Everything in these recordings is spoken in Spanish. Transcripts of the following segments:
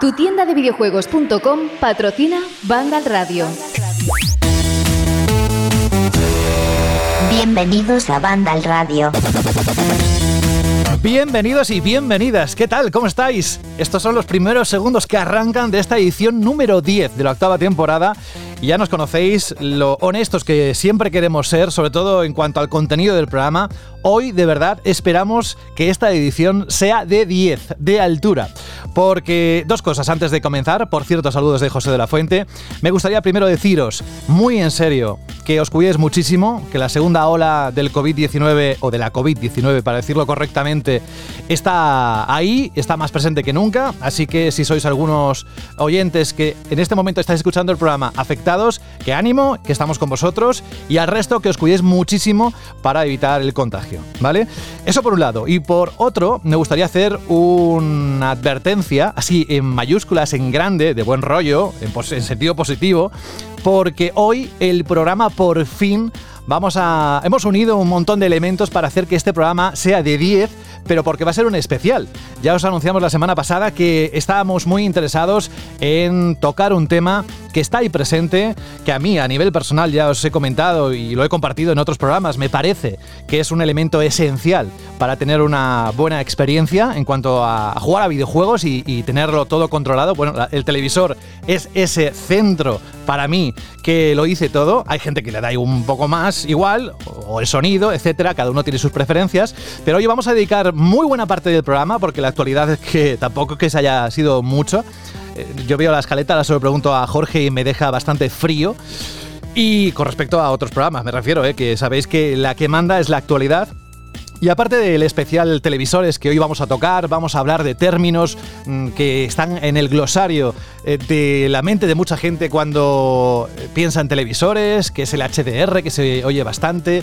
Tu tienda de videojuegos.com patrocina Vandal Radio. Bienvenidos a Vandal Radio. Bienvenidos y bienvenidas. ¿Qué tal? ¿Cómo estáis? Estos son los primeros segundos que arrancan de esta edición número 10 de la octava temporada. Ya nos conocéis lo honestos que siempre queremos ser, sobre todo en cuanto al contenido del programa. Hoy, de verdad, esperamos que esta edición sea de 10, de altura. Porque dos cosas antes de comenzar. Por cierto, saludos de José de la Fuente. Me gustaría primero deciros, muy en serio, que os cuidéis muchísimo, que la segunda ola del COVID-19, o de la COVID-19 para decirlo correctamente, está ahí, está más presente que nunca. Así que si sois algunos oyentes que en este momento estáis escuchando el programa afectados, que ánimo, que estamos con vosotros. Y al resto, que os cuidéis muchísimo para evitar el contagio, ¿vale? Eso por un lado. Y por otro, me gustaría hacer una advertencia, así en mayúsculas, en grande, de buen rollo, en, en sentido positivo, porque hoy el programa por fin vamos a hemos unido un montón de elementos para hacer que este programa sea de 10 pero porque va a ser un especial. Ya os anunciamos la semana pasada que estábamos muy interesados en tocar un tema que está ahí presente, que a mí a nivel personal ya os he comentado y lo he compartido en otros programas, me parece que es un elemento esencial para tener una buena experiencia en cuanto a jugar a videojuegos y, tenerlo todo controlado. Bueno, el televisor es ese centro para mí que lo hice todo. Hay gente que le da un poco más igual, o el sonido, etcétera. Cada uno tiene sus preferencias. Pero hoy vamos a dedicar muy buena parte del programa, porque la actualidad es que tampoco que se haya sido mucho. Eh, yo veo la escaleta, ahora se lo pregunto a Jorge y me deja bastante frío. Y con respecto a otros programas, me refiero, eh, que sabéis que la que manda es la actualidad y aparte del especial televisores que hoy vamos a tocar, vamos a hablar de términos mm, que están en el glosario eh, de la mente de mucha gente cuando piensa en televisores, que es el HDR, que se oye bastante,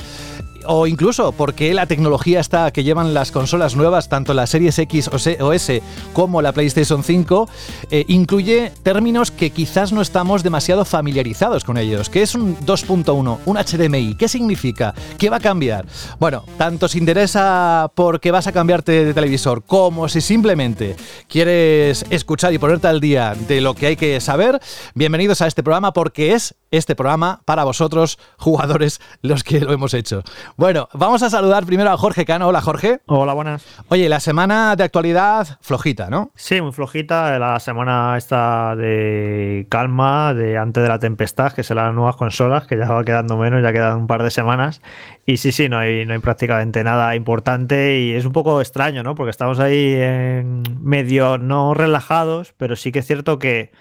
o incluso porque la tecnología está que llevan las consolas nuevas, tanto la Series X o S como la PlayStation 5, eh, incluye términos que quizás no estamos demasiado familiarizados con ellos. ¿Qué es un 2.1? ¿Un HDMI? ¿Qué significa? ¿Qué va a cambiar? Bueno, tanto si interesa porque vas a cambiarte de televisor como si simplemente quieres escuchar y ponerte al día de lo que hay que saber, bienvenidos a este programa porque es este programa para vosotros, jugadores, los que lo hemos hecho. Bueno, vamos a saludar primero a Jorge Cano. Hola, Jorge. Hola, buenas. Oye, la semana de actualidad flojita, ¿no? Sí, muy flojita. La semana está de calma, de antes de la tempestad, que serán las nuevas consolas, que ya va quedando menos, ya quedan un par de semanas. Y sí, sí, no hay, no hay prácticamente nada importante y es un poco extraño, ¿no? Porque estamos ahí en medio no relajados, pero sí que es cierto que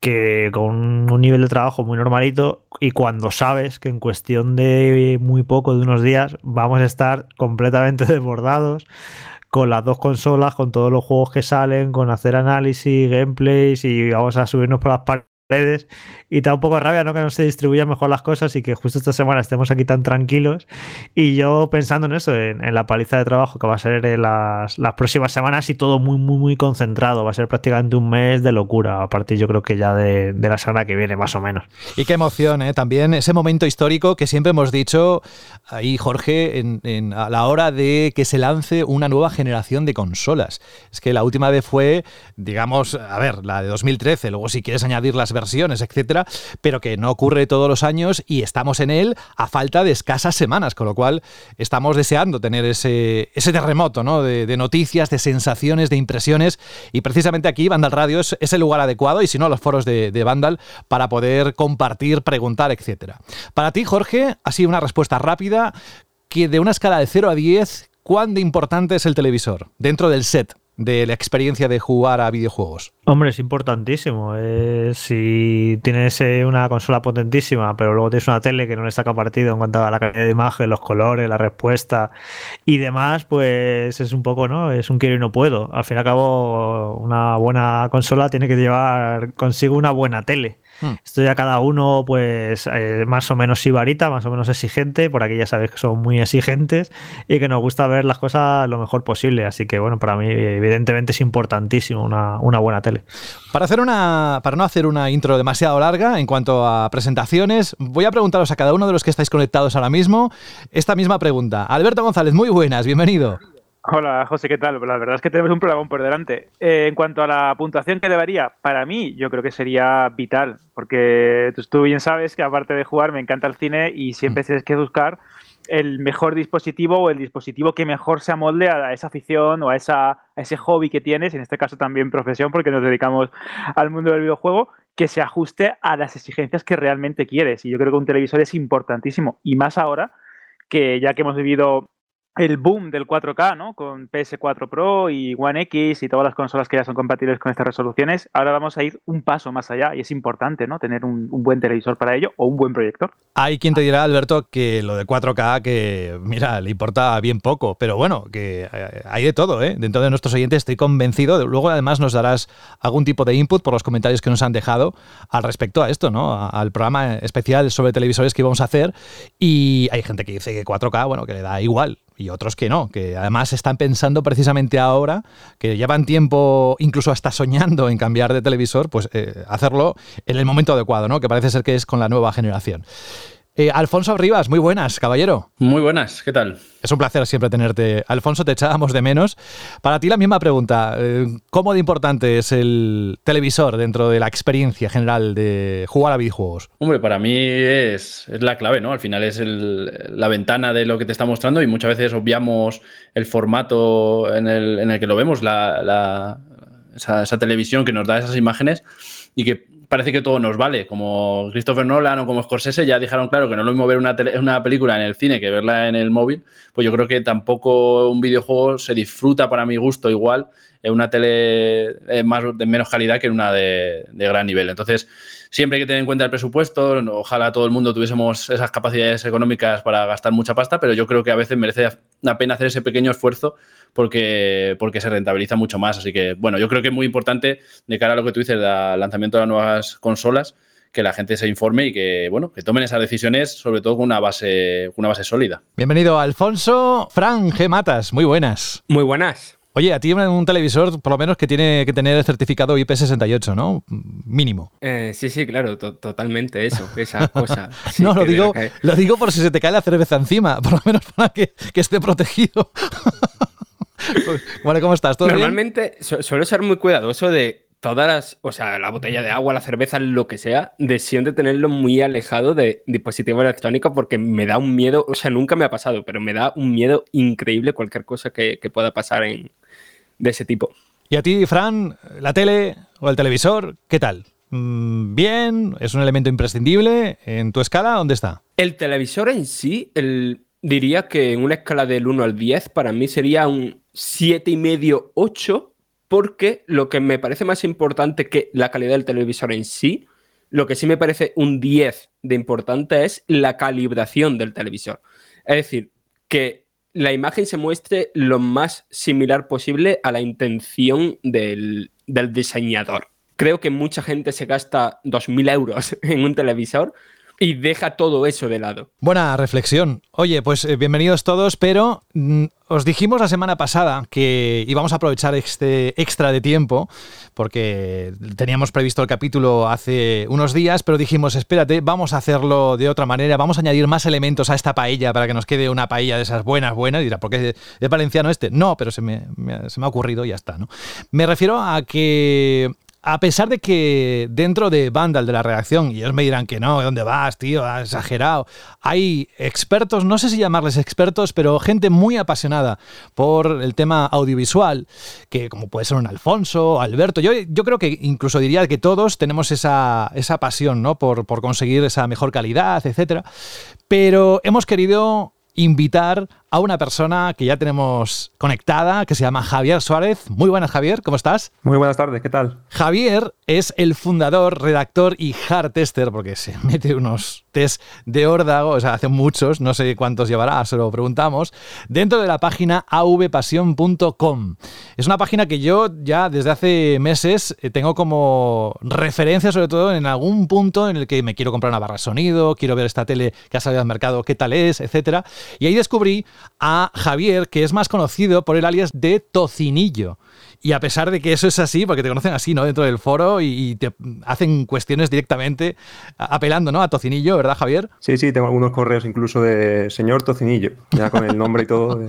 que con un nivel de trabajo muy normalito y cuando sabes que en cuestión de muy poco, de unos días, vamos a estar completamente desbordados con las dos consolas, con todos los juegos que salen, con hacer análisis, gameplays y vamos a subirnos por las redes y da un poco rabia ¿no? que no se distribuyan mejor las cosas y que justo esta semana estemos aquí tan tranquilos y yo pensando en eso, en, la paliza de trabajo que va a ser en las, las, próximas semanas y todo muy muy muy concentrado, va a ser prácticamente un mes de locura a partir yo creo que ya de, de la semana que viene más o menos. Y qué emoción, ¿eh? también ese momento histórico que siempre hemos dicho ahí Jorge en, en, a la hora de que se lance una nueva generación de consolas. Es que la última vez fue, digamos, a ver, la de 2013, luego si quieres añadir las versiones, etcétera, pero que no ocurre todos los años y estamos en él a falta de escasas semanas, con lo cual estamos deseando tener ese, ese terremoto ¿no? de, noticias, de sensaciones, de impresiones y precisamente aquí Vandal Radio es, el lugar adecuado y si no los foros de, de Vandal para poder compartir, preguntar, etcétera. Para ti, Jorge, ha sido una respuesta rápida que de una escala de 0 a 10, ¿cuán de importante es el televisor dentro del set? De la experiencia de jugar a videojuegos? Hombre, es importantísimo. Eh, si tienes eh, una consola potentísima, pero luego tienes una tele que no le saca partido en cuanto a la calidad de imagen, los colores, la respuesta y demás, pues es un poco, ¿no? Es un quiero y no puedo. Al fin y al cabo, una buena consola tiene que llevar consigo una buena tele. Hmm. Esto ya cada uno, pues, eh, más o menos sibarita, más o menos exigente. Por aquí ya sabéis que son muy exigentes y que nos gusta ver las cosas lo mejor posible. Así que, bueno, para mí, evidentemente, es importantísimo una, una buena tele. Para, hacer una, para no hacer una intro demasiado larga en cuanto a presentaciones, voy a preguntaros a cada uno de los que estáis conectados ahora mismo esta misma pregunta. Alberto González, muy buenas, bienvenido. Hola, José, ¿qué tal? La verdad es que tenemos un programa por delante. Eh, en cuanto a la puntuación que debería, para mí yo creo que sería vital, porque tú bien sabes que aparte de jugar me encanta el cine y siempre tienes que buscar el mejor dispositivo o el dispositivo que mejor se amolde a esa afición o a, esa, a ese hobby que tienes, en este caso también profesión, porque nos dedicamos al mundo del videojuego, que se ajuste a las exigencias que realmente quieres. Y yo creo que un televisor es importantísimo, y más ahora que ya que hemos vivido el boom del 4K, ¿no? Con PS4 Pro y One X y todas las consolas que ya son compatibles con estas resoluciones. Ahora vamos a ir un paso más allá y es importante, ¿no? Tener un, buen televisor para ello o un buen proyector. Hay quien te dirá, Alberto, que lo de 4K, que mira, le importa bien poco, pero bueno, que eh, hay de todo, ¿eh? Dentro de nuestros oyentes estoy convencido. Luego además nos darás algún tipo de input por los comentarios que nos han dejado al respecto a esto, ¿no? Al programa especial sobre televisores que íbamos a hacer. Y hay gente que dice que 4K, bueno, que le da igual y otros que no, que además están pensando precisamente ahora, que llevan tiempo incluso hasta soñando en cambiar de televisor, pues eh, hacerlo en el momento adecuado, ¿no? Que parece ser que es con la nueva generación. Eh, Alfonso Rivas, muy buenas, caballero. Muy buenas, ¿qué tal? Es un placer siempre tenerte. Alfonso, te echábamos de menos. Para ti la misma pregunta. Eh, ¿Cómo de importante es el televisor dentro de la experiencia general de jugar a videojuegos? Hombre, para mí es, la clave, ¿no? Al final es la ventana de lo que te está mostrando y muchas veces obviamos el formato en el, que lo vemos, esa, esa televisión que nos da esas imágenes y que parece que todo nos vale. Como Christopher Nolan o como Scorsese ya dijeron claro que no es lo mismo ver una, una, película en el cine que verla en el móvil, pues yo creo que tampoco un videojuego se disfruta para mi gusto igual en una tele más, de menos calidad que en una de, de, gran nivel. Entonces, siempre hay que tener en cuenta el presupuesto. Ojalá todo el mundo tuviésemos esas capacidades económicas para gastar mucha pasta, pero yo creo que a veces merece la pena hacer ese pequeño esfuerzo porque, porque se rentabiliza mucho más. Así que, bueno, yo creo que es muy importante de cara a lo que tú dices, del lanzamiento de las nuevas consolas, que la gente se informe y que, bueno, que tomen esas decisiones, sobre todo con una base, una base sólida. Bienvenido, Alfonso. Fran G. Matas, muy buenas. Muy buenas. Oye, a ti un televisor, por lo menos que tiene que tener el certificado IP68, ¿no? Mínimo. Eh, sí, sí, claro, totalmente eso, esa cosa. no, lo digo, lo digo por si se te cae la cerveza encima, por lo menos para que, que esté protegido. bueno, ¿cómo estás? ¿Todo Normalmente suelo ser muy cuidadoso de todas las, o sea, la botella de agua, la cerveza, lo que sea, de siempre tenerlo muy alejado de dispositivos electrónicos porque me da un miedo, o sea, nunca me ha pasado, pero me da un miedo increíble cualquier cosa que, pueda pasar en, de ese tipo. ¿Y a ti, Fran, la tele o el televisor, qué tal? Mm, ¿Bien? ¿Es un elemento imprescindible? ¿En tu escala dónde está? El televisor en sí, el, diría que en una escala del 1 al 10, para mí sería un siete y medio, 8, porque lo que me parece más importante que la calidad del televisor en sí, lo que sí me parece un 10 de importante es la calibración del televisor. Es decir, que la imagen se muestre lo más similar posible a la intención del, del diseñador. Creo que mucha gente se gasta 2.000 euros en un televisor y deja todo eso de lado. Buena reflexión. Oye, pues eh, bienvenidos todos, pero mm, os dijimos la semana pasada que íbamos a aprovechar este extra de tiempo, porque teníamos previsto el capítulo hace unos días, pero dijimos, espérate, vamos a hacerlo de otra manera, vamos a añadir más elementos a esta paella para que nos quede una paella de esas buenas, buenas. Y dirá, ¿por qué es valenciano este? No, pero se me, se me ha ocurrido y ya está, ¿no? Me refiero a que a pesar de que dentro de Vandal, de la redacción, y ellos me dirán que no, ¿dónde vas, tío? Has exagerado. Hay expertos, no sé si llamarles expertos, pero gente muy apasionada por el tema audiovisual, que como puede ser un Alfonso, Alberto. Yo, yo creo que incluso diría que todos tenemos esa, esa pasión, ¿no? Por, por conseguir esa mejor calidad, etcétera. Pero hemos querido invitar a una persona que ya tenemos conectada, que se llama Javier Suárez. Muy buenas, Javier, ¿cómo estás? Muy buenas tardes, ¿qué tal? Javier es el fundador, redactor y hard tester, porque se mete unos test de órdago, o sea, hace muchos, no sé cuántos llevará, se lo preguntamos, dentro de la página avpasión.com. Es una página que yo ya desde hace meses eh, tengo como referencia, sobre todo en algún punto en el que me quiero comprar una barra de sonido, quiero ver esta tele que ha salido al mercado, qué tal es, etcétera. Y ahí descubrí a Javier, que es más conocido por el alias de Tocinillo. Y a pesar de que eso es así, porque te conocen así, ¿no? Dentro del foro y, te hacen cuestiones directamente apelando, ¿no? A Tocinillo, ¿verdad, Javier? Sí, sí, tengo algunos correos incluso de señor Tocinillo, ya con el nombre y todo.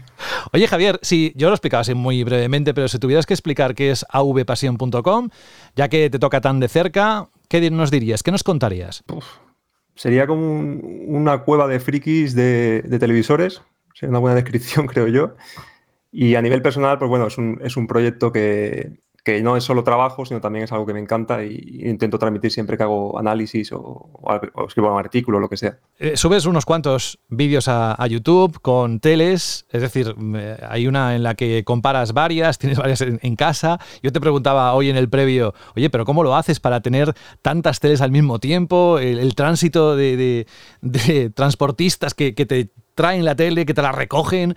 Oye, Javier, sí, yo lo explicaba así muy brevemente, pero si tuvieras que explicar qué es avpasión.com, ya que te toca tan de cerca, ¿qué nos dirías? ¿Qué nos contarías? sería como una cueva de frikis de, de televisores, sería una buena descripción, creo yo. Y a nivel personal, pues bueno, es un, es un proyecto que, que, no es solo trabajo, sino también es algo que me encanta y, intento transmitir siempre que hago análisis o, escribo un artículo lo que sea. Eh, subes unos cuantos vídeos a, a, YouTube con teles, es decir, hay una en la que comparas varias, tienes varias en, casa. Yo te preguntaba hoy en el previo, oye, pero ¿cómo lo haces para tener tantas teles al mismo tiempo? El, tránsito de, de, de transportistas que, que te traen la tele, que te la recogen.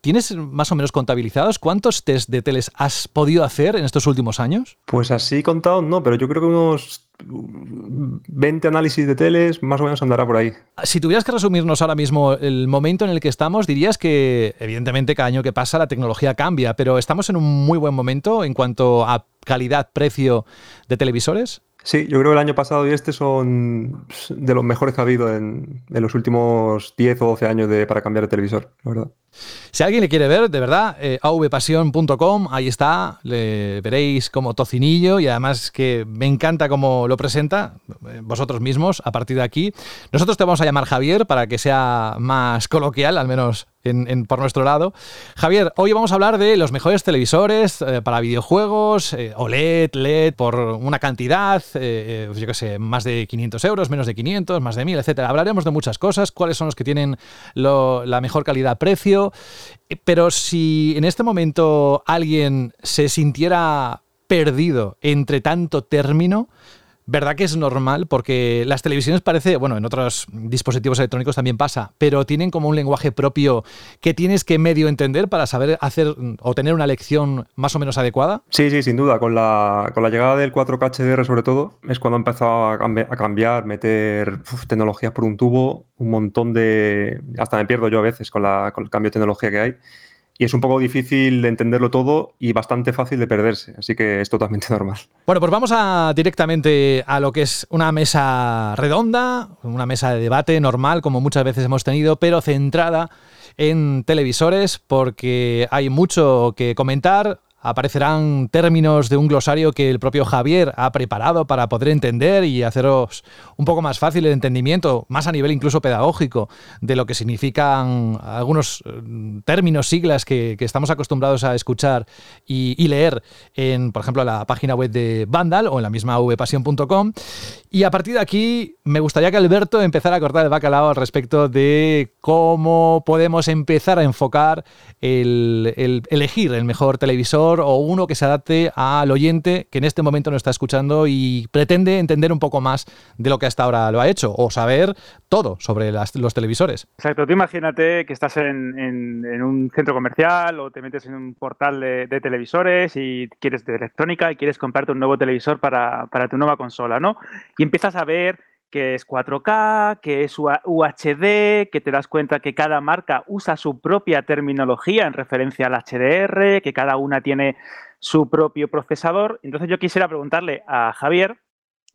¿Tienes más o menos contabilizados cuántos test de teles has podido hacer en estos últimos años? Pues así contado no, pero yo creo que unos 20 análisis de teles más o menos andará por ahí. Si tuvieras que resumirnos ahora mismo el momento en el que estamos, dirías que evidentemente cada año que pasa la tecnología cambia, pero estamos en un muy buen momento en cuanto a calidad-precio de televisores. Sí, yo creo que el año pasado y este son de los mejores que ha habido en, los últimos 10 o 12 años de, para cambiar de televisor, la verdad. Si alguien le quiere ver, de verdad, eh, avpasión.com, ahí está, le veréis como tocinillo y además que me encanta cómo lo presenta, eh, vosotros mismos, a partir de aquí. Nosotros te vamos a llamar Javier para que sea más coloquial, al menos por nuestro lado. Javier, hoy vamos a hablar de los mejores televisores eh, para videojuegos, eh, OLED, LED, por una cantidad, yo qué sé, más de 500 euros, menos de 500, más de 1000, etc. Hablaremos de muchas cosas, cuáles son los que tienen la mejor calidad-precio, pero si en este momento alguien se sintiera perdido entre tanto término, ¿Verdad que es normal? Porque las televisiones parece, bueno, en otros dispositivos electrónicos también pasa, pero tienen como un lenguaje propio que tienes que medio entender para saber hacer o tener una lección más o menos adecuada. Sí, sí, sin duda. Con la, con la llegada del 4K HDR sobre todo, es cuando ha empezado a, a cambiar, meter tecnologías por un tubo, un montón de... Hasta me pierdo yo a veces con, la, con el cambio de tecnología que hay y es un poco difícil de entenderlo todo y bastante fácil de perderse, así que es totalmente normal. Bueno, pues vamos a directamente a lo que es una mesa redonda, una mesa de debate normal, como muchas veces hemos tenido, pero centrada en televisores, porque hay mucho que comentar, aparecerán términos de un glosario que el propio Javier ha preparado para poder entender y haceros un poco más fácil el entendimiento, más a nivel incluso pedagógico, de lo que significan algunos eh, términos, siglas que, estamos acostumbrados a escuchar y, leer en, por ejemplo, la página web de Vandal o en la misma vpasión.com. Y a partir de aquí me gustaría que Alberto empezara a cortar el bacalao al respecto de cómo podemos empezar a enfocar el, el elegir el mejor televisor o uno que se adapte al oyente que en este momento nos está escuchando y pretende entender un poco más de lo que hasta ahora lo ha hecho o saber todo sobre los televisores. Exacto, tú imagínate que estás en, un centro comercial o te metes en un portal de, televisores y quieres de electrónica y quieres comprarte un nuevo televisor para tu nueva consola, ¿no? Y empiezas a ver que es 4K, que es UHD, que te das cuenta que cada marca usa su propia terminología en referencia al HDR, que cada una tiene su propio procesador. Entonces yo quisiera preguntarle a Javier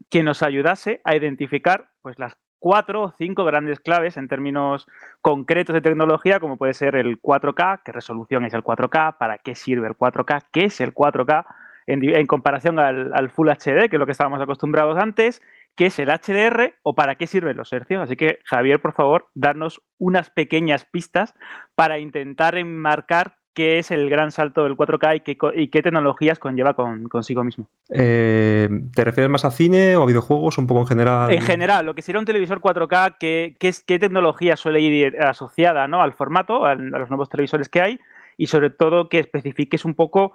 que nos ayudase a identificar pues, las cuatro o cinco grandes claves en términos concretos de tecnología, como puede ser el 4K, qué resolución es el 4K, para qué sirve el 4K, qué es el 4K en, comparación al, al Full HD, que es lo que estábamos acostumbrados antes, qué es el HDR o para qué sirven los hercios. Así que, Javier, por favor, darnos unas pequeñas pistas para intentar enmarcar qué es el gran salto del 4K y qué, tecnologías conlleva consigo mismo. Eh, ¿Te refieres más a cine o a videojuegos, un poco en general? En general, lo que sería un televisor 4K, ¿qué, qué, tecnología suele ir asociada ¿no? al formato, a los nuevos televisores que hay? Y sobre todo que especifiques un poco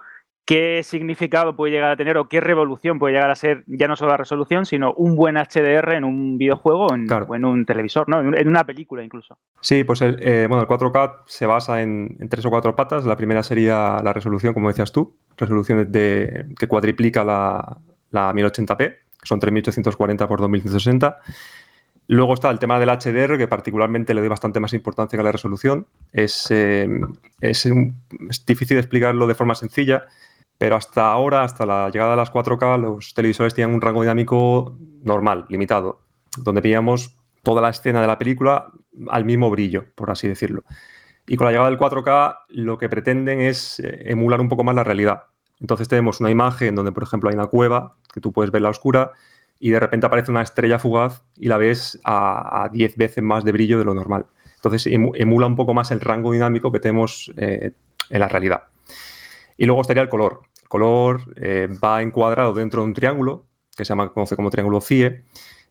qué significado puede llegar a tener o qué revolución puede llegar a ser ya no solo la resolución, sino un buen HDR en un videojuego o en, un televisor, ¿no? en, una película incluso. Sí, pues el, eh, bueno, el 4K se basa en, tres o cuatro patas. La primera sería la resolución, como decías tú, resolución de, que cuadriplica la, la 1080p, son 3840 por 2160. Luego está el tema del HDR, que particularmente le doy bastante más importancia que a la resolución. Es, eh, es, es, difícil explicarlo de forma sencilla, pero hasta ahora, hasta la llegada de las 4K, los televisores tenían un rango dinámico normal, limitado, donde veíamos toda la escena de la película al mismo brillo, por así decirlo. Y con la llegada del 4K, lo que pretenden es eh, emular un poco más la realidad. Entonces tenemos una imagen donde, por ejemplo, hay una cueva que tú puedes ver la oscura y de repente aparece una estrella fugaz y la ves a 10 veces más de brillo de lo normal. Entonces emula un poco más el rango dinámico que tenemos eh, en la realidad. Y luego estaría el color. El color eh, va encuadrado dentro de un triángulo que se conoce como triángulo CIE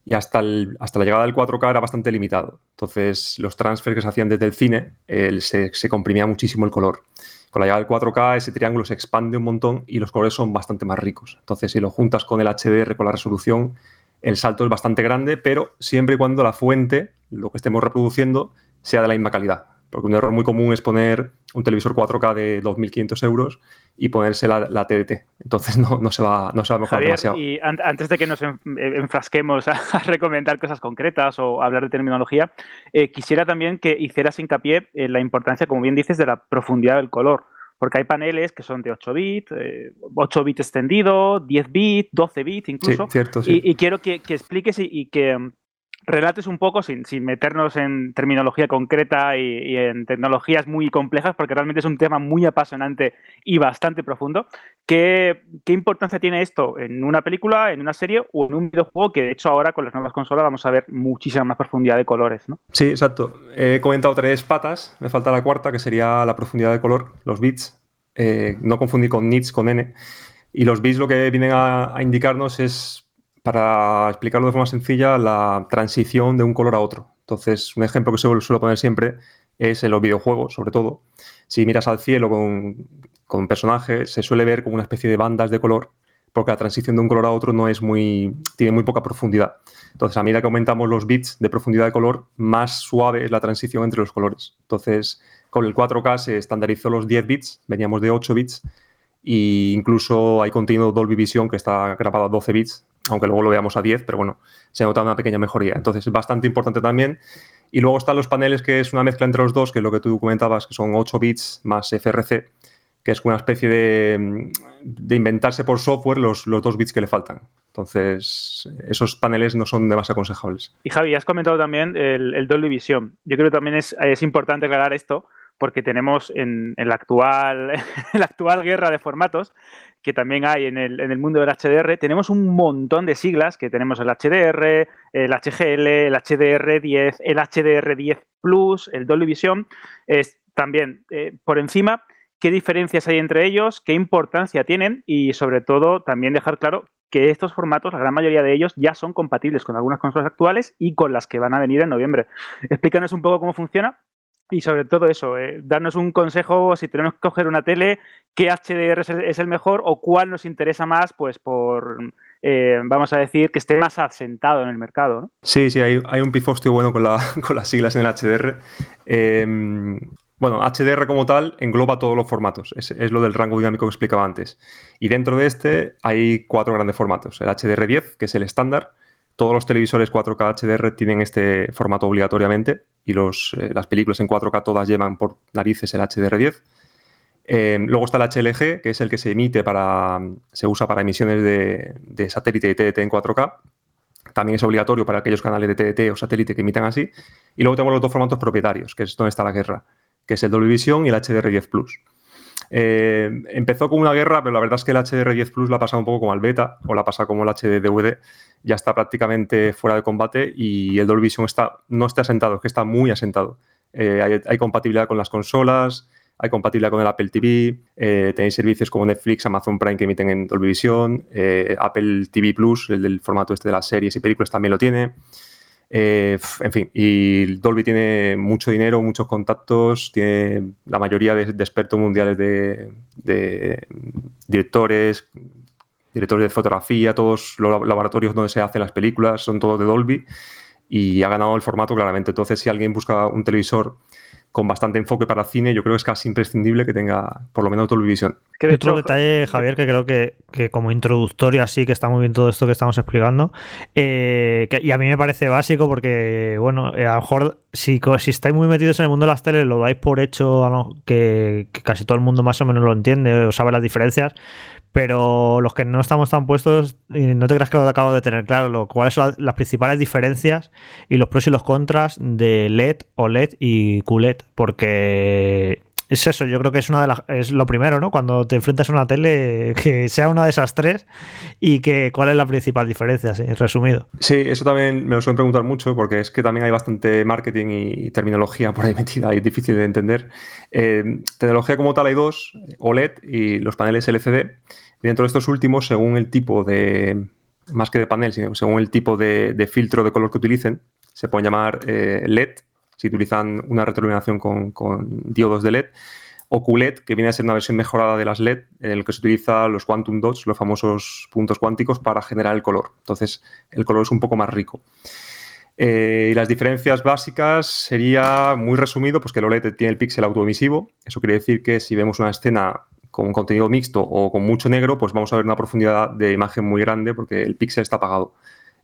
y hasta, hasta la llegada del 4K era bastante limitado. Entonces los transfers que se hacían desde el cine se, se comprimía muchísimo el color. Con la llegada del 4K ese triángulo se expande un montón y los colores son bastante más ricos. Entonces, si lo juntas con el HDR, con la resolución, el salto es bastante grande, pero siempre y cuando la fuente, lo que estemos reproduciendo, sea de la misma calidad. Porque un error muy común es poner un televisor 4K de 2.500 euros y ponerse la, la TDT. Entonces no, no, se va, no se va a mejorar Javier, demasiado. Y an antes de que nos enfrasquemos a, a, recomendar cosas concretas o hablar de terminología, eh, quisiera también que hicieras hincapié en la importancia, como bien dices, de la profundidad del color. Porque hay paneles que son de 8 bits, eh, 8 bits extendido, 10 bits, 12 bits incluso. Sí, cierto, sí. y, y, quiero que, que expliques y, y que relates un poco, sin, sin, meternos en terminología concreta y, en tecnologías muy complejas, porque realmente es un tema muy apasionante y bastante profundo, ¿qué, ¿qué, importancia tiene esto en una película, en una serie o en un videojuego? Que de hecho ahora con las nuevas consolas vamos a ver muchísima más profundidad de colores, ¿no? Sí, exacto. He comentado tres patas, me falta la cuarta, que sería la profundidad de color, los bits. Eh, no confundir con nits, con n. Y los bits lo que vienen a indicarnos es para explicarlo de forma sencilla, la transición de un color a otro. Entonces, un ejemplo que suelo, suelo poner siempre es en los videojuegos, sobre todo. Si miras al cielo con, con, un personaje, se suele ver como una especie de bandas de color, porque la transición de un color a otro no es muy, tiene muy poca profundidad. Entonces, a medida que aumentamos los bits de profundidad de color, más suave es la transición entre los colores. Entonces, con el 4K se estandarizó los 10 bits, veníamos de 8 bits, e incluso hay contenido Dolby Vision que está grabado a 12 bits, aunque luego lo veamos a 10, pero bueno, se nota una pequeña mejoría. Entonces es bastante importante también. Y luego están los paneles, que es una mezcla entre los dos, que es lo que tú comentabas, que son 8 bits más FRC, que es una especie de, de inventarse por software los, los, dos bits que le faltan. Entonces, esos paneles no son demasiado aconsejables. Y Javi, has comentado también el, el Dolby Vision. Yo creo que también es, es importante aclarar esto, porque tenemos en, en, actual, en la actual guerra de formatos que también hay en el, mundo del HDR, tenemos un montón de siglas que tenemos el HDR, el HGL, el HDR10, el HDR10 Plus, el Dolby Vision. Es también eh, por encima qué diferencias hay entre ellos, qué importancia tienen y sobre todo también dejar claro que estos formatos, la gran mayoría de ellos, ya son compatibles con algunas consolas actuales y con las que van a venir en noviembre. Explícanos un poco cómo funciona y sobre todo eso, eh, darnos un consejo si tenemos que coger una tele, qué HDR es el mejor o cuál nos interesa más, pues por, eh, vamos a decir, que esté más asentado en el mercado. ¿no? Sí, sí, hay, un pifostio bueno con, la, con, las siglas en el HDR. Eh, bueno, HDR como tal engloba todos los formatos, es, es, lo del rango dinámico que explicaba antes. Y dentro de este hay cuatro grandes formatos. El HDR10, que es el estándar, todos los televisores 4K HDR tienen este formato obligatoriamente y eh, las películas en 4K todas llevan por narices el HDR10. Eh, luego está el HLG, que es el que se emite para, se usa para emisiones de, de satélite y TDT en 4K. También es obligatorio para aquellos canales de TDT o satélite que emitan así. Y luego tenemos los dos formatos propietarios, que es donde está la guerra, que es el Dolby Vision y el HDR10 Plus. Eh, empezó con una guerra, pero la verdad es que el HDR10 Plus la ha pasado un poco como al beta o la ha pasado como el HD-DVD. Ya está prácticamente fuera de combate y el Dolby Vision está, no está asentado, es que está muy asentado. Eh, hay, compatibilidad con las consolas, hay compatibilidad con el Apple TV, eh, tenéis servicios como Netflix, Amazon Prime que emiten en Dolby Vision, Apple TV Plus, el del formato este de las series y películas también lo tiene. Eh, en fin, y Dolby tiene mucho dinero, muchos contactos, tiene la mayoría de, expertos mundiales de, de, directores, directores de fotografía, todos los laboratorios donde se hacen las películas son todos de Dolby y ha ganado el formato claramente. Entonces, si alguien busca un televisor con bastante enfoque para cine, yo creo que es casi imprescindible que tenga por lo menos televisión. Otro detalle, Javier, que creo que, como introductorio así, que está muy bien todo esto que estamos explicando, eh, y a mí me parece básico porque, bueno, eh, a lo mejor si, si estáis muy metidos en el mundo de las teles, lo dais por hecho que, que casi todo el mundo más o menos lo entiende o sabe las diferencias, pero los que no estamos tan puestos, no te creas que lo acabo de tener claro, cuáles son las principales diferencias y los pros y los contras de LED, OLED y QLED, porque es eso, yo creo que es una de las es lo primero, ¿no? Cuando te enfrentas a una tele, que sea una de esas tres y que cuál es la principal diferencia, sí, resumido. Sí, eso también me lo suelen preguntar mucho porque es que también hay bastante marketing y terminología por ahí metida y es difícil de entender. Eh, tecnología como tal hay dos, OLED y los paneles LCD. Dentro de estos últimos, según el tipo de, más que de panel, sino según el tipo de, filtro de color que utilicen, se pueden llamar eh, LED, si utilizan una retroiluminación con, diodos de LED, o QLED, que viene a ser una versión mejorada de las LED, en el que se utiliza los quantum dots, los famosos puntos cuánticos, para generar el color. Entonces, el color es un poco más rico. Eh, y las diferencias básicas sería, muy resumido, pues que el OLED tiene el píxel autoemisivo. Eso quiere decir que si vemos una escena con contenido mixto o con mucho negro, pues vamos a ver una profundidad de imagen muy grande porque el píxel está apagado.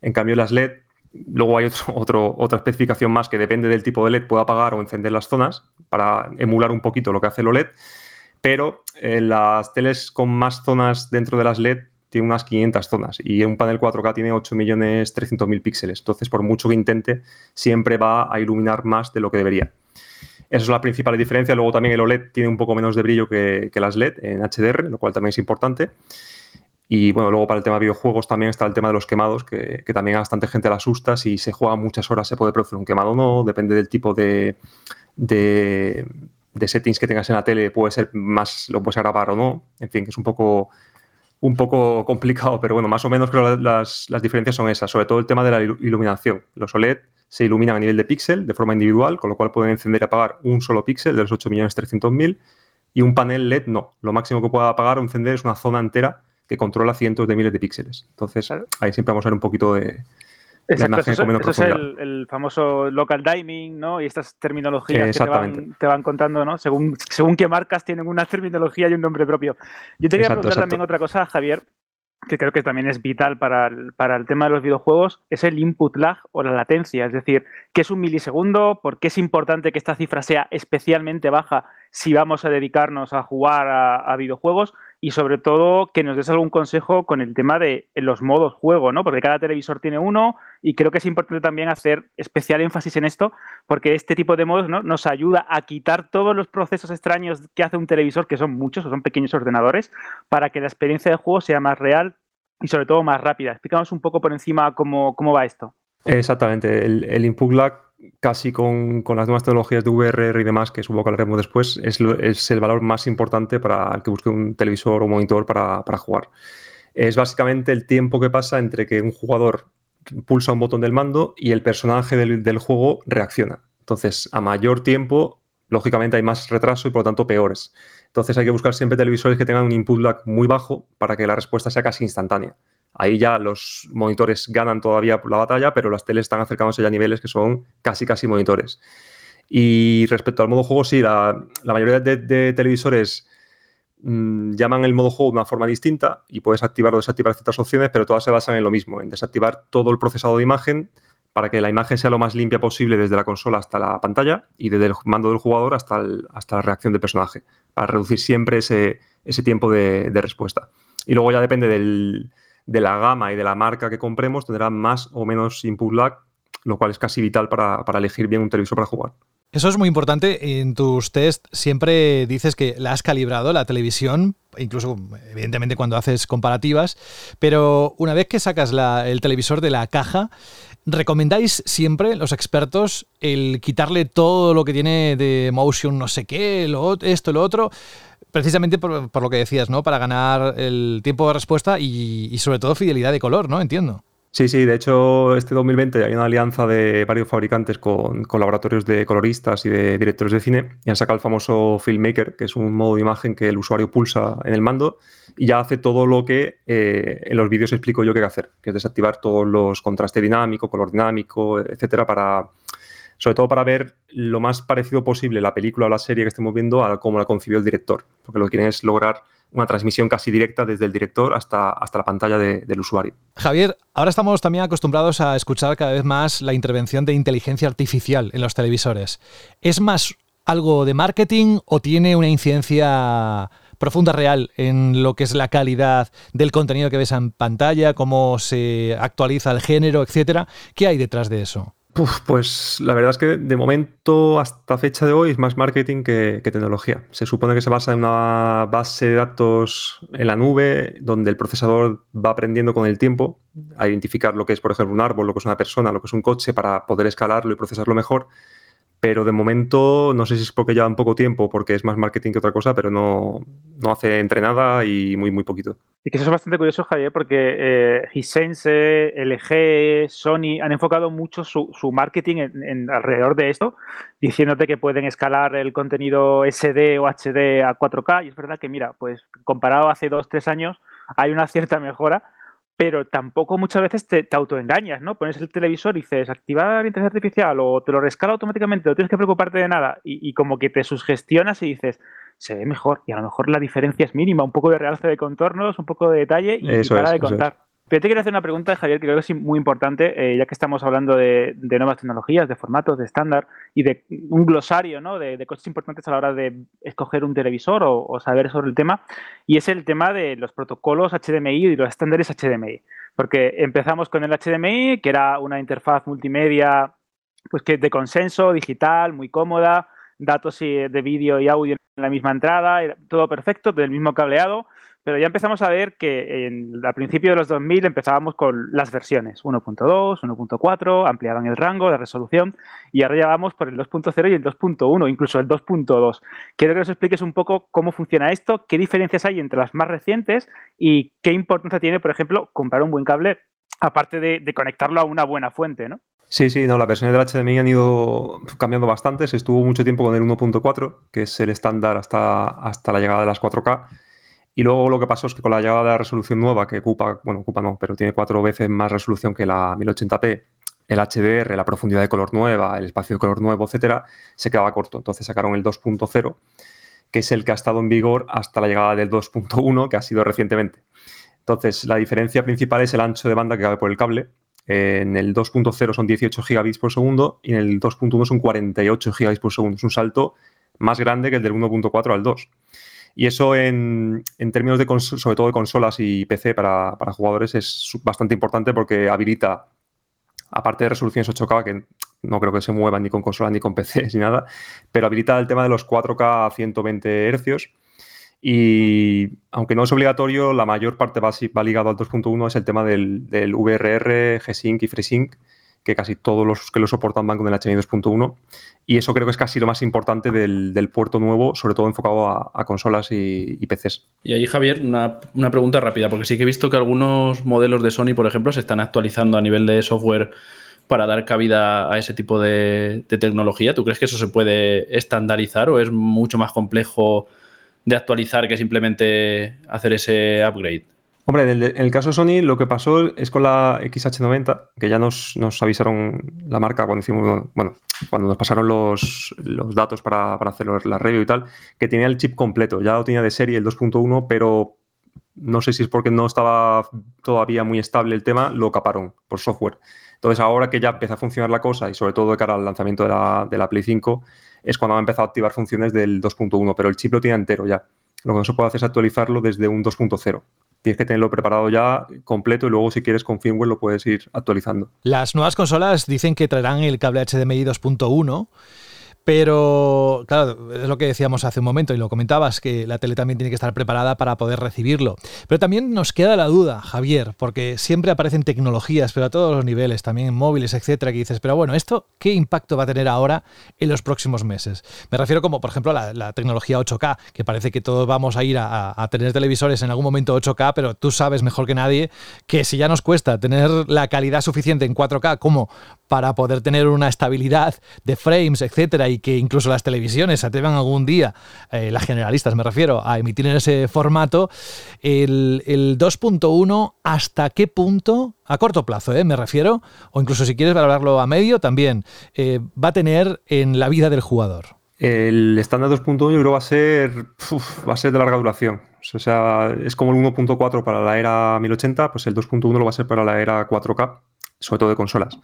En cambio, las LED, luego hay otra especificación más que depende del tipo de LED, puede apagar o encender las zonas para emular un poquito lo que hace el OLED, pero eh, las teles con más zonas dentro de las LED tienen unas 500 zonas y un panel 4K tiene 8.300.000 píxeles. Entonces, por mucho que intente, siempre va a iluminar más de lo que debería. Esa es la principal diferencia. Luego también el OLED tiene un poco menos de brillo que, las LED en HDR, lo cual también es importante. Y bueno, luego para el tema de videojuegos también está el tema de los quemados, que, también a bastante gente le asusta. Si se juega muchas horas se puede producir un quemado o no, depende del tipo de, de, settings que tengas en la tele, puede ser más, lo puedes grabar o no. En fin, que es un poco, un poco complicado, pero bueno, más o menos creo que las, las diferencias son esas, sobre todo el tema de la iluminación. Los OLED se iluminan a nivel de píxel de forma individual, con lo cual pueden encender y apagar un solo píxel de los 8.300.000 y un panel LED no. Lo máximo que pueda apagar o encender es una zona entera que controla cientos de miles de píxeles. Entonces, ahí siempre vamos a ver un poquito de, Exacto, eso, es el, famoso local dimming, ¿no? Y estas terminologías que te van, contando, ¿no? Según, según qué marcas tienen una terminología y un nombre propio. Yo te quería preguntar también otra cosa, Javier, que creo que también es vital para el, para el, tema de los videojuegos, es el input lag o la latencia. Es decir, ¿qué es un milisegundo? ¿Por qué es importante que esta cifra sea especialmente baja si vamos a dedicarnos a jugar a videojuegos? y sobre todo que nos des algún consejo con el tema de los modos juego, ¿no? Porque cada televisor tiene uno y creo que es importante también hacer especial énfasis en esto porque este tipo de modos ¿no? nos ayuda a quitar todos los procesos extraños que hace un televisor, que son muchos o son pequeños ordenadores, para que la experiencia de juego sea más real y sobre todo más rápida. Explícanos un poco por encima cómo, cómo va esto. Exactamente, el, input lag casi con, las nuevas tecnologías de VRR y demás, que supongo que hablaremos después, es, es, el valor más importante para el que busque un televisor o monitor para, jugar. Es básicamente el tiempo que pasa entre que un jugador pulsa un botón del mando y el personaje del, juego reacciona. Entonces, a mayor tiempo, lógicamente hay más retraso y por lo tanto peores. Entonces hay que buscar siempre televisores que tengan un input lag muy bajo para que la respuesta sea casi instantánea. Ahí ya los monitores ganan todavía la batalla, pero las teles están acercándose ya a niveles que son casi, casi monitores. Y respecto al modo juego, sí, la, mayoría de, televisores mm, llaman el modo juego de una forma distinta y puedes activar o desactivar ciertas opciones, pero todas se basan en lo mismo, en desactivar todo el procesado de imagen para que la imagen sea lo más limpia posible desde la consola hasta la pantalla y desde el mando del jugador hasta, hasta la reacción del personaje, para reducir siempre ese, tiempo de respuesta. Y luego ya depende del, de la gama y de la marca que compremos tendrá más o menos input lag, lo cual es casi vital para, elegir bien un televisor para jugar. Eso es muy importante. En tus test siempre dices que la has calibrado, la televisión, incluso evidentemente cuando haces comparativas, pero una vez que sacas el televisor de la caja, ¿recomendáis siempre, los expertos, el quitarle todo lo que tiene de motion, no sé qué, lo, esto, lo otro? Precisamente por, lo que decías, ¿no? Para ganar el tiempo de respuesta y, sobre todo fidelidad de color, ¿no? Entiendo. Sí, sí, de hecho este 2020 hay una alianza de varios fabricantes con, laboratorios de coloristas y de directores de cine y han sacado el famoso Filmmaker, que es un modo de imagen que el usuario pulsa en el mando y ya hace todo lo que eh, en los vídeos explico yo que hay que hacer, que es desactivar todos los contraste dinámico, color dinámico, etcétera, para, sobre todo para ver lo más parecido posible la película o la serie que estemos viendo a cómo la concibió el director, porque lo que quieren es lograr una transmisión casi directa desde el director hasta, hasta la pantalla del usuario. Javier, ahora estamos también acostumbrados a escuchar cada vez más la intervención de inteligencia artificial en los televisores. ¿Es más algo de marketing o tiene una incidencia profunda real en lo que es la calidad del contenido que ves en pantalla, cómo se actualiza el género, etcétera? ¿Qué hay detrás de eso? Pues la verdad es que de momento, hasta fecha de hoy, es más marketing que, tecnología. Se supone que se basa en una base de datos en la nube, donde el procesador va aprendiendo con el tiempo a identificar lo que es, por ejemplo, un árbol, lo que es una persona, lo que es un coche, para poder escalarlo y procesarlo mejor pero de momento no sé si es porque llevan poco tiempo, porque es más marketing que otra cosa, pero no, no hace entrenada y muy, muy poquito. Y que eso es bastante curioso, Javier, porque eh, Hisense, LG, Sony han enfocado mucho su, su marketing en, alrededor de esto, diciéndote que pueden escalar el contenido SD o HD a 4K. Y es verdad que, mira, pues comparado hace dos, tres años, hay una cierta mejora pero tampoco muchas veces te, autoengañas, ¿no? Pones el televisor y dices, activar inteligencia artificial o te lo rescala automáticamente, no tienes que preocuparte de nada y, como que te sugestionas y dices, se ve mejor y a lo mejor la diferencia es mínima, un poco de realce de contornos, un poco de detalle y, para de contar. Pero te quiero hacer una pregunta, Javier, que creo que es muy importante, eh, ya que estamos hablando de, nuevas tecnologías, de formatos, de estándar y de un glosario ¿no? de, cosas importantes a la hora de escoger un televisor o, saber sobre el tema, y es el tema de los protocolos HDMI y los estándares HDMI. Porque empezamos con el HDMI, que era una interfaz multimedia pues que de consenso, digital, muy cómoda, datos de vídeo y audio en la misma entrada, todo perfecto, del mismo cableado pero ya empezamos a ver que en, a principios de los 2000 empezábamos con las versiones 1.2, 1.4, ampliaban el rango, la resolución y ahora ya vamos por el 2.0 y el 2.1, incluso el 2.2. Quiero que nos expliques un poco cómo funciona esto, qué diferencias hay entre las más recientes y qué importancia tiene, por ejemplo, comprar un buen cable aparte de, conectarlo a una buena fuente, ¿no? Sí, sí, no, las versiones del HDMI han ido cambiando bastante. Se estuvo mucho tiempo con el 1.4, que es el estándar hasta, hasta la llegada de las 4K y luego lo que pasó es que con la llegada de la resolución nueva, que ocupa, bueno, ocupa no, pero tiene cuatro veces más resolución que la 1080p, el HDR, la profundidad de color nueva, el espacio de color nuevo, etcétera, se quedaba corto. Entonces sacaron el 2.0, que es el que ha estado en vigor hasta la llegada del 2.1, que ha sido recientemente. Entonces, la diferencia principal es el ancho de banda que cabe por el cable. En el 2.0 son 18 gigabits por segundo y en el 2.1 son 48 gigabits por segundo. Es un salto más grande que el del 1.4 al 2. Y eso en, términos de, sobre todo de consolas y PC para, jugadores es bastante importante porque habilita, aparte de resoluciones 8K, que no creo que se muevan ni con consolas ni con PC ni nada, pero habilita el tema de los 4K a 120 Hz. Y aunque no es obligatorio, la mayor parte va, va ligado al 2.1 es el tema del, del VRR, G-Sync y FreeSync, que casi todos los que lo soportan van con el HDMI 2.1. Y eso creo que es casi lo más importante del, puerto nuevo, sobre todo enfocado a, consolas y, PCs. Y ahí, Javier, una, pregunta rápida, porque sí que he visto que algunos modelos de Sony, por ejemplo, se están actualizando a nivel de software para dar cabida a ese tipo de tecnología. ¿Tú crees que eso se puede estandarizar o es mucho más complejo de actualizar que simplemente hacer ese upgrade? Hombre, en el, caso de Sony lo que pasó es con la XH90, que ya nos, avisaron la marca cuando hicimos, bueno, cuando nos pasaron los, datos para, hacer la review y tal, que tenía el chip completo, ya lo tenía de serie el 2.1, pero no sé si es porque no estaba todavía muy estable el tema, lo caparon por software. Entonces ahora que ya empieza a funcionar la cosa y sobre todo de cara al lanzamiento de la, de la Play 5, es cuando ha empezado a activar funciones del 2.1, pero el chip lo tiene entero ya. Lo que no se puede hacer es actualizarlo desde un 2.0 tienes que tenerlo preparado ya completo y luego si quieres con firmware lo puedes ir actualizando. Las nuevas consolas dicen que traerán el cable HDMI 2.1 pero, claro, es lo que decíamos hace un momento y lo comentabas, que la tele también tiene que estar preparada para poder recibirlo. Pero también nos queda la duda, Javier, porque siempre aparecen tecnologías, pero a todos los niveles, también móviles, etcétera, que dices, pero bueno, ¿esto qué impacto va a tener ahora en los próximos meses? Me refiero como, por ejemplo, a la, tecnología 8K, que parece que todos vamos a ir a, tener televisores en algún momento 8K, pero tú sabes mejor que nadie que si ya nos cuesta tener la calidad suficiente en 4K como para poder tener una estabilidad de frames, etcétera, y que incluso las televisiones se atrevan algún día, eh, las generalistas me refiero, a emitir en ese formato, el, el 2.1, ¿hasta qué punto, a corto plazo, eh, me refiero, o incluso si quieres valorarlo a medio, también, eh, va a tener en la vida del jugador? El estándar 2.1 yo creo va a ser va a ser de larga duración. O sea, es como el 1.4 para la era 1080, pues el 2.1 lo va a ser para la era 4K, sobre todo de consolas.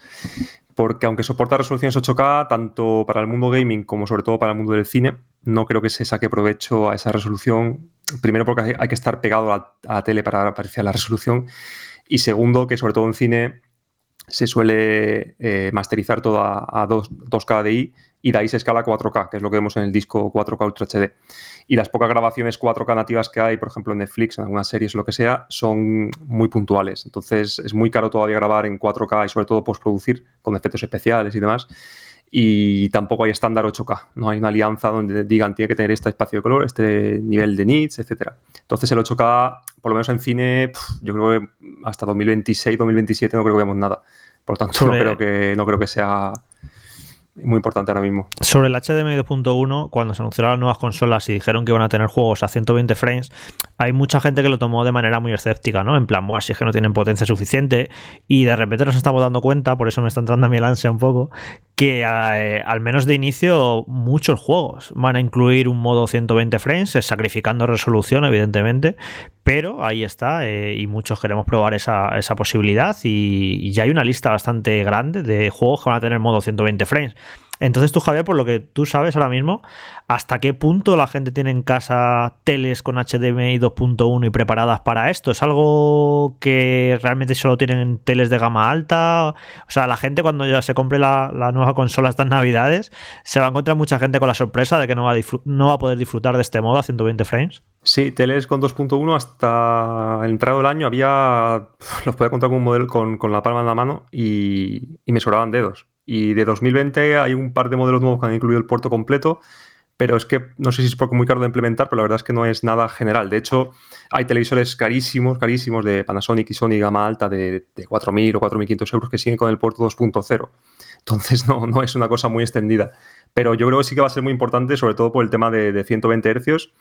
Porque aunque soporta resoluciones 8K, tanto para el mundo gaming como sobre todo para el mundo del cine, no creo que se saque provecho a esa resolución. Primero porque hay que estar pegado a, la tele para apreciar la resolución. Y segundo, que sobre todo en cine se suele eh, masterizar todo a, a 2, 2K DI y de ahí se escala 4K, que es lo que vemos en el disco 4K Ultra HD. Y las pocas grabaciones 4K nativas que hay, por ejemplo en Netflix, en algunas series lo que sea, son muy puntuales. Entonces es muy caro todavía grabar en 4K y sobre todo postproducir con efectos especiales y demás. Y tampoco hay estándar 8K, no hay una alianza donde digan tiene que tener este espacio de color, este nivel de nits, etc. Entonces el 8K, por lo menos en cine, yo creo que hasta 2026, 2027 no creo que veamos nada. Por tanto, no creo que, no creo que sea muy importante ahora mismo. Sobre el HDMI 2.1, cuando se anunciaron las nuevas consolas y dijeron que iban a tener juegos a 120 frames, hay mucha gente que lo tomó de manera muy escéptica, ¿no? En plan, Buah, si es que no tienen potencia suficiente. Y de repente nos estamos dando cuenta, por eso me está entrando a mí el ansia un poco, que eh, al menos de inicio muchos juegos van a incluir un modo 120 frames, sacrificando resolución, evidentemente, pero ahí está eh, y muchos queremos probar esa, esa posibilidad y, y ya hay una lista bastante grande de juegos que van a tener modo 120 frames. Entonces tú, Javier, por lo que tú sabes ahora mismo, ¿hasta qué punto la gente tiene en casa teles con HDMI 2.1 y preparadas para esto? ¿Es algo que realmente solo tienen teles de gama alta? O sea, la gente cuando ya se compre la, nueva consola estas navidades, ¿se va a encontrar mucha gente con la sorpresa de que no va a, poder disfrutar de este modo a 120 frames? Sí, teles con 2.1 hasta el entrado del año había, los podía contar con un modelo con, la palma en la mano y me sobraban dedos. Y de 2020 hay un par de modelos nuevos que han incluido el puerto completo, pero es que no sé si es porque muy caro de implementar, pero la verdad es que no es nada general. De hecho, hay televisores carísimos, carísimos de Panasonic y Sony gama alta de, de 4.000 o 4.500 euros que siguen con el puerto 2.0. Entonces no, no es una cosa muy extendida. Pero yo creo que sí que va a ser muy importante, sobre todo por el tema de, de 120 Hz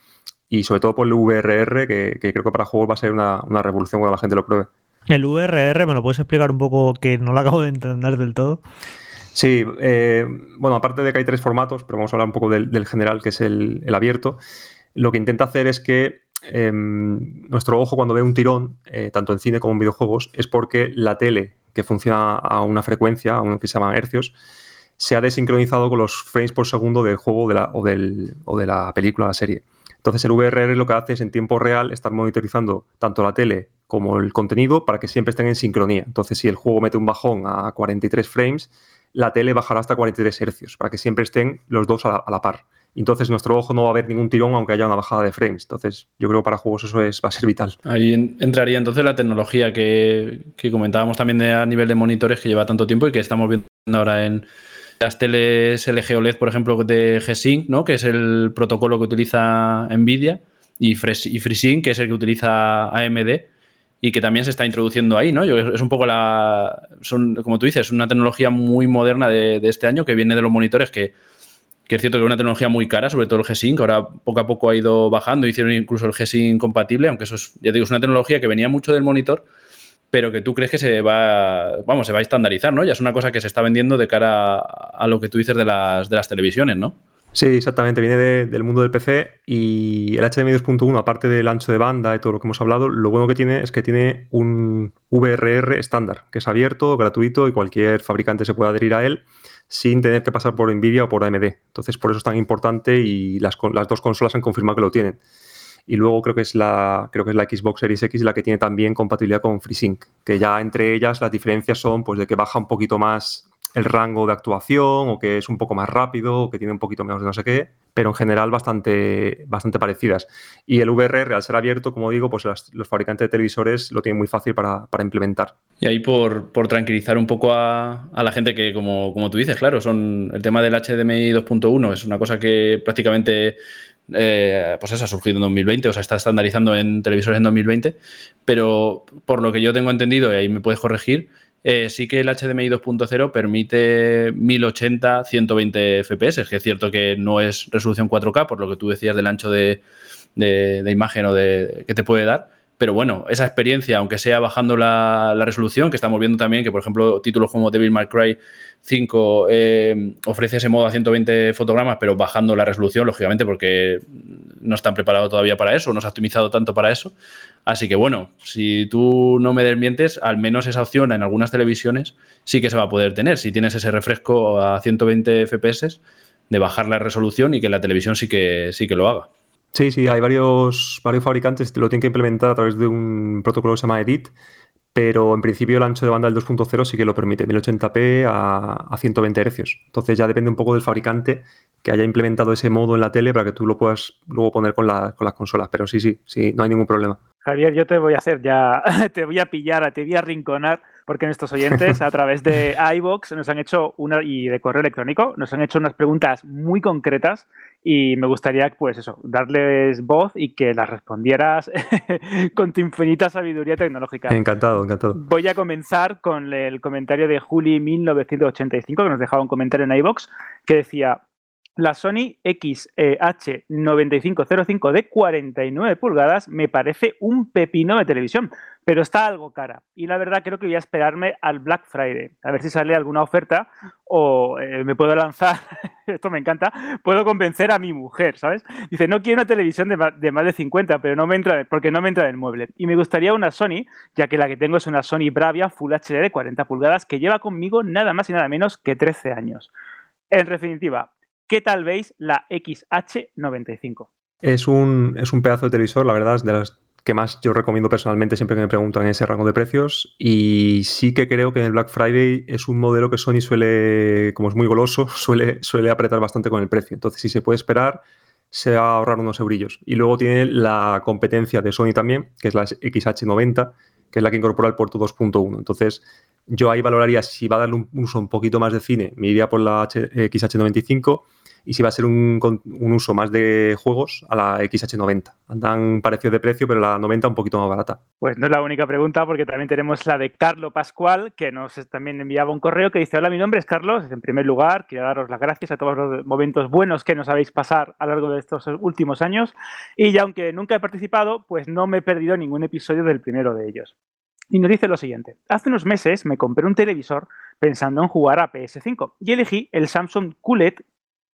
y sobre todo por el VRR, que, que, creo que para juegos va a ser una, una revolución cuando la gente lo pruebe. El VRR, ¿me lo puedes explicar un poco que no lo acabo de entender del todo? Sí, eh, bueno, aparte de que hay tres formatos, pero vamos a hablar un poco del, general, que es el, abierto, lo que intenta hacer es que eh, nuestro ojo cuando ve un tirón, eh, tanto en cine como en videojuegos, es porque la tele, que funciona a una frecuencia, a uno que se llama hercios, se ha desincronizado con los frames por segundo del juego de la, o, o de la película, la serie. Entonces el VRR lo que hace es en tiempo real estar monitorizando tanto la tele como el contenido para que siempre estén en sincronía. Entonces si el juego mete un bajón a 43 frames, la tele bajará hasta 43 hercios, para que siempre estén los dos a la, par. Entonces nuestro ojo no va a ver ningún tirón aunque haya una bajada de frames. Entonces yo creo que para juegos eso es, va a ser vital. Ahí entraría entonces la tecnología que, comentábamos también a nivel de monitores que lleva tanto tiempo y que estamos viendo ahora en las teles LG OLED, por ejemplo, de G-Sync, ¿no? que es el protocolo que utiliza NVIDIA, y, y FreeSync, que es el que utiliza AMD y que también se está introduciendo ahí, ¿no? Es un poco la. Son, como tú dices, una tecnología muy moderna de, de este año que viene de los monitores que, que, es cierto que es una tecnología muy cara, sobre todo el G-Sync, ahora poco a poco ha ido bajando, hicieron incluso el G-Sync compatible, aunque eso es, ya digo, es una tecnología que venía mucho del monitor, pero que tú crees que se va, vamos, se va a estandarizar, ¿no? Ya es una cosa que se está vendiendo de cara a, a lo que tú dices de las, de las televisiones, ¿no? Sí, exactamente, viene de, del mundo del PC y el HDMI 2.1, aparte del ancho de banda y todo lo que hemos hablado, lo bueno que tiene es que tiene un VRR estándar, que es abierto, gratuito y cualquier fabricante se puede adherir a él sin tener que pasar por Nvidia o por AMD. Entonces, por eso es tan importante y las, las dos consolas han confirmado que lo tienen. Y luego creo que es la creo que es la Xbox Series X la que tiene también compatibilidad con FreeSync, que ya entre ellas las diferencias son pues de que baja un poquito más el rango de actuación o que es un poco más rápido o que tiene un poquito menos de no sé qué, pero en general bastante, bastante parecidas. Y el VRR, al ser abierto, como digo, pues los fabricantes de televisores lo tienen muy fácil para, para implementar. Y ahí por, por tranquilizar un poco a, a, la gente que, como, como tú dices, claro, son el tema del HDMI 2.1 es una cosa que prácticamente eh, pues eso ha surgido en 2020, o sea, está estandarizando en televisores en 2020, pero por lo que yo tengo entendido, y ahí me puedes corregir, eh, sí que el HDMI 2.0 permite 1080, 120 FPS, que es cierto que no es resolución 4K, por lo que tú decías del ancho de, imagen o de que te puede dar. Pero bueno, esa experiencia, aunque sea bajando la, resolución, que estamos viendo también que, por ejemplo, títulos como Devil May Cry 5 eh, ofrece ese modo a 120 fotogramas, pero bajando la resolución, lógicamente, porque no están preparados todavía para eso, no se ha optimizado tanto para eso. Así que bueno, si tú no me desmientes, al menos esa opción en algunas televisiones sí que se va a poder tener. Si tienes ese refresco a 120 FPS, de bajar la resolución y que la televisión sí que, sí que lo haga. Sí, sí, hay varios, varios fabricantes que lo tienen que implementar a través de un protocolo que se llama EDIT, pero en principio el ancho de banda del 2.0 sí que lo permite, 1080p a, 120 Hz. Entonces ya depende un poco del fabricante que haya implementado ese modo en la tele para que tú lo puedas luego poner con, con las consolas. Pero sí, sí, sí, no hay ningún problema. Javier, yo te voy a hacer ya, te voy a pillar, te voy a rinconar, porque nuestros oyentes a través de iBox nos han hecho una y de correo electrónico nos han hecho unas preguntas muy concretas y me gustaría, pues eso, darles voz y que las respondieras con tu infinita sabiduría tecnológica. Encantado, encantado. Voy a comenzar con el comentario de Juli1985 que nos dejaba un comentario en iBox que decía la Sony XH9505 de 49 pulgadas me parece un pepino de televisión, pero está algo cara. Y la verdad creo que voy a esperarme al Black Friday, a ver si sale alguna oferta o eh, me puedo lanzar, esto me encanta, puedo convencer a mi mujer, ¿sabes? Dice, no quiero una televisión de, de más de 50, pero no me entra, porque no me entra en el mueble. Y me gustaría una Sony, ya que la que tengo es una Sony Bravia Full HD de 40 pulgadas que lleva conmigo nada más y nada menos que 13 años. En definitiva, ¿Qué tal veis la XH95? Es un, es un pedazo de televisor, la verdad, es de las que más yo recomiendo personalmente siempre que me preguntan ese rango de precios. Y sí que creo que en el Black Friday es un modelo que Sony suele, como es muy goloso, suele, suele apretar bastante con el precio. Entonces, si se puede esperar, se va a ahorrar unos eurillos. Y luego tiene la competencia de Sony también, que es la XH90, que es la que incorpora el puerto 2.1. Entonces, yo ahí valoraría si va a darle un uso un poquito más de cine, me iría por la XH95 y si va a ser un, uso más de juegos a la XH90. Andan parecidos de precio, pero la 90 un poquito más barata. Pues no es la única pregunta, porque también tenemos la de Carlo Pascual, que nos también enviaba un correo que dice: Hola, mi nombre es Carlos. En primer lugar, quiero daros las gracias a todos los momentos buenos que nos habéis pasado a lo largo de estos últimos años. Y aunque nunca he participado, pues no me he perdido ningún episodio del primero de ellos. Y nos dice lo siguiente. Hace unos meses me compré un televisor pensando en jugar a PS5 y elegí el Samsung QLED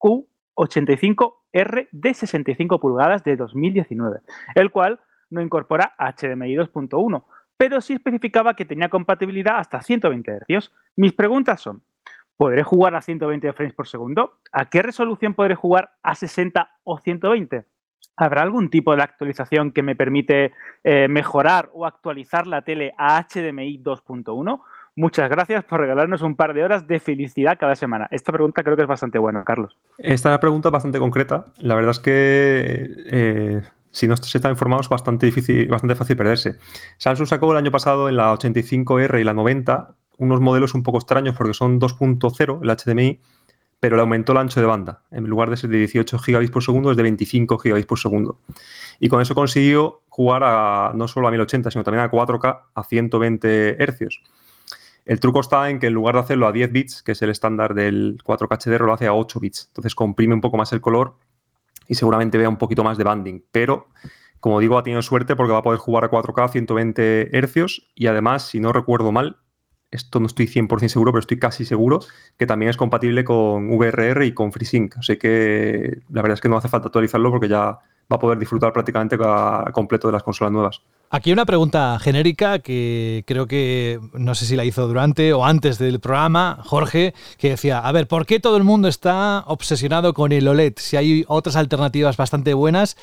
Q85R de 65 pulgadas de 2019, el cual no incorpora HDMI 2.1, pero sí especificaba que tenía compatibilidad hasta 120 Hz. Mis preguntas son, ¿podré jugar a 120 frames por segundo? ¿A qué resolución podré jugar a 60 o 120? ¿Habrá algún tipo de actualización que me permite eh, mejorar o actualizar la tele a HDMI 2.1? Muchas gracias por regalarnos un par de horas de felicidad cada semana. Esta pregunta creo que es bastante buena, Carlos. Esta pregunta es bastante concreta. La verdad es que eh, si no se está informado es bastante, difícil, bastante fácil perderse. Samsung sacó el año pasado en la 85R y la 90 unos modelos un poco extraños porque son 2.0 el HDMI, pero le aumentó el ancho de banda. En lugar de ser de 18 gigabits por segundo, es de 25 gigabits por segundo. Y con eso consiguió jugar a, no solo a 1080, sino también a 4K a 120 Hz. El truco está en que en lugar de hacerlo a 10 bits, que es el estándar del 4K HDR, lo hace a 8 bits. Entonces comprime un poco más el color y seguramente vea un poquito más de banding. Pero, como digo, ha tenido suerte porque va a poder jugar a 4K a 120 Hz y además, si no recuerdo mal, esto no estoy 100% seguro, pero estoy casi seguro que también es compatible con VRR y con FreeSync. Así que la verdad es que no hace falta actualizarlo porque ya va a poder disfrutar prácticamente completo de las consolas nuevas. Aquí una pregunta genérica que creo que no sé si la hizo durante o antes del programa, Jorge, que decía, a ver, ¿por qué todo el mundo está obsesionado con el OLED? Si hay otras alternativas bastante buenas.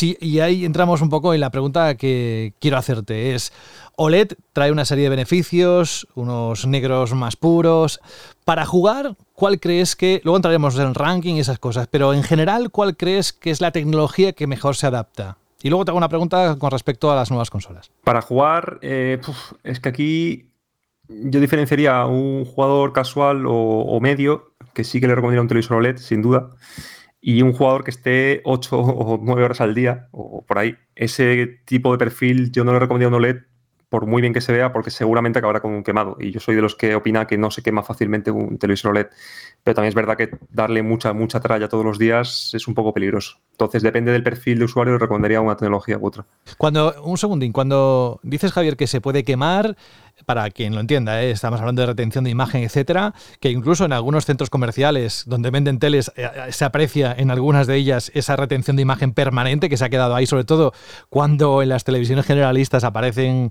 Y ahí entramos un poco en la pregunta que quiero hacerte. Es, OLED trae una serie de beneficios, unos negros más puros. Para jugar, ¿cuál crees que, luego entraremos en ranking y esas cosas, pero en general, ¿cuál crees que es la tecnología que mejor se adapta? Y luego te hago una pregunta con respecto a las nuevas consolas. Para jugar, eh, es que aquí yo diferenciaría a un jugador casual o, medio, que sí que le recomendaría un televisor OLED, sin duda, y un jugador que esté 8 o 9 horas al día, o por ahí. Ese tipo de perfil yo no le recomendaría un OLED por muy bien que se vea, porque seguramente acabará con un quemado. Y yo soy de los que opina que no se quema fácilmente un televisor OLED. Pero también es verdad que darle mucha, mucha tralla todos los días es un poco peligroso. Entonces, depende del perfil de usuario, recomendaría una tecnología u otra. Cuando, un segundín, cuando dices, Javier, que se puede quemar, para quien lo entienda, ¿eh? estamos hablando de retención de imagen, etcétera, que incluso en algunos centros comerciales donde venden teles eh, eh, se aprecia en algunas de ellas esa retención de imagen permanente que se ha quedado ahí, sobre todo cuando en las televisiones generalistas aparecen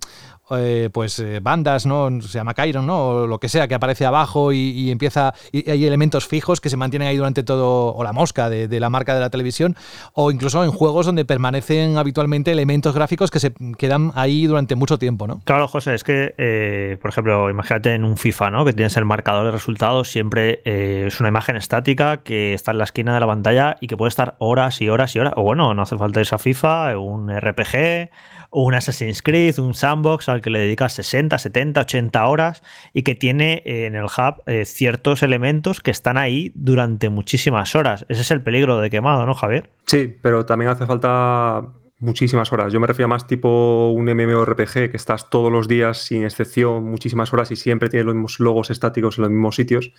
pues bandas, ¿no? Se llama Chiron, ¿no? O lo que sea, que aparece abajo y, empieza. Y hay elementos fijos que se mantienen ahí durante todo. O la mosca de, la marca de la televisión. O incluso en juegos donde permanecen habitualmente elementos gráficos que se quedan ahí durante mucho tiempo, ¿no? Claro, José, es que eh, por ejemplo, imagínate en un FIFA, ¿no? Que tienes el marcador de resultados, siempre eh, es una imagen estática que está en la esquina de la pantalla y que puede estar horas y horas y horas. O bueno, no hace falta esa FIFA, un RPG, un Assassin's Creed, un sandbox al que le dedicas 60, 70, 80 horas y que tiene eh, en el hub ciertos elementos que están ahí durante muchísimas horas. Ese es el peligro de quemado, ¿no, Javier? Sí, pero también hace falta muchísimas horas. Yo me refiero más tipo un MMORPG que estás todos los días sin excepción, muchísimas horas y siempre tiene los mismos logos estáticos en los mismos sitios.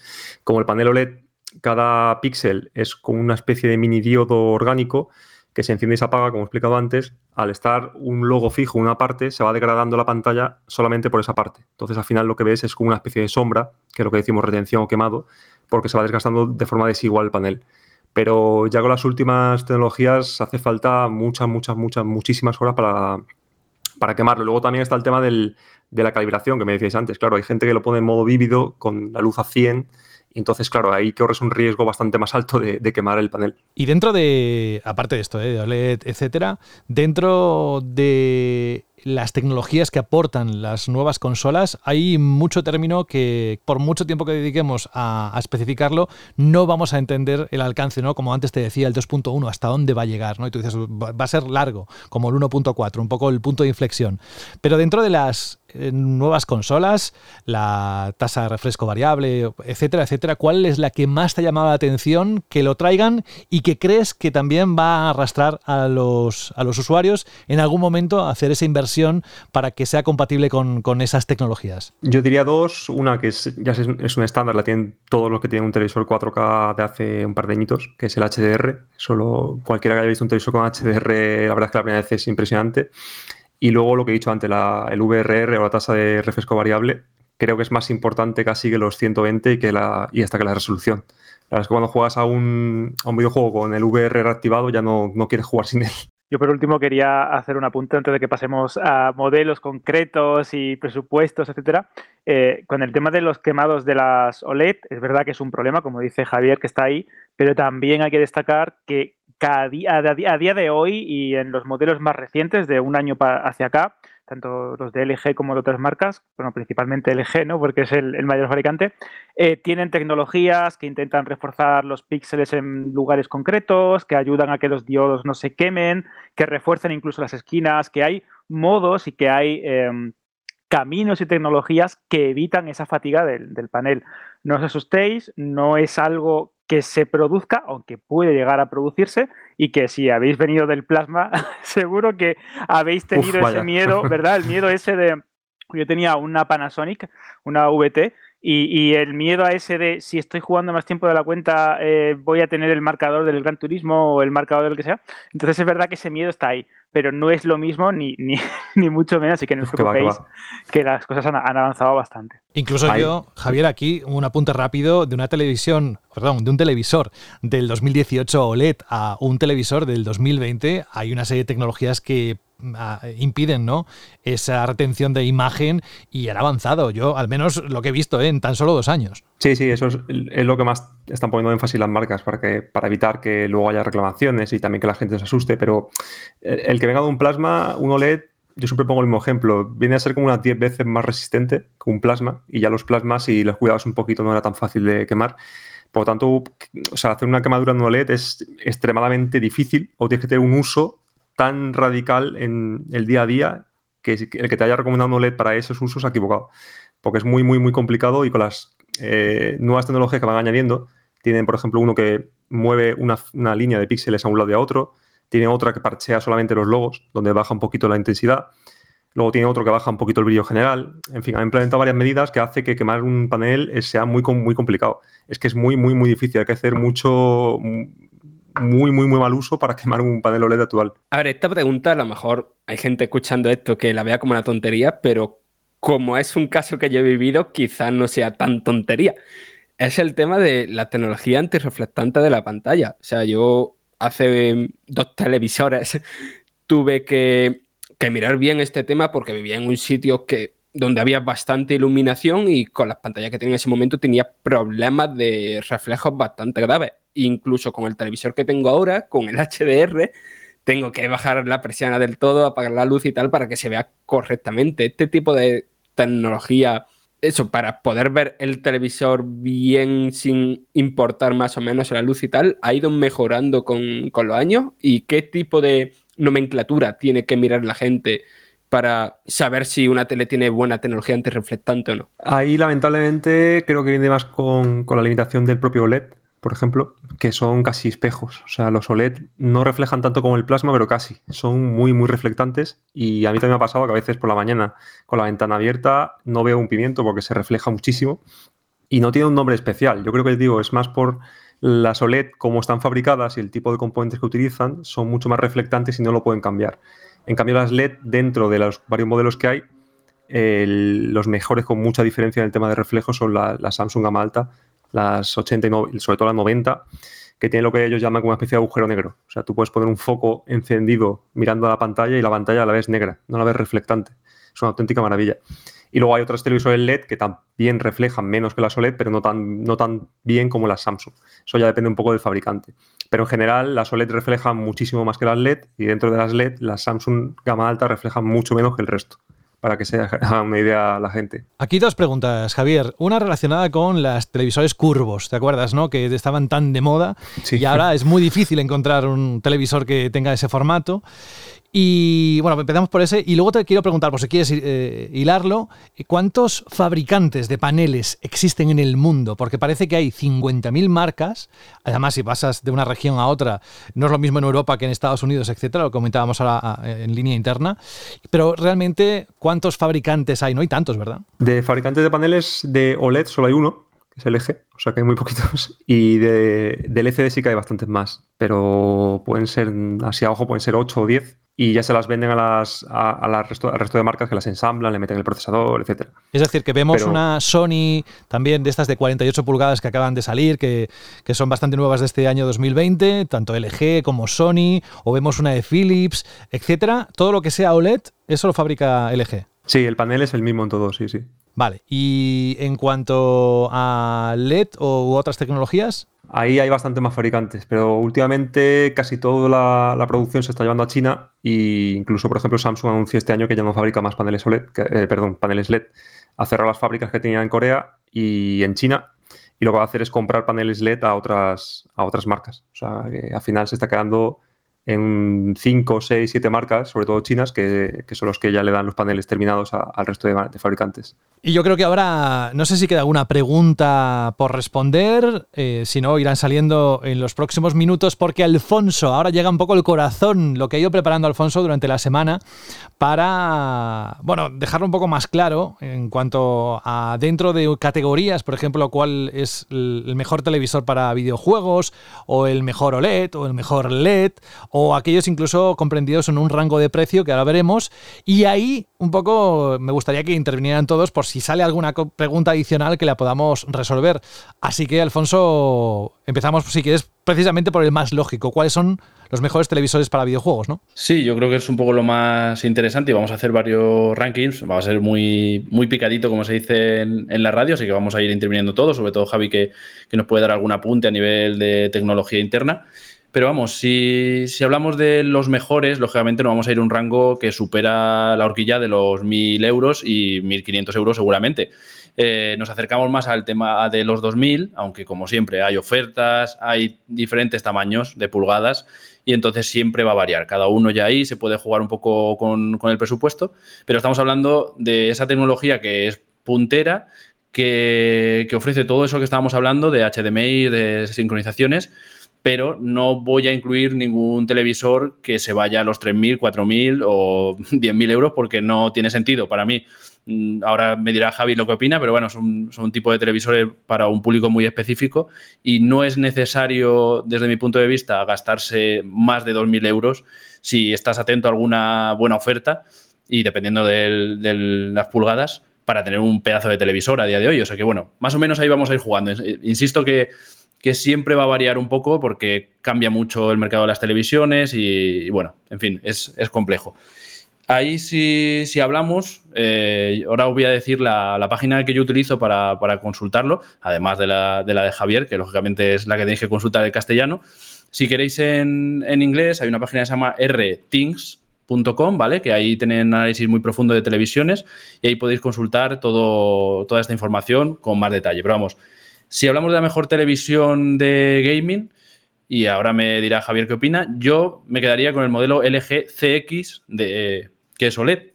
Como el panel OLED, cada píxel es como una especie de mini diodo orgánico que se enciende y se apaga, como he explicado antes. Al estar un logo fijo en una parte, se va degradando la pantalla solamente por esa parte. Entonces, al final lo que ves es como una especie de sombra, que es lo que decimos retención o quemado, porque se va desgastando de forma desigual el panel. Pero ya con las últimas tecnologías hace falta muchas, muchas, muchas, muchísimas horas para, para quemarlo. Luego también está el tema de la calibración que me decíais antes. Claro, hay gente que lo pone en modo vívido con la luz a 100 y entonces, claro, ahí corres un riesgo bastante más alto de, quemar el panel. Y dentro de, aparte de esto, ¿eh? de OLED, etcétera, dentro de las tecnologías que aportan las nuevas consolas, hay mucho término que por mucho tiempo que dediquemos a, especificarlo, no vamos a entender el alcance, ¿no? Como antes te decía, el 2.1, hasta dónde va a llegar, ¿no? Y tú dices, va a ser largo, como el 1.4, un poco el punto de inflexión. Pero dentro de las nuevas consolas, la tasa de refresco variable, etcétera, etcétera, ¿cuál es la que más te ha llamado la atención que lo traigan y que crees que también va a arrastrar a los, a los usuarios en algún momento a hacer esa inversión para que sea compatible con, esas tecnologías? Yo diría dos. Una que es, ya es, un estándar, la tienen todos los que tienen un televisor 4K de hace un par de añitos, que es el HDR. Solo cualquiera que haya visto un televisor con HDR, la verdad es que la primera vez es impresionante. Y luego lo que he dicho antes, el VRR o la tasa de refresco variable, creo que es más importante casi que los 120 y, que la, y hasta que la resolución. La verdad es que cuando juegas a un, a un videojuego con el VRR activado ya no, no quieres jugar sin él. Yo por último quería hacer un apunte antes de que pasemos a modelos concretos y presupuestos, etcétera. Eh, con el tema de los quemados de las OLED, es verdad que es un problema, como dice Javier, que está ahí, pero también hay que destacar que a día de hoy y en los modelos más recientes, de un año hacia acá, tanto los de LG como de otras marcas, bueno, principalmente LG, ¿no? porque es el, mayor fabricante, eh, tienen tecnologías que intentan reforzar los píxeles en lugares concretos, que ayudan a que los diodos no se quemen, que refuercen incluso las esquinas, que hay modos y que hay em, caminos y tecnologías que evitan esa fatiga del, del panel. No os asustéis, no es algo que se produzca, aunque puede llegar a producirse, y que si habéis venido del plasma, seguro que habéis tenido ese miedo, ¿verdad? El miedo ese de... Yo tenía una Panasonic, una VT, y, el miedo a ese de si estoy jugando más tiempo de la cuenta, eh, voy a tener el marcador del Gran Turismo o el marcador del que sea. Entonces es verdad que ese miedo está ahí, pero no es lo mismo ni, ni, ni mucho menos, así que no os preocupéis que, las cosas han, avanzado bastante. Incluso yo, Javier, aquí un apunte rápido de una televisión, perdón, de un televisor del 2018 OLED a un televisor del 2020, hay una serie de tecnologías que impiden ¿no? esa retención de imagen y han avanzado. Yo, al menos lo que he visto ¿eh? en tan solo dos años. Sí, sí, eso es, lo que más están poniendo énfasis las marcas para, que, para evitar que luego haya reclamaciones y también que la gente se asuste. Pero el que venga de un plasma, un OLED, yo siempre pongo el mismo ejemplo, viene a ser como unas 10 veces más resistente que un plasma y ya los plasmas, si los cuidabas un poquito, no era tan fácil de quemar. Por lo tanto, hacer una quemadura en un OLED es extremadamente difícil o tienes que tener un uso tan radical en el día a día que el que te haya recomendado un OLED para esos usos ha equivocado. Porque es muy, muy, muy complicado y con las eh, nuevas tecnologías que van añadiendo, tienen, por ejemplo, uno que mueve una, línea de píxeles a un lado y a otro, tiene otra que parchea solamente los logos, donde baja un poquito la intensidad. Luego tiene otro que baja un poquito el brillo general. En fin, ha implementado varias medidas que hace que quemar un panel eh, sea muy, muy complicado. Es que es muy, muy, muy difícil. Hay que hacer mucho, muy, muy, muy mal uso para quemar un panel OLED actual. A ver, esta pregunta a lo mejor hay gente escuchando esto que la vea como una tontería, pero como es un caso que yo he vivido, quizás no sea tan tontería. Es el tema de la tecnología antirreflectante de la pantalla. O sea, yo hace dos televisores tuve que, mirar bien este tema porque vivía en un sitio que, donde había bastante iluminación y con las pantallas que tenía en ese momento tenía problemas de reflejos bastante graves. Incluso con el televisor que tengo ahora, con el HDR, tengo que bajar la persiana del todo, apagar la luz y tal para que se vea correctamente. Este tipo de tecnología, eso, para poder ver el televisor bien sin importar más o menos la luz y tal, ha ido mejorando con, con los años. ¿Y qué tipo de nomenclatura tiene que mirar la gente para saber si una tele tiene buena tecnología antirreflectante o no? Ahí, lamentablemente, creo que viene más con, con la limitación del propio OLED por ejemplo, que son casi espejos. O sea, los OLED no reflejan tanto como el plasma, pero casi. Son muy, muy reflectantes. Y a mí también me ha pasado que a veces por la mañana, con la ventana abierta, no veo un pimiento porque se refleja muchísimo. Y no tiene un nombre especial. Yo creo que digo, es más por las OLED, como están fabricadas y el tipo de componentes que utilizan, son mucho más reflectantes y no lo pueden cambiar. En cambio, las LED, dentro de los varios modelos que hay, los mejores con mucha diferencia en el tema de reflejos son la, Samsung gama alta, las 80 y sobre todo las 90, que tiene lo que ellos llaman como una especie de agujero negro. O sea, tú puedes poner un foco encendido mirando a la pantalla y la pantalla la ves negra, no la ves reflectante. Es una auténtica maravilla. Y luego hay otras televisores LED que también reflejan menos que las OLED, pero no tan, no tan bien como las Samsung. Eso ya depende un poco del fabricante. Pero en general, las OLED reflejan muchísimo más que las LED y dentro de las LED, las Samsung gama alta reflejan mucho menos que el resto para que se haga una idea la gente. Aquí dos preguntas, Javier. Una relacionada con las televisores curvos, ¿te acuerdas, no? Que estaban tan de moda y ahora es muy difícil encontrar un televisor que tenga ese formato. Y bueno, empezamos por ese. Y luego te quiero preguntar, por si quieres eh, hilarlo, ¿cuántos fabricantes de paneles existen en el mundo? Porque parece que hay 50.000 marcas. Además, si pasas de una región a otra, no es lo mismo en Europa que en Estados Unidos, etcétera. Lo comentábamos ahora en línea interna. Pero realmente, ¿cuántos fabricantes hay? No hay tantos, ¿verdad? De fabricantes de paneles de OLED solo hay uno, que es LG, o sea que hay muy poquitos. Y de, del LCD sí que hay bastantes más, pero pueden ser, así a ojo, pueden ser 8 o 10 y ya se las venden a las, a, resto, al resto de marcas que las ensamblan, le meten el procesador, etcétera. Es decir, que vemos una Sony también de estas de 48 pulgadas que acaban de salir, que, que, son bastante nuevas de este año 2020, tanto LG como Sony, o vemos una de Philips, etcétera. Todo lo que sea OLED, eso lo fabrica LG. Sí, el panel es el mismo en todo, sí, sí. Vale, y en cuanto a LED u otras tecnologías, Ahí hay bastante más fabricantes, pero últimamente casi toda la, producción se está llevando a China e incluso, por ejemplo, Samsung anunció este año que ya no fabrica más paneles OLED, eh, perdón, paneles LED. Ha cerrado las fábricas que tenía en Corea y en China y lo que va a hacer es comprar paneles LED a otras, a otras marcas. O sea, que al final se está quedando en 5, 6, 7 marcas, sobre todo chinas, que, son los que ya le dan los paneles terminados al resto de, fabricantes. Y yo creo que ahora, no sé si queda alguna pregunta por responder, eh, si no, irán saliendo en los próximos minutos, porque Alfonso, ahora llega un poco el corazón, lo que ha ido preparando Alfonso durante la semana, para, bueno, dejarlo un poco más claro en cuanto a dentro de categorías, por ejemplo, cuál es el mejor televisor para videojuegos, o el mejor OLED, o el mejor LED, o aquellos incluso comprendidos en un rango de precio que ahora veremos. Y ahí un poco me gustaría que intervinieran todos por si sale alguna pregunta adicional que la podamos resolver. Así que, Alfonso, empezamos, si quieres, precisamente por el más lógico. ¿Cuáles son los mejores televisores para videojuegos, no? Sí, yo creo que es un poco lo más interesante y vamos a hacer varios rankings. Va a ser muy, muy picadito, como se dice en, la radio, así que vamos a ir interviniendo todos, sobre todo Javi, que, que nos puede dar algún apunte a nivel de tecnología interna. Pero vamos, si, hablamos de los mejores, lógicamente no vamos a ir a un rango que supera la horquilla de los 1.000 euros y 1.500 euros seguramente. Eh, nos acercamos más al tema de los 2.000, aunque como siempre hay ofertas, hay diferentes tamaños de pulgadas y entonces siempre va a variar. Cada uno ya ahí se puede jugar un poco con, con el presupuesto, pero estamos hablando de esa tecnología que es puntera, que, que ofrece todo eso que estábamos hablando de HDMI, de sincronizaciones pero no voy a incluir ningún televisor que se vaya a los 3.000, 4.000 o 10.000 euros porque no tiene sentido para mí. Mm, ahora me dirá Javi lo que opina, pero bueno, son, un tipo de televisores para un público muy específico y no es necesario, desde mi punto de vista, gastarse más de 2.000 euros si estás atento a alguna buena oferta y dependiendo de las pulgadas para tener un pedazo de televisor a día de hoy. O sea que bueno, más o menos ahí vamos a ir jugando. Insisto que, que siempre va a variar un poco porque cambia mucho el mercado de las televisiones y, bueno, en fin, es, es complejo. Ahí si, si hablamos, eh, ahora os voy a decir la, la, página que yo utilizo para, para consultarlo, además de la, de la, de Javier, que lógicamente es la que tenéis que consultar en castellano. Si queréis en, en inglés, hay una página que se llama rthings.com, ¿vale? Que ahí tienen análisis muy profundo de televisiones y ahí podéis consultar todo, toda esta información con más detalle. Pero vamos, si hablamos de la mejor televisión de gaming, y ahora me dirá Javier qué opina, yo me quedaría con el modelo LG CX de que es OLED.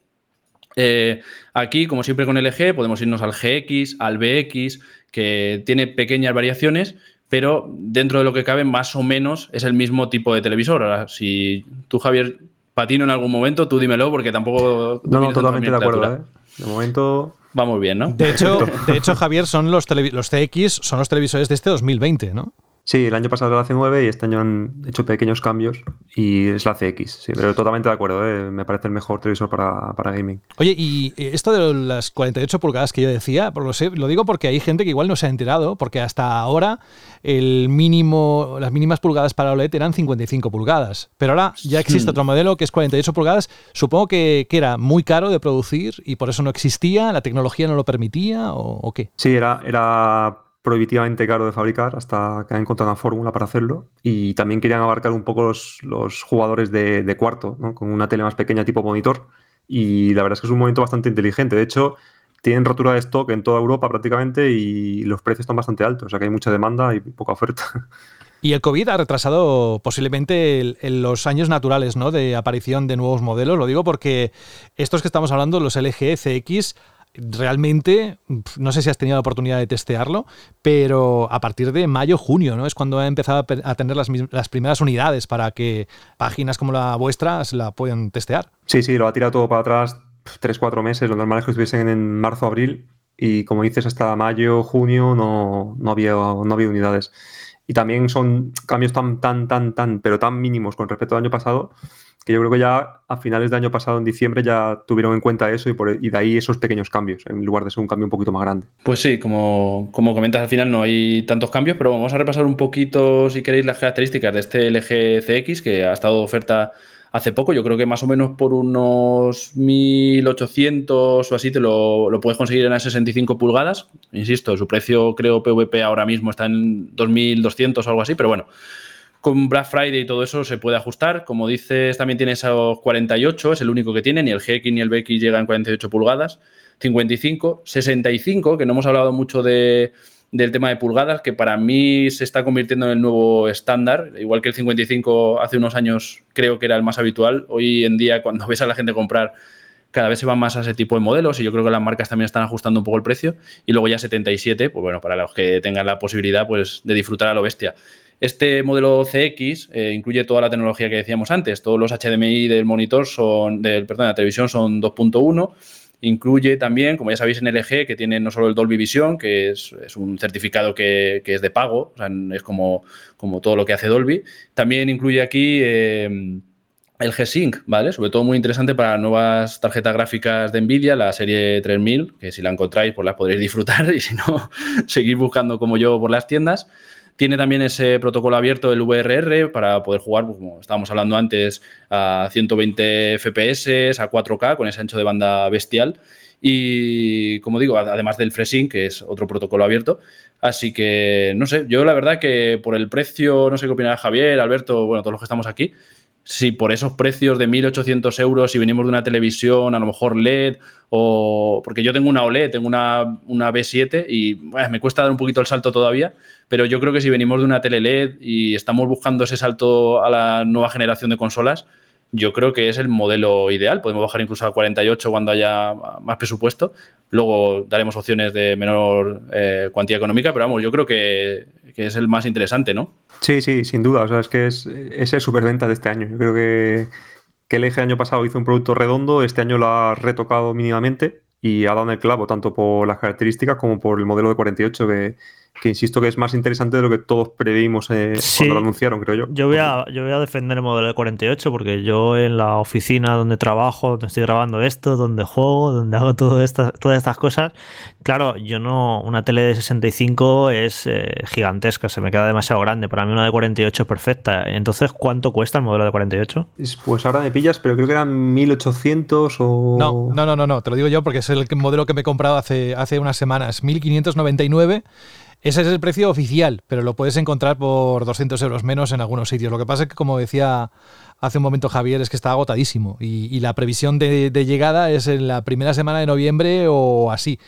Eh, aquí, como siempre con LG, podemos irnos al GX, al BX, que tiene pequeñas variaciones, pero dentro de lo que cabe, más o menos es el mismo tipo de televisor. Ahora, si tú, Javier, patino en algún momento, tú dímelo, porque tampoco. No, no, totalmente de acuerdo. ¿eh? De momento. Va muy bien, ¿no? De hecho, de hecho Javier, son los, los CX, son los televisores de este 2020, ¿no? Sí, el año pasado era la C9 y este año han hecho pequeños cambios y es la CX. Sí, pero totalmente de acuerdo, ¿eh? me parece el mejor televisor para, para, gaming. Oye, y esto de las 48 pulgadas que yo decía, lo, sé, lo digo porque hay gente que igual no se ha enterado, porque hasta ahora el mínimo, las mínimas pulgadas para OLED eran 55 pulgadas. Pero ahora ya existe otro modelo que es 48 pulgadas. Supongo que, que, era muy caro de producir y por eso no existía, la tecnología no lo permitía o, o qué. Sí, era, era prohibitivamente caro de fabricar hasta que han encontrado una fórmula para hacerlo. Y también querían abarcar un poco los, los jugadores de, de cuarto, ¿no? con una tele más pequeña tipo monitor. Y la verdad es que es un momento bastante inteligente. De hecho, tienen rotura de stock en toda Europa prácticamente y los precios están bastante altos. O sea que hay mucha demanda y poca oferta. Y el COVID ha retrasado posiblemente los años naturales ¿no? de aparición de nuevos modelos. Lo digo porque estos que estamos hablando, los LG CX, realmente, no sé si has tenido la oportunidad de testearlo, pero a partir de mayo, junio, ¿no? Es cuando ha empezado a tener las, las, primeras unidades para que páginas como la vuestra se la puedan testear. Sí, sí, lo ha tirado todo para atrás tres, cuatro meses. Lo normal es que estuviesen en marzo, abril. Y como dices, hasta mayo, junio no, no, había, no había unidades. Y también son cambios tan, tan, tan, tan, pero tan mínimos con respecto al año pasado que yo creo que ya a finales de año pasado, en diciembre, ya tuvieron en cuenta eso y, por, y de ahí esos pequeños cambios, en lugar de ser un cambio un poquito más grande. Pues sí, como, como comentas, al final no hay tantos cambios, pero vamos a repasar un poquito, si queréis, las características de este LG CX, que ha estado de oferta hace poco, yo creo que más o menos por unos 1800 o así te lo, lo puedes conseguir en las 65 pulgadas. Insisto, su precio creo PVP ahora mismo está en 2200 o algo así, pero bueno, con Black Friday y todo eso se puede ajustar. Como dices, también tiene esos 48, es el único que tiene, ni el GX ni el BX llegan 48 pulgadas. 55, 65, que no hemos hablado mucho de, del tema de pulgadas, que para mí se está convirtiendo en el nuevo estándar, igual que el 55 hace unos años creo que era el más habitual. Hoy en día, cuando ves a la gente comprar, cada vez se va más a ese tipo de modelos y yo creo que las marcas también están ajustando un poco el precio. Y luego ya 77, pues bueno, para los que tengan la posibilidad pues, de disfrutar a lo bestia. Este modelo CX eh, incluye toda la tecnología que decíamos antes. Todos los HDMI del monitor son, del, perdón, de la televisión son 2.1. Incluye también, como ya sabéis, en LG, que tiene no solo el Dolby Vision, que es, un certificado que, es de pago, o sea, es como, como todo lo que hace Dolby. También incluye aquí eh, el G-Sync, ¿vale? Sobre todo muy interesante para nuevas tarjetas gráficas de NVIDIA, la serie 3000, que si la encontráis, pues la podréis disfrutar y si no, seguir buscando como yo por las tiendas. Tiene también ese protocolo abierto del VRR para poder jugar, pues, como estábamos hablando antes, a 120 FPS, a 4K, con ese ancho de banda bestial. Y como digo, además del FreeSync, que es otro protocolo abierto. Así que, no sé, yo la verdad que por el precio, no sé qué opinará Javier, Alberto, bueno, todos los que estamos aquí, si por esos precios de 1.800 euros, si venimos de una televisión, a lo mejor LED, o porque yo tengo una OLED, tengo una, una B7 y me cuesta dar un poquito el salto todavía, pero yo creo que si venimos de una tele LED y estamos buscando ese salto a la nueva generación de consolas, yo creo que es el modelo ideal. Podemos bajar incluso a 48 cuando haya más presupuesto. Luego daremos opciones de menor eh, cuantía económica, pero vamos, yo creo que, es el más interesante, ¿no? Sí, sí, sin duda. O sea, es que es, es el superventa de este año. Yo creo que, que el eje año pasado hizo un producto redondo, este año lo ha retocado mínimamente y ha dado en el clavo, tanto por las características como por el modelo de 48, que, que insisto que es más interesante de lo que todos previmos eh, cuando lo anunciaron, creo yo. Yo voy, a, yo voy a defender el modelo de 48 porque yo en la oficina donde trabajo, donde estoy grabando esto, donde juego, donde hago todo esta, todas estas cosas, claro, yo no, una tele de 65 es eh, gigantesca, se me queda demasiado grande. Para mí una de 48 es perfecta. Entonces, ¿cuánto cuesta el modelo de 48? Pues ahora me pillas, pero creo que eran 1800 o... No, no, no, no, te lo digo yo porque es el modelo que me he comprado hace, hace unas semanas, 1599 ese es el precio oficial, pero lo puedes encontrar por 200 euros menos en algunos sitios. Lo que pasa es que, como decía hace un momento Javier, es que está agotadísimo y, la previsión de, llegada es en la primera semana de noviembre o así,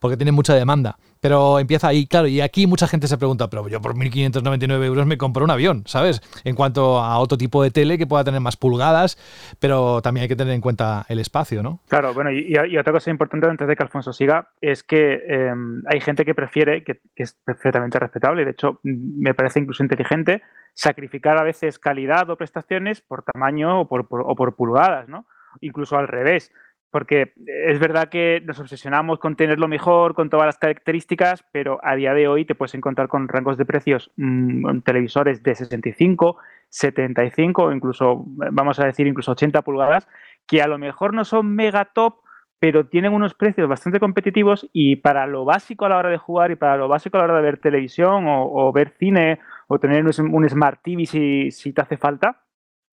porque tiene mucha demanda. Pero empieza ahí, claro, y aquí mucha gente se pregunta, pero yo por 1.599 euros me compro un avión, ¿sabes? En cuanto a otro tipo de tele que pueda tener más pulgadas, pero también hay que tener en cuenta el espacio, ¿no? Claro, bueno, y, otra cosa importante antes de que Alfonso siga es que em, hay gente que prefiere, que, es perfectamente respetable, de hecho me parece incluso inteligente, sacrificar a veces calidad o prestaciones por tamaño o por, o por pulgadas, ¿no? Incluso al revés porque es verdad que nos obsesionamos con tenerlo mejor, con todas las características, pero a día de hoy te puedes encontrar con rangos de precios mm, televisores de 65, 75 o incluso, vamos a decir, incluso 80 pulgadas, que a lo mejor no son mega top, pero tienen unos precios bastante competitivos y para lo básico a la hora de jugar y para lo básico a la hora de ver televisión o, ver cine o tener un, Smart TV si, si te hace falta,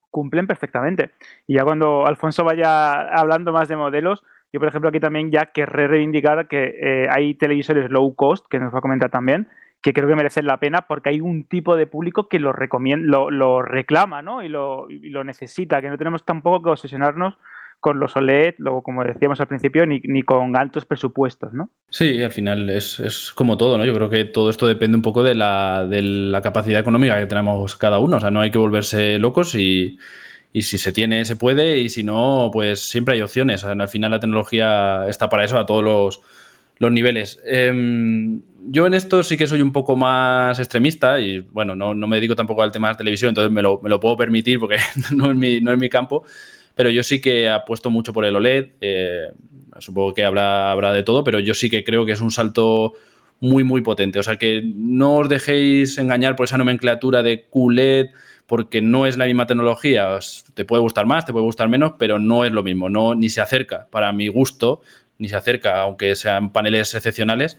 cumplen perfectamente. Y ya cuando Alfonso vaya hablando más de modelos, yo por ejemplo aquí también ya querré reivindicar que eh, hay televisores low cost, que nos va a comentar también, que creo que merecen la pena porque hay un tipo de público que lo, lo, reclama ¿no? y, lo, y lo necesita, que no tenemos tampoco que obsesionarnos con los OLED, luego, como decíamos al principio, ni, con altos presupuestos, ¿no? Sí, al final es, como todo, ¿no? Yo creo que todo esto depende un poco de la, de la capacidad económica que tenemos cada uno. O sea, no hay que volverse locos y, y si se tiene, se puede, y si no, pues siempre hay opciones. al final la tecnología está para eso a todos los, los niveles. Em, yo en esto sí que soy un poco más extremista y bueno, no, no me dedico tampoco al tema de televisión, entonces me lo, me lo puedo permitir porque no es mi, no es mi campo pero yo sí que apuesto mucho por el OLED. Eh, supongo que habrá, habrá de todo, pero yo sí que creo que es un salto muy, muy potente. O sea, que no os dejéis engañar por esa nomenclatura de QLED, porque no es la misma tecnología. Te puede gustar más, te puede gustar menos, pero no es lo mismo. No, ni se acerca, para mi gusto, ni se acerca, aunque sean paneles excepcionales,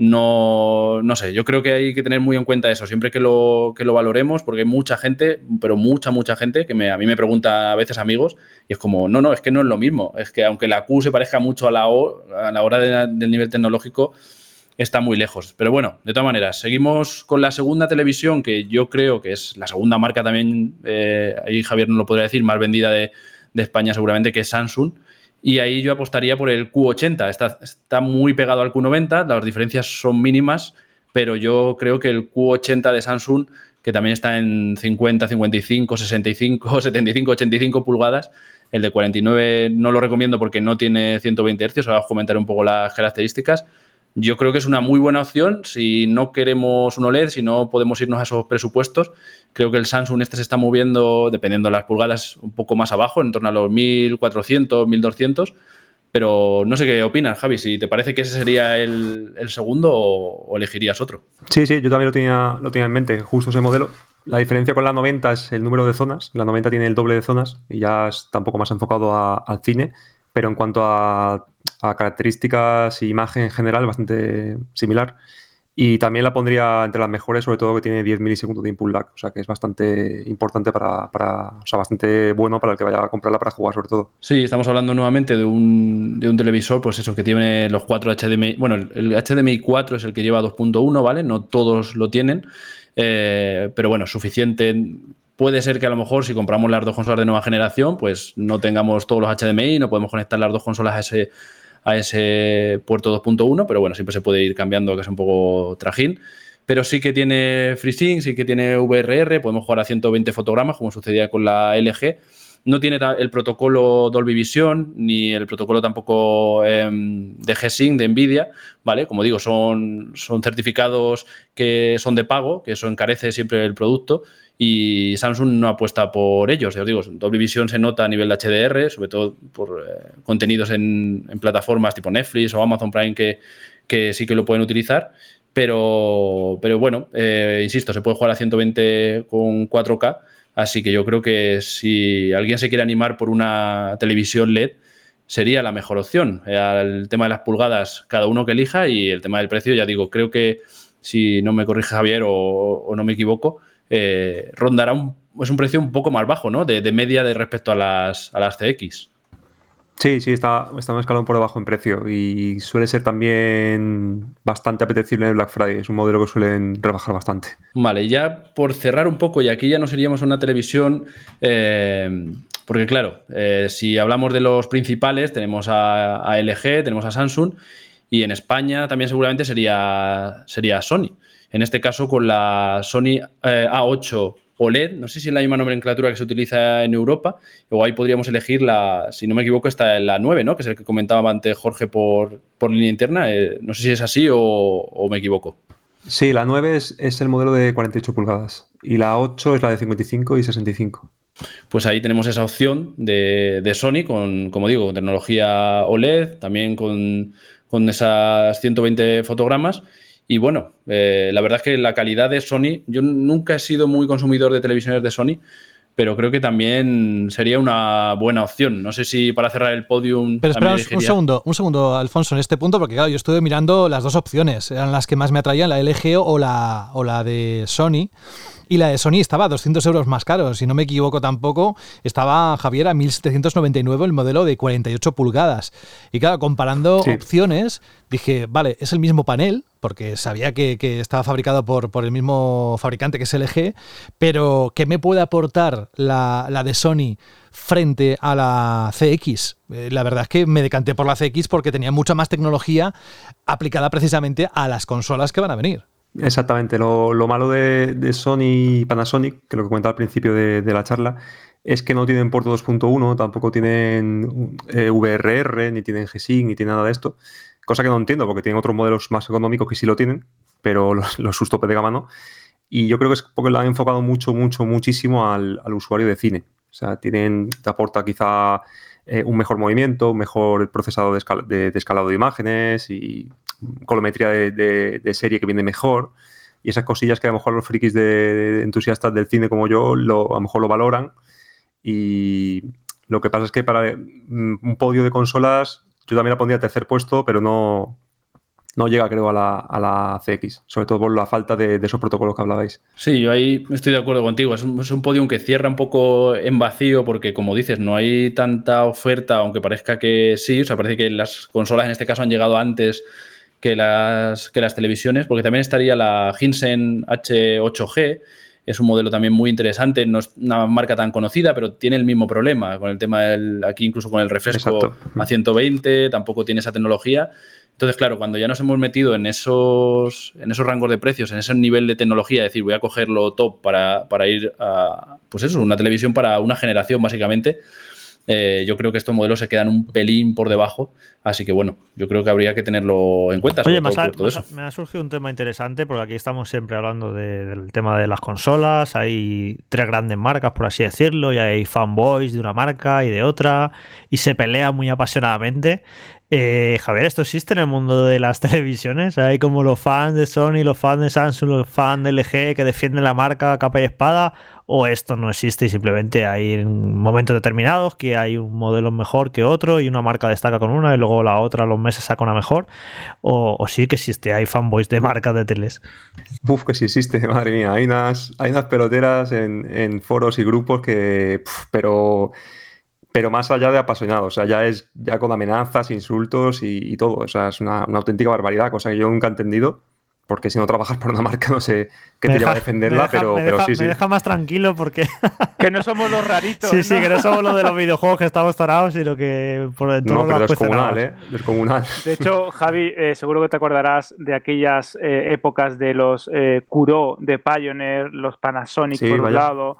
no, no sé, yo creo que hay que tener muy en cuenta eso, siempre que lo, que lo valoremos, porque hay mucha gente, pero mucha, mucha gente, que me, a mí me pregunta a veces amigos, y es como, no, no, es que no es lo mismo, es que aunque la Q se parezca mucho a la O, a la hora del nivel tecnológico, está muy lejos. Pero bueno, de todas maneras, seguimos con la segunda televisión, que yo creo que es la segunda marca también, eh, ahí Javier no lo podría decir, más vendida de, de España seguramente, que es Samsung. Y ahí yo apostaría por el Q80. Está, está muy pegado al Q90, las diferencias son mínimas, pero yo creo que el Q80 de Samsung, que también está en 50, 55, 65, 75, 85 pulgadas, el de 49 no lo recomiendo porque no tiene 120 Hz, ahora os comentaré un poco las características, yo creo que es una muy buena opción si no queremos un OLED, si no podemos irnos a esos presupuestos. Creo que el Samsung este se está moviendo, dependiendo de las pulgadas, un poco más abajo, en torno a los 1400, 1200. Pero no sé qué opinas, Javi, si te parece que ese sería el, segundo o, elegirías otro. Sí, sí, yo también lo tenía, en mente, justo ese modelo. La diferencia con la 90 es el número de zonas. La 90 tiene el doble de zonas y ya está un poco más enfocado al cine. Pero en cuanto a características y imagen en general bastante similar. Y también la pondría entre las mejores, sobre todo que tiene 10 milisegundos de input lag, o sea que es bastante importante para, para, o sea, bastante bueno para el que vaya a comprarla para jugar sobre todo. Sí, estamos hablando nuevamente de un, de un televisor, pues eso, que tiene los cuatro HDMI, bueno, el, HDMI 4 es el que lleva 2.1, ¿vale? No todos lo tienen, eh, pero bueno, suficiente Puede ser que a lo mejor si compramos las dos consolas de nueva generación, pues no tengamos todos los HDMI, no podemos conectar las dos consolas a ese, a ese puerto 2.1, pero bueno, siempre se puede ir cambiando, que es un poco trajín. Pero sí que tiene FreeSync, sí que tiene VRR, podemos jugar a 120 fotogramas, como sucedía con la LG. no tiene el protocolo Dolby Vision ni el protocolo tampoco em, de G-Sync de Nvidia, ¿vale? Como digo, son, son certificados que son de pago, que eso encarece siempre el producto y Samsung no apuesta por ellos. Os digo, Dolby Vision se nota a nivel de HDR, sobre todo por eh, contenidos en, plataformas tipo Netflix o Amazon Prime que, que sí que lo pueden utilizar. Pero, pero bueno, eh, insisto, se puede jugar a 120 con 4K Así que yo creo que si alguien se quiere animar por una televisión LED, sería la mejor opción. El tema de las pulgadas, cada uno que elija, y el tema del precio, ya digo, creo que si no me corrige Javier o, no me equivoco, eh, rondará un, es un precio un poco más bajo, ¿no? De, media de respecto a las, a las CX. Sí, sí, está, está un escalón por debajo en precio y suele ser también bastante apetecible en el Black Friday. Es un modelo que suelen rebajar bastante. Vale, ya por cerrar un poco, y aquí ya no seríamos una televisión, eh, porque claro, eh, si hablamos de los principales, tenemos a, LG, tenemos a Samsung, y en España también seguramente sería, sería Sony. En este caso, con la Sony eh, A8 OLED, no sé si es la misma nomenclatura que se utiliza en Europa, o ahí podríamos elegir la, si no me equivoco, está la 9, ¿no? Que es el que comentaba antes Jorge por, por línea interna. Eh, no sé si es así o, me equivoco. Sí, la 9 es, el modelo de 48 pulgadas y la 8 es la de 55 y 65. Pues ahí tenemos esa opción de, Sony con, como digo, tecnología OLED, también con, con esas 120 fotogramas y bueno, eh, la verdad es que la calidad de Sony, yo nunca he sido muy consumidor de televisiones de Sony, pero creo que también sería una buena opción. No sé si para cerrar el podium. Pero espera un segundo, un segundo, Alfonso, en este punto, porque claro, yo estuve mirando las dos opciones, eran las que más me atraían, la LG o la, o la de Sony. Y la de Sony estaba a 200 euros más caro, si no me equivoco tampoco, estaba Javier a 1799 el modelo de 48 pulgadas. Y claro, comparando opciones, dije, vale, es el mismo panel, porque sabía que, estaba fabricado por, por, el mismo fabricante que es LG, pero ¿qué me puede aportar la, la de Sony frente a la CX? Eh, la verdad es que me decanté por la CX porque tenía mucha más tecnología aplicada precisamente a las consolas que van a venir. Exactamente. Lo, malo de, Sony y Panasonic, que lo que comentaba al principio de, la charla, es que no tienen puerto 2.1, tampoco tienen eh, VRR, ni tienen G-Sync, ni tienen nada de esto. Cosa que no entiendo, porque tienen otros modelos más económicos que sí lo tienen, pero los, los sus de gama no. Y yo creo que es porque lo han enfocado mucho, mucho, muchísimo al, usuario de cine. O sea, tienen, te aporta quizá eh, un mejor movimiento, un mejor procesador de, escalado de imágenes y colometría de, serie que viene mejor. Y esas cosillas que a lo mejor los frikis de, entusiastas del cine como yo lo, a lo mejor lo valoran. Y lo que pasa es que para mm, un podio de consolas yo también la pondría tercer puesto, pero no, no llega, creo, a la, CX, sobre todo por la falta de, esos protocolos que hablabais. Sí, yo ahí estoy de acuerdo contigo. Es un, es un que cierra un poco en vacío porque, como dices, no hay tanta oferta, aunque parezca que sí. O sea, parece que las consolas en este caso han llegado antes que las, que las televisiones, porque también estaría la Hinsen H8G, es un modelo también muy interesante, no es una marca tan conocida, pero tiene el mismo problema con el tema del, aquí incluso con el refresco a 120, tampoco tiene esa tecnología. Entonces, claro, cuando ya nos hemos metido en esos, en esos rangos de precios, en ese nivel de tecnología, es decir, voy a cogerlo top para, para ir a, pues eso, una televisión para una generación, básicamente, eh, yo creo que estos modelos se quedan un pelín por debajo. Así que bueno, yo creo que habría que tenerlo en cuenta. Oye, me ha surgido un tema interesante porque aquí estamos siempre hablando del tema de las consolas. Hay tres grandes marcas, por así decirlo, y hay fanboys de una marca y de otra, y se pelea muy apasionadamente. Eh, Javier, ¿esto existe en el mundo de las televisiones? Hay como los fans de Sony, los fans de Samsung, los fans de LG que defienden la marca capa y espada, o esto no existe y simplemente hay en momentos determinados que hay un modelo mejor que otro y una marca destaca con una y luego la otra los meses saca una mejor, o, sí que existe, hay fanboys de marcas de teles. Uf, que sí existe, madre mía, hay unas, hay unas peloteras en, foros y grupos que, pero pero más allá de apasionado, o sea, ya es ya con amenazas, insultos y, todo, o sea, es una, auténtica barbaridad, cosa que yo nunca he entendido, porque si no trabajas para una marca no sé qué te lleva a defenderla, pero, pero sí, sí. Me deja más tranquilo porque... que no somos los raritos. Sí, sí, que no somos los de los videojuegos que estamos tarados, sino que por No, pero es comunal, ¿eh? Es comunal. De hecho, Javi, eh, seguro que te acordarás de aquellas eh, épocas de los eh, Kuro de Pioneer, los Panasonic por un lado,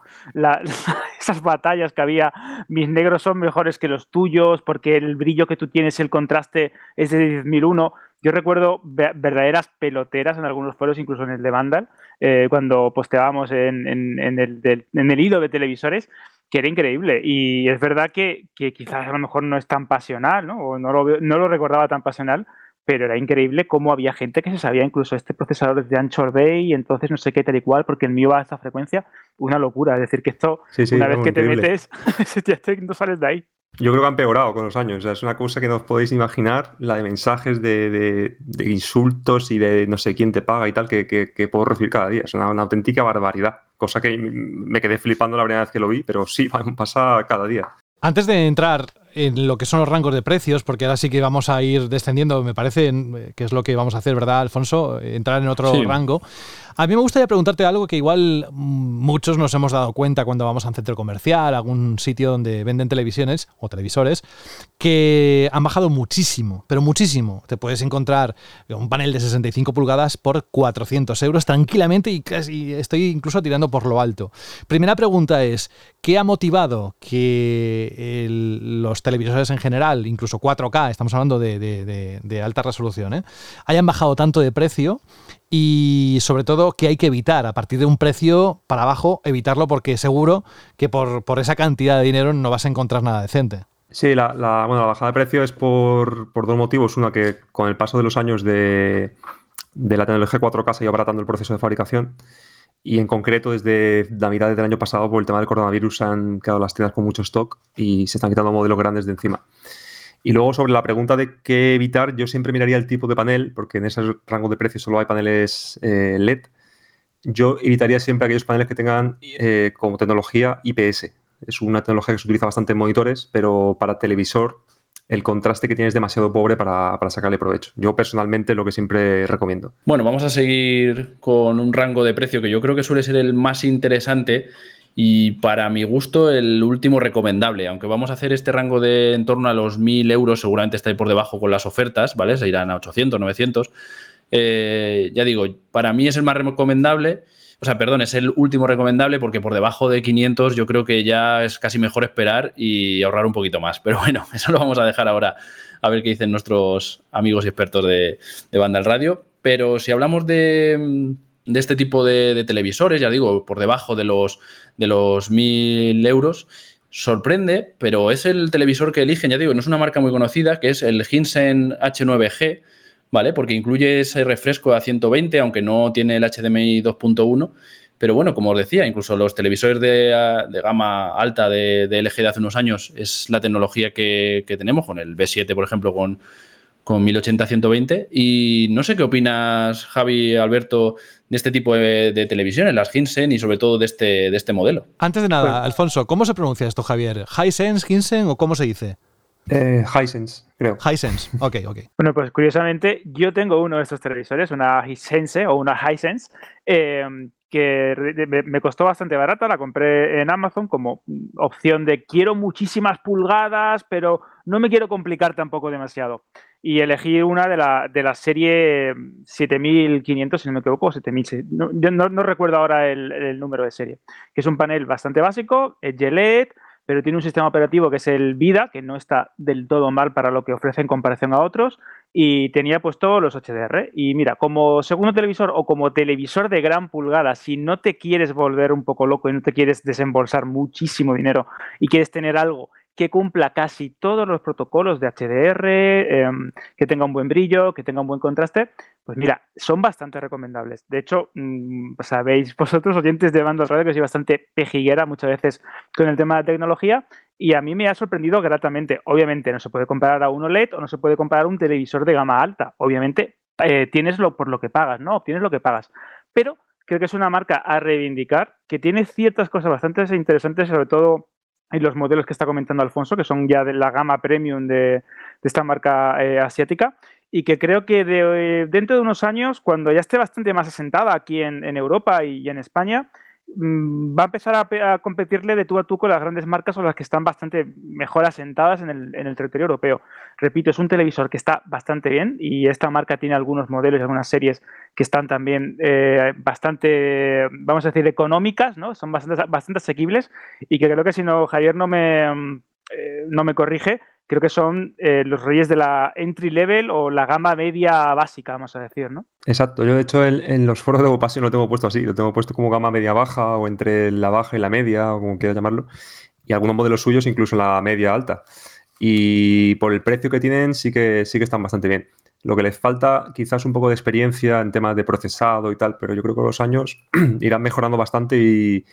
esas batallas que había, mis negros son mejores que los tuyos porque el brillo que tú tienes, el contraste es de 10.001 yo recuerdo verdaderas peloteras en algunos foros, incluso en el de Vandal, eh, cuando posteábamos en, el, hilo de televisores, que era increíble. Y es verdad que, quizás a lo mejor no es tan pasional, ¿no? O no lo, no lo recordaba tan pasional, pero era increíble cómo había gente que se sabía incluso este procesador de Anchor Bay y entonces no sé qué tal y cual, porque el mío va a esta frecuencia, una locura. Es decir, que esto, una vez que te metes, ya no sales de ahí. Yo creo que han empeorado con los años. es una cosa que no os podéis imaginar, la de mensajes de, insultos y de no sé quién te paga y tal, que, puedo recibir cada día. Es una, auténtica barbaridad. Cosa que me quedé flipando la primera vez que lo vi, pero sí, pasa cada día. Antes de entrar en lo que son los rangos de precios, porque ahora sí que vamos a ir descendiendo, me parece que es lo que vamos a hacer, ¿verdad, Alfonso? Entrar en otro rango. A mí me gustaría preguntarte algo que igual muchos nos hemos dado cuenta cuando vamos a un centro comercial, algún sitio donde venden televisiones o televisores, que han bajado muchísimo, pero muchísimo. Te puedes encontrar un panel de 65 pulgadas por 400 euros tranquilamente y casi estoy incluso tirando por lo alto. Primera pregunta es, ¿qué ha motivado que los televisores en general, incluso 4K, estamos hablando de, alta resolución, ¿eh? hayan bajado tanto de precio? Y sobre todo que hay que evitar a partir de un precio para abajo, evitarlo porque seguro que por, esa cantidad de dinero no vas a encontrar nada decente. Sí, la, la bajada de precio es por, dos motivos. Una, que con el paso de los años de, la tecnología 4K se ha ido abaratando el proceso de fabricación y en concreto desde la mitad del año pasado por el tema del coronavirus han quedado las tiendas con mucho stock y se están quitando modelos grandes de encima. Y luego sobre la pregunta de qué evitar, yo siempre miraría el tipo de panel, porque en ese rango de precios solo hay paneles eh, LED. Yo evitaría siempre aquellos paneles que tengan eh, como tecnología IPS. Es una tecnología que se utiliza bastante en monitores, pero para televisor el contraste que tiene es demasiado pobre para, para, sacarle provecho. Yo personalmente lo que siempre recomiendo. Bueno, vamos a seguir con un rango de precio que yo creo que suele ser el más interesante y para mi gusto, el último recomendable, aunque vamos a hacer este rango de en torno a los 1000 euros, seguramente está ahí por debajo con las ofertas, ¿vale? Se irán a 800, 900. Eh, ya digo, para mí es el más recomendable. O sea, perdón, es el último recomendable porque por debajo de 500 yo creo que ya es casi mejor esperar y ahorrar un poquito más. Pero bueno, eso lo vamos a dejar ahora a ver qué dicen nuestros amigos y expertos de, de Banda al Radio. Pero si hablamos de, de este tipo de, televisores, ya digo, por debajo de los, de los 1000 euros, sorprende, pero es el televisor que eligen, ya digo, no es una marca muy conocida, que es el Hinsen H9G, ¿vale? Porque incluye ese refresco a 120, aunque no tiene el HDMI 2.1. Pero bueno, como os decía, incluso los televisores de, gama alta de, LG de hace unos años es la tecnología que, que tenemos, con el B7, por ejemplo, con, con 1080-120. Y no sé qué opinas, Javi, Alberto, de este tipo de, televisiones, las Hinsen y sobre todo de este, de este modelo. Antes de nada, Alfonso, ¿cómo se pronuncia esto, Javier? ¿Hisense, Hinsen o cómo se dice? Eh, Hisense, creo. Hisense, ok, ok. Bueno, pues curiosamente yo tengo uno de estos televisores, una Hisense o una Hisense, eh, que me costó bastante barata, la compré en Amazon como opción de quiero muchísimas pulgadas, pero no me quiero complicar tampoco demasiado y elegí una de la, de la serie 7500, si no me equivoco, 7000. No, yo no, recuerdo ahora el, número de serie, que es un panel bastante básico, es LED, pero tiene un sistema operativo que es el Vida, que no está del todo mal para lo que ofrece en comparación a otros, y tenía puesto los HDR. Y mira, como segundo televisor o como televisor de gran pulgada, si no te quieres volver un poco loco y no te quieres desembolsar muchísimo dinero y quieres tener algo que cumpla casi todos los protocolos de HDR, em, que tenga un buen brillo, que tenga un buen contraste, pues mira, son bastante recomendables. De hecho, mm, sabéis vosotros, oyentes de Bando Radio, que soy bastante pejiguera muchas veces con el tema de tecnología y a mí me ha sorprendido gratamente. Obviamente no se puede comparar a un OLED o no se puede comparar a un televisor de gama alta. Obviamente eh, tienes lo por lo que pagas, ¿no? Obtienes lo que pagas. Pero creo que es una marca a reivindicar que tiene ciertas cosas bastante interesantes, sobre todo y los modelos que está comentando Alfonso, que son ya de la gama premium de, esta marca eh, asiática. y que creo que de, dentro de unos años, cuando ya esté bastante más asentada aquí en, en Europa y en España, va a empezar a, competirle de tú a tú con las grandes marcas o las que están bastante mejor asentadas en el, territorio europeo. Repito, es un televisor que está bastante bien y esta marca tiene algunos modelos algunas series que están también eh, bastante, vamos a decir, económicas, ¿no? Son bastante, bastante asequibles y que creo que si no, Javier no me, mm, eh, no me corrige, creo que son eh, los reyes de la entry level o la gama media básica, vamos a decir, ¿no? Exacto, yo de hecho en, los foros de Opasio lo tengo puesto así, lo tengo puesto como gama media baja o entre la baja y la media, o como quieras llamarlo, y algunos modelos suyos incluso la media alta. Y por el precio que tienen sí que, sí que están bastante bien. Lo que les falta quizás un poco de experiencia en temas de procesado y tal, pero yo creo que con los años irán mejorando bastante y,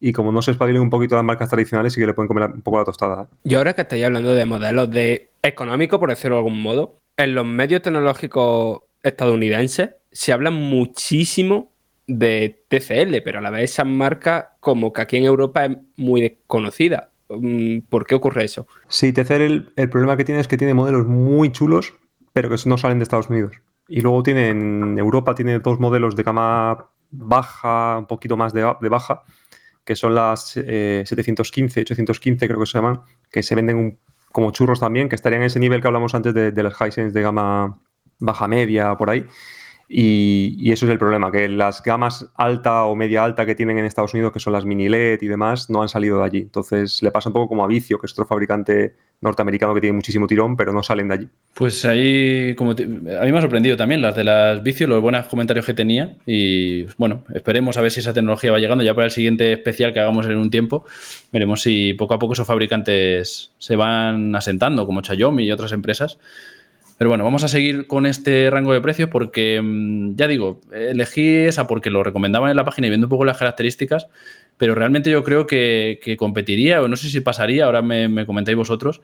y como no se espabilen un poquito las marcas tradicionales, sí que le pueden comer un poco la tostada. ¿eh? Y ahora que estáis hablando de modelos de económico, por decirlo de algún modo, en los medios tecnológicos estadounidenses se habla muchísimo de TCL, pero a la vez esa marca como que aquí en Europa es muy desconocida. Mm, ¿Por qué ocurre eso? Sí, TCL el, problema que tiene es que tiene modelos muy chulos, pero que no salen de Estados Unidos. Y luego tiene en Europa tiene dos modelos de gama baja, un poquito más de baja, que son las 715, eh, 815 creo que se llaman, que se venden como churros también, que estarían en ese nivel que hablamos antes de, de las Hisense de gama baja media, por ahí. Y, eso es el problema, que las gamas alta o media alta que tienen en Estados Unidos, que son las mini LED y demás, no han salido de allí. Entonces le pasa un poco como a Vicio, que es otro fabricante norteamericano que tiene muchísimo tirón, pero no salen de allí. Pues ahí, a mí me ha sorprendido también las de las Vicio, los buenos comentarios que tenía. Y bueno, esperemos a ver si esa tecnología va llegando. Ya para el siguiente especial que hagamos en un tiempo, veremos si poco a poco esos fabricantes se van asentando, como Xiaomi y otras empresas pero bueno, vamos a seguir con este rango de precios porque, mm, ya digo, elegí esa porque lo recomendaban en la página y viendo un poco las características, pero realmente yo creo que, competiría, o no sé si pasaría, ahora me, comentáis vosotros,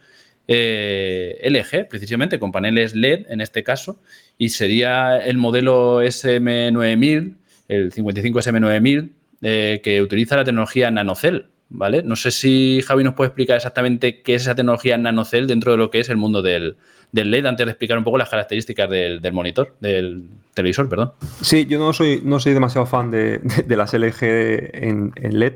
eh, LG, precisamente, con paneles LED en este caso, y sería el modelo SM9000, el 55SM9000, eh, que utiliza la tecnología NanoCell, No sé si Javi nos puede explicar exactamente qué es esa tecnología NanoCell dentro de lo que es el mundo del, del LED antes de explicar un poco las características del, monitor, del televisor, perdón. Sí, yo no soy, no soy demasiado fan de, las LG en, LED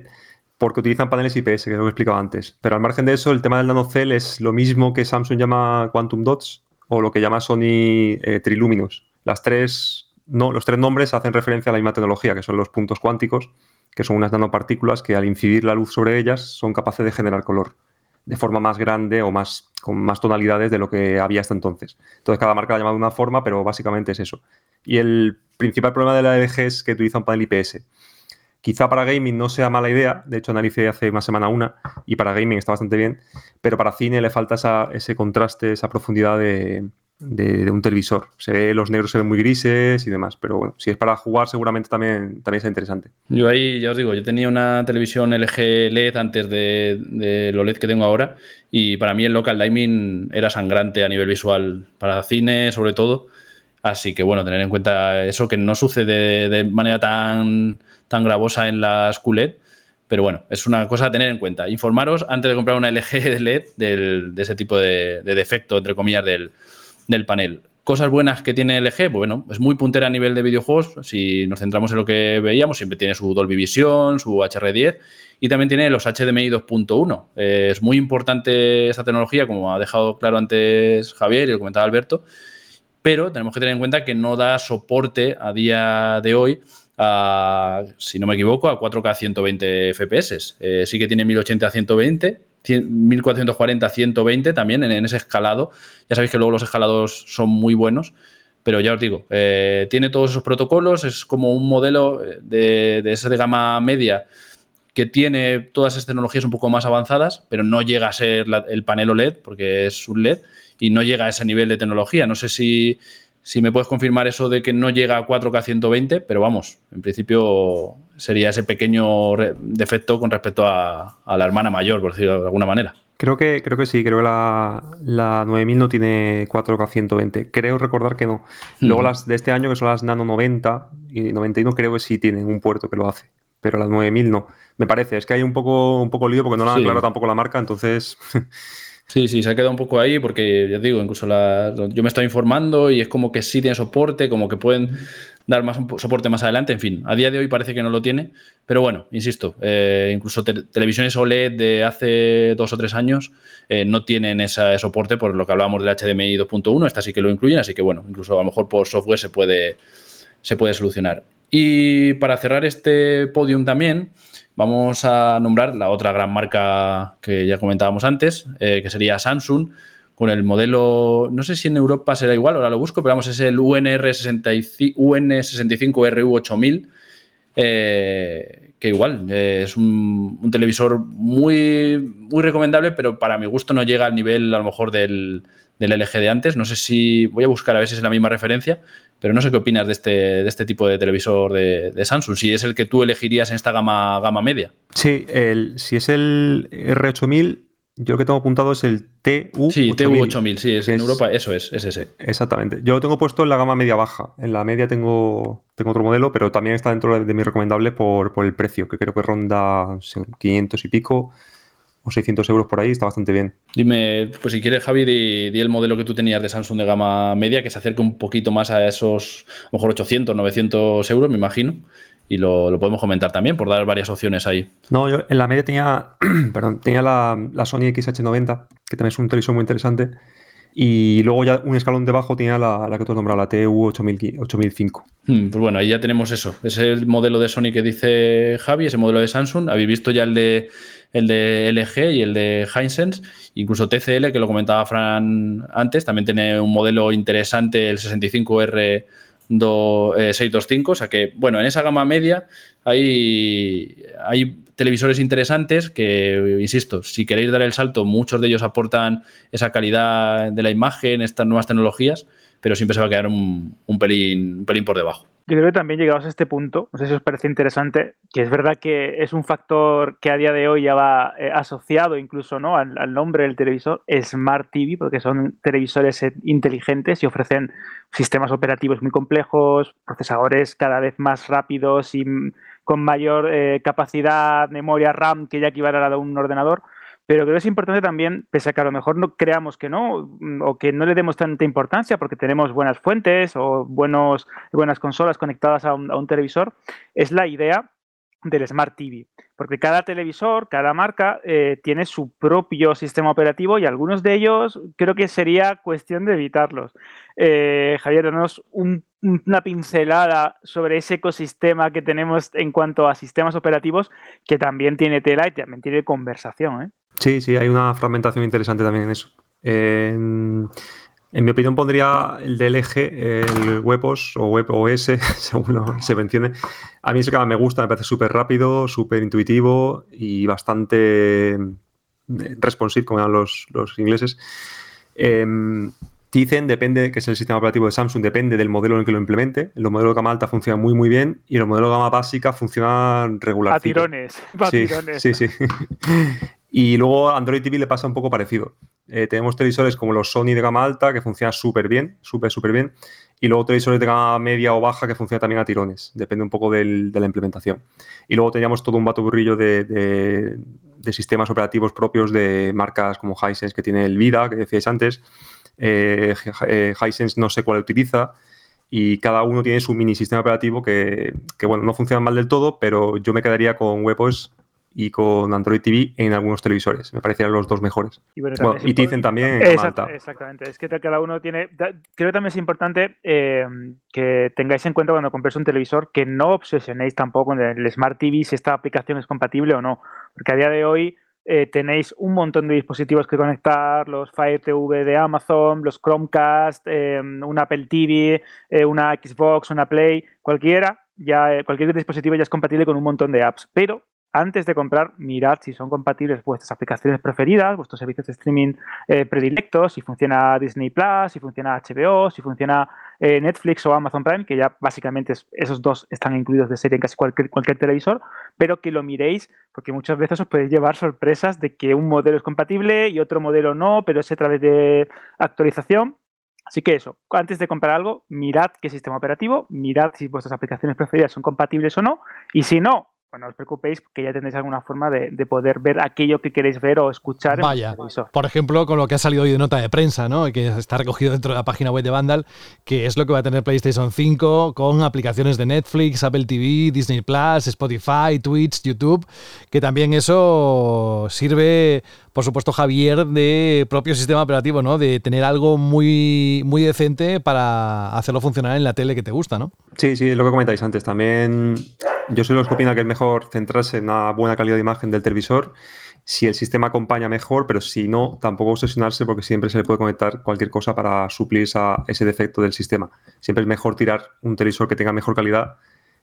porque utilizan paneles IPS, que lo he explicado antes. Pero al margen de eso, el tema del nanocell es lo mismo que Samsung llama Quantum Dots o lo que llama Sony eh, Triluminous. Las tres, no, los tres nombres hacen referencia a la misma tecnología, que son los puntos cuánticos, que son unas nanopartículas que al incidir la luz sobre ellas son capaces de generar color de forma más grande o más, con más tonalidades de lo que había hasta entonces. Entonces cada marca la llama de una forma, pero básicamente es eso. Y el principal problema de la LG es que utiliza un panel IPS. Quizá para gaming no sea mala idea, de hecho analicé hace una semana una y para gaming está bastante bien, pero para cine le falta ese contraste, esa profundidad de, de, un televisor. Se los negros se ven muy grises y demás, pero bueno, si es para jugar seguramente también, también es interesante. Yo ahí, ya os digo, yo tenía una televisión LG LED antes de, de lo LED que tengo ahora y para mí el local dining era sangrante a nivel visual para cine sobre todo. Así que bueno, tener en cuenta eso que no sucede de manera tan, tan gravosa en las QLED. Pero bueno, es una cosa a tener en cuenta. Informaros antes de comprar una LG LED de ese tipo de, de defecto, entre comillas, del, del panel. Cosas buenas que tiene LG, bueno, es muy puntera a nivel de videojuegos. Si nos centramos en lo que veíamos, siempre tiene su Dolby Vision, su HR10 y también tiene los HDMI 2.1. es muy importante esta tecnología, como ha dejado claro antes Javier y lo comentaba Alberto, pero tenemos que tener en cuenta que no da soporte a día de hoy a, si no me equivoco, a 4K 120 FPS. sí que tiene 1080 a 120, 1440, 120 también en, ese escalado. Ya sabéis que luego los escalados son muy buenos, pero ya os digo, eh, tiene todos esos protocolos, es como un modelo de, de ese de gama media que tiene todas esas tecnologías un poco más avanzadas, pero no llega a ser el panel OLED, porque es un LED, y no llega a ese nivel de tecnología. No sé si, si me puedes confirmar eso de que no llega a 4K 120, pero vamos, en principio sería ese pequeño defecto con respecto a, la hermana mayor, por decirlo de alguna manera. Creo que, creo que sí, creo que la, la 9000 no tiene 4K 120. Creo recordar que no. Luego las de este año, que son las Nano 90 y 91, creo que sí tienen un puerto que lo hace. Pero las 9000 no. Me parece, es que hay un poco, un poco lío porque no la han claro tampoco la marca, entonces Sí, sí, se ha quedado un poco ahí porque, ya digo, incluso la, yo me estoy informando y es como que sí tiene soporte, como que pueden dar más soporte más adelante. En fin, a día de hoy parece que no lo tiene, pero bueno, insisto, eh, incluso televisiones OLED de hace dos o tres años eh, no tienen ese soporte por lo que hablábamos del HDMI 2.1, esta sí que lo incluyen, así que bueno, incluso a lo mejor por software se puede, se puede solucionar. Y para cerrar este podium también, vamos a nombrar la otra gran marca que ya comentábamos antes, eh, que sería Samsung, con el modelo, no sé si en Europa será igual, ahora lo busco, pero vamos, es el UNR65, UN65RU8000, eh, que igual eh, es un, televisor muy, muy recomendable, pero para mi gusto no llega al nivel a lo mejor del, LG de antes. No sé si voy a buscar a ver si es la misma referencia, pero no sé qué opinas de este, de este tipo de televisor de, Samsung, si es el que tú elegirías en esta gama, gama media. Sí, el, si es el R8000, yo lo que tengo apuntado es el TU. Sí, TU8000, sí, es, en Europa, eso es, es ese. Exactamente. Yo lo tengo puesto en la gama media baja. En la media tengo, tengo otro modelo, pero también está dentro de mi recomendable por, por el precio, que creo que ronda 500 y pico o 600 euros por ahí, está bastante bien. Dime, pues si quieres, Javi, di, el modelo que tú tenías de Samsung de gama media, que se acerque un poquito más a esos, a lo mejor 800, 900 euros, me imagino. Y lo, podemos comentar también por dar varias opciones ahí. No, yo en la media tenía, perdón, tenía la, Sony XH90, que también es un televisor muy interesante. Y luego ya un escalón debajo tenía la, que tú has nombrado, la TU8005. Hmm, pues bueno, ahí ya tenemos eso. Es el modelo de Sony que dice Javi, ese modelo de Samsung. Habéis visto ya el de el de LG y el de Hisense, incluso TCL, que lo comentaba Fran antes, también tiene un modelo interesante, el 65R. 625, o sea que, bueno, en esa gama media hay, hay televisores interesantes que, insisto, si queréis dar el salto, muchos de ellos aportan esa calidad de la imagen, estas nuevas tecnologías, pero siempre se va a quedar un, un pelín, un pelín por debajo. Yo creo que también llegados a este punto, no sé si os parece interesante, que es verdad que es un factor que a día de hoy ya va eh, asociado incluso ¿no? Al, nombre del televisor, Smart TV, porque son televisores inteligentes y ofrecen sistemas operativos muy complejos, procesadores cada vez más rápidos y con mayor eh, capacidad, memoria RAM que ya equivale a la de un ordenador pero creo que es importante también, pese a que a lo mejor no creamos que no, mm, o que no le demos tanta importancia porque tenemos buenas fuentes o buenos, buenas consolas conectadas a un, televisor, es la idea del Smart TV. Porque cada televisor, cada marca eh, tiene su propio sistema operativo y algunos de ellos creo que sería cuestión de evitarlos. Eh, Javier, danos una pincelada sobre ese ecosistema que tenemos en cuanto a sistemas operativos que también tiene tela y también tiene conversación. ¿eh? Sí, sí, hay una fragmentación interesante también en eso. En mi opinión pondría el DLG, el WebOS o WebOS, según se mencione. A mí ese que me gusta, me parece súper rápido, súper intuitivo y bastante eh, responsive, como llaman los, ingleses. Eh, Tizen depende, que es el sistema operativo de Samsung, depende del modelo en el que lo implemente. Los modelos de gama alta funcionan muy, muy bien y los modelos de gama básica funcionan regular. A tirones. sí, sí, sí. Y luego Android TV le pasa un poco parecido. Eh, tenemos televisores como los Sony de gama alta que funcionan súper bien, súper, súper bien. Y luego televisores de gama media o baja que funcionan también a tirones. Depende un poco de la implementación. Y luego teníamos todo un batuburrillo de, de, sistemas operativos propios de marcas como Hisense que tiene el Vida, que decíais antes. Eh, eh, Hisense no sé cuál utiliza. Y cada uno tiene su mini sistema operativo que, que, bueno, no funciona mal del todo, pero yo me quedaría con WebOS y con Android TV en algunos televisores. Me parecían los dos mejores. Y, bueno, Tizen también. exactamente. Es que cada uno tiene. Creo que también es importante eh, que tengáis en cuenta cuando compréis un televisor que no obsesionéis tampoco con el Smart TV si esta aplicación es compatible o no. Porque a día de hoy eh, tenéis un montón de dispositivos que conectar, los Fire TV de Amazon, los Chromecast, eh, una Apple TV, una Xbox, una Play, cualquiera, ya cualquier dispositivo ya es compatible con un montón de apps. Pero antes de comprar, mirad si son compatibles vuestras aplicaciones preferidas, vuestros servicios de streaming eh, predilectos, si funciona Disney Plus, si funciona HBO, si funciona eh, Netflix o Amazon Prime, que ya básicamente esos dos están incluidos de serie en casi cualquier, cualquier televisor, pero que lo miréis porque muchas veces os podéis llevar sorpresas de que un modelo es compatible y otro modelo no, pero es a través de actualización. Así que eso, antes de comprar algo, mirad qué sistema operativo, mirad si vuestras aplicaciones preferidas son compatibles o no, y si no, pues no os preocupéis que ya tendréis alguna forma de, poder ver aquello que queréis ver o escuchar. Vaya, por ejemplo, con lo que ha salido hoy de nota de prensa, ¿no? que está recogido dentro de la página web de Vandal, que es lo que va a tener PlayStation 5 con aplicaciones de Netflix, Apple TV, Disney Plus, Spotify, Twitch, YouTube, que también eso sirve, por supuesto, Javier, de propio sistema operativo, ¿no? de tener algo muy, muy decente para hacerlo funcionar en la tele que te gusta, ¿no? Sí, sí, es lo que comentáis antes. También yo soy los que opina que es mejor centrarse en una buena calidad de imagen del televisor si el sistema acompaña mejor, pero si no, tampoco obsesionarse porque siempre se le puede conectar cualquier cosa para suplir ese defecto del sistema. Siempre es mejor tirar un televisor que tenga mejor calidad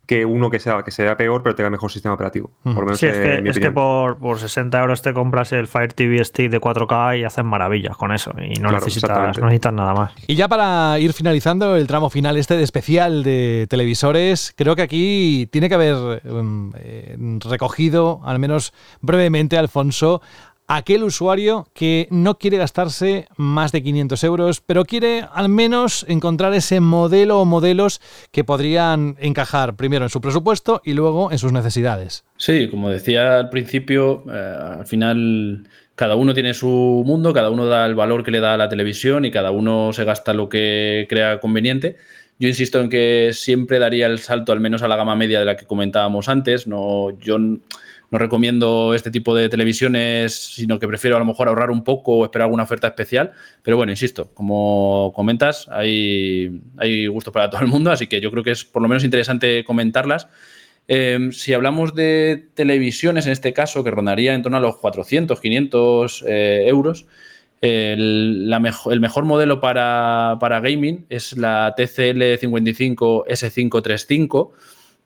que uno que sea, que sea peor, pero tenga mejor sistema operativo. Por menos sí, es, que, es que, por, por, 60 euros te compras el Fire TV Stick de 4K y haces maravillas con eso. Y no, necesitas, necesitas nada más. Y ya para ir finalizando el tramo final este de especial de televisores, creo que aquí tiene que haber em, eh, recogido, al menos brevemente, Alfonso, aquel usuario que no quiere gastarse más de 500 euros, pero quiere al menos encontrar ese modelo o modelos que podrían encajar primero en su presupuesto y luego en sus necesidades. Sí, como decía al principio, eh, al final cada uno tiene su mundo, cada uno da el valor que le da a la televisión y cada uno se gasta lo que crea conveniente. Yo insisto en que siempre daría el salto al menos a la gama media de la que comentábamos antes. No, yo no recomiendo este tipo de televisiones, sino que prefiero a lo mejor ahorrar un poco o esperar alguna oferta especial. Pero bueno, insisto, como comentas, hay, hay gustos para todo el mundo, así que yo creo que es por lo menos interesante comentarlas. Em, si hablamos de televisiones, en este caso, que rondaría en torno a los 400, 500 eh, euros, el, mejor modelo para, para, gaming es la TCL 55 S535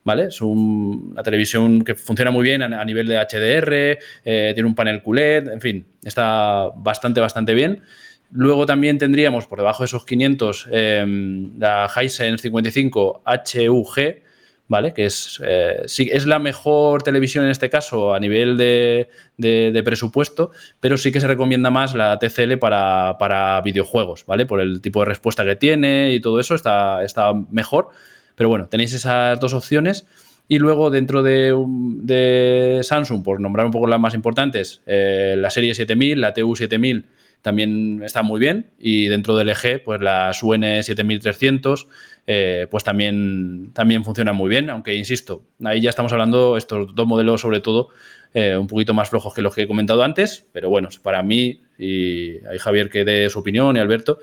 ¿vale? Es una televisión que funciona muy bien a, nivel de HDR, eh, tiene un panel QLED, en fin, está bastante, bastante bien. Luego también tendríamos por debajo de esos 500 em, la Hisense 55 HUG, ¿vale? Que es, eh, sí, es la mejor televisión en este caso a nivel de, presupuesto, pero sí que se recomienda más la TCL para, para, videojuegos, ¿vale? Por el tipo de respuesta que tiene y todo eso está, está mejor. Pero bueno, tenéis esas dos opciones. Y luego dentro de, Samsung, por nombrar un poco las más importantes, eh, la serie 7000, la TU7000 también está muy bien. Y dentro del LG, pues las UN 7300, eh, pues también, también funcionan muy bien. Aunque, insisto, ahí ya estamos hablando, estos dos modelos sobre todo, eh, un poquito más flojos que los que he comentado antes. Pero bueno, para mí, y hay Javier que dé su opinión y Alberto,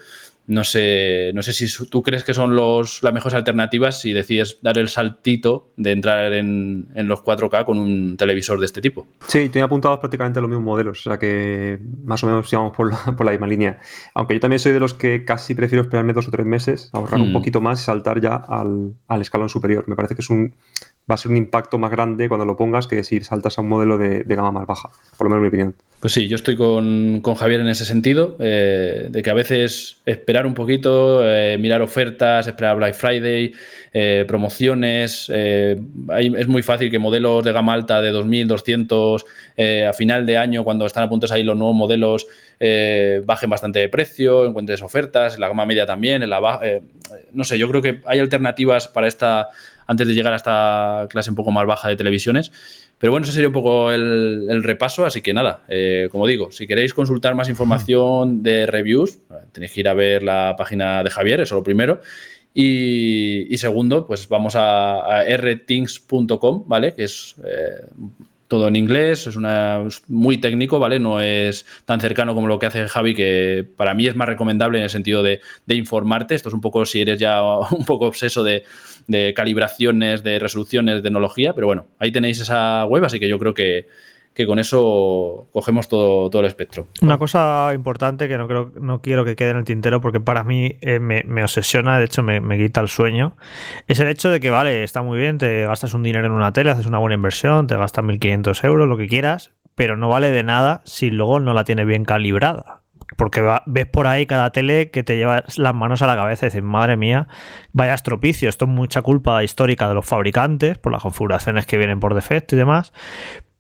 no sé, no sé si tú crees que son los, las mejores alternativas si decides dar el saltito de entrar en, los 4K con un televisor de este tipo. Sí, tenía apuntados prácticamente los mismos modelos, o sea que más o menos íbamos por la, por la misma línea. Aunque yo también soy de los que casi prefiero esperarme dos o tres meses, ahorrar un mm. poquito más y saltar ya al, al escalón superior. Me parece que es un, va a ser un impacto más grande cuando lo pongas que si saltas a un modelo de, gama más baja, por lo menos mi opinión. Pues sí, yo estoy con, Javier en ese sentido, eh, de que a veces esperar un poquito, eh, mirar ofertas, esperar Black Friday, eh, promociones, es muy fácil que modelos de gama alta de 2.200 a final de año, cuando están a punto de salir los nuevos modelos, bajen bastante de precio, encuentres ofertas, en la gama media también, en la no sé, yo creo que hay alternativas para esta antes de llegar a esta clase un poco más baja de televisiones. Pero bueno, ese sería un poco el, repaso, así que nada, eh, como digo, si queréis consultar más información de reviews, tenéis que ir a ver la página de Javier, eso lo primero. Y, segundo, pues vamos a, rthings.com, ¿vale? Que es eh, todo en inglés, es una muy técnico, ¿vale? No es tan cercano como lo que hace Javi, que para mí es más recomendable en el sentido de, informarte. Esto es un poco si eres ya un poco obseso de, calibraciones, de resoluciones, de tecnología, pero bueno, ahí tenéis esa web, así que yo creo que, que con eso cogemos todo, todo el espectro. Una cosa importante que no creo, no quiero que quede en el tintero porque para mí eh, me, obsesiona, de hecho me, quita el sueño, es el hecho de que, vale, está muy bien, te gastas un dinero en una tele, haces una buena inversión, te gastas 1.500 euros, lo que quieras, pero no vale de nada si luego no la tienes bien calibrada. Porque ves por ahí cada tele que te lleva las manos a la cabeza y dices, madre mía, vaya estropicio, esto es mucha culpa histórica de los fabricantes por las configuraciones que vienen por defecto y demás.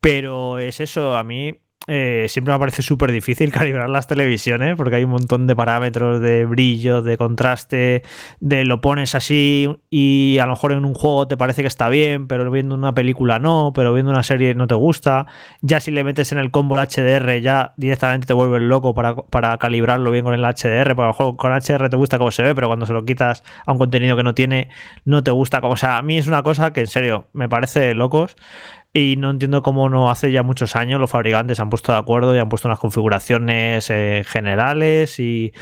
Pero es eso, a mí eh, siempre me parece súper difícil calibrar las televisiones porque hay un montón de parámetros de brillo, de contraste, de lo pones así y a lo mejor en un juego te parece que está bien, pero viendo una película no, pero viendo una serie no te gusta. Ya si le metes en el combo HDR ya directamente te vuelves loco para, para calibrarlo bien con el HDR, porque a lo mejor con HDR te gusta cómo se ve, pero cuando se lo quitas a un contenido que no tiene, no te gusta. O sea, a mí es una cosa que en serio me parece locos. Y no entiendo cómo no hace ya muchos años los fabricantes se han puesto de acuerdo y han puesto unas configuraciones eh, generales y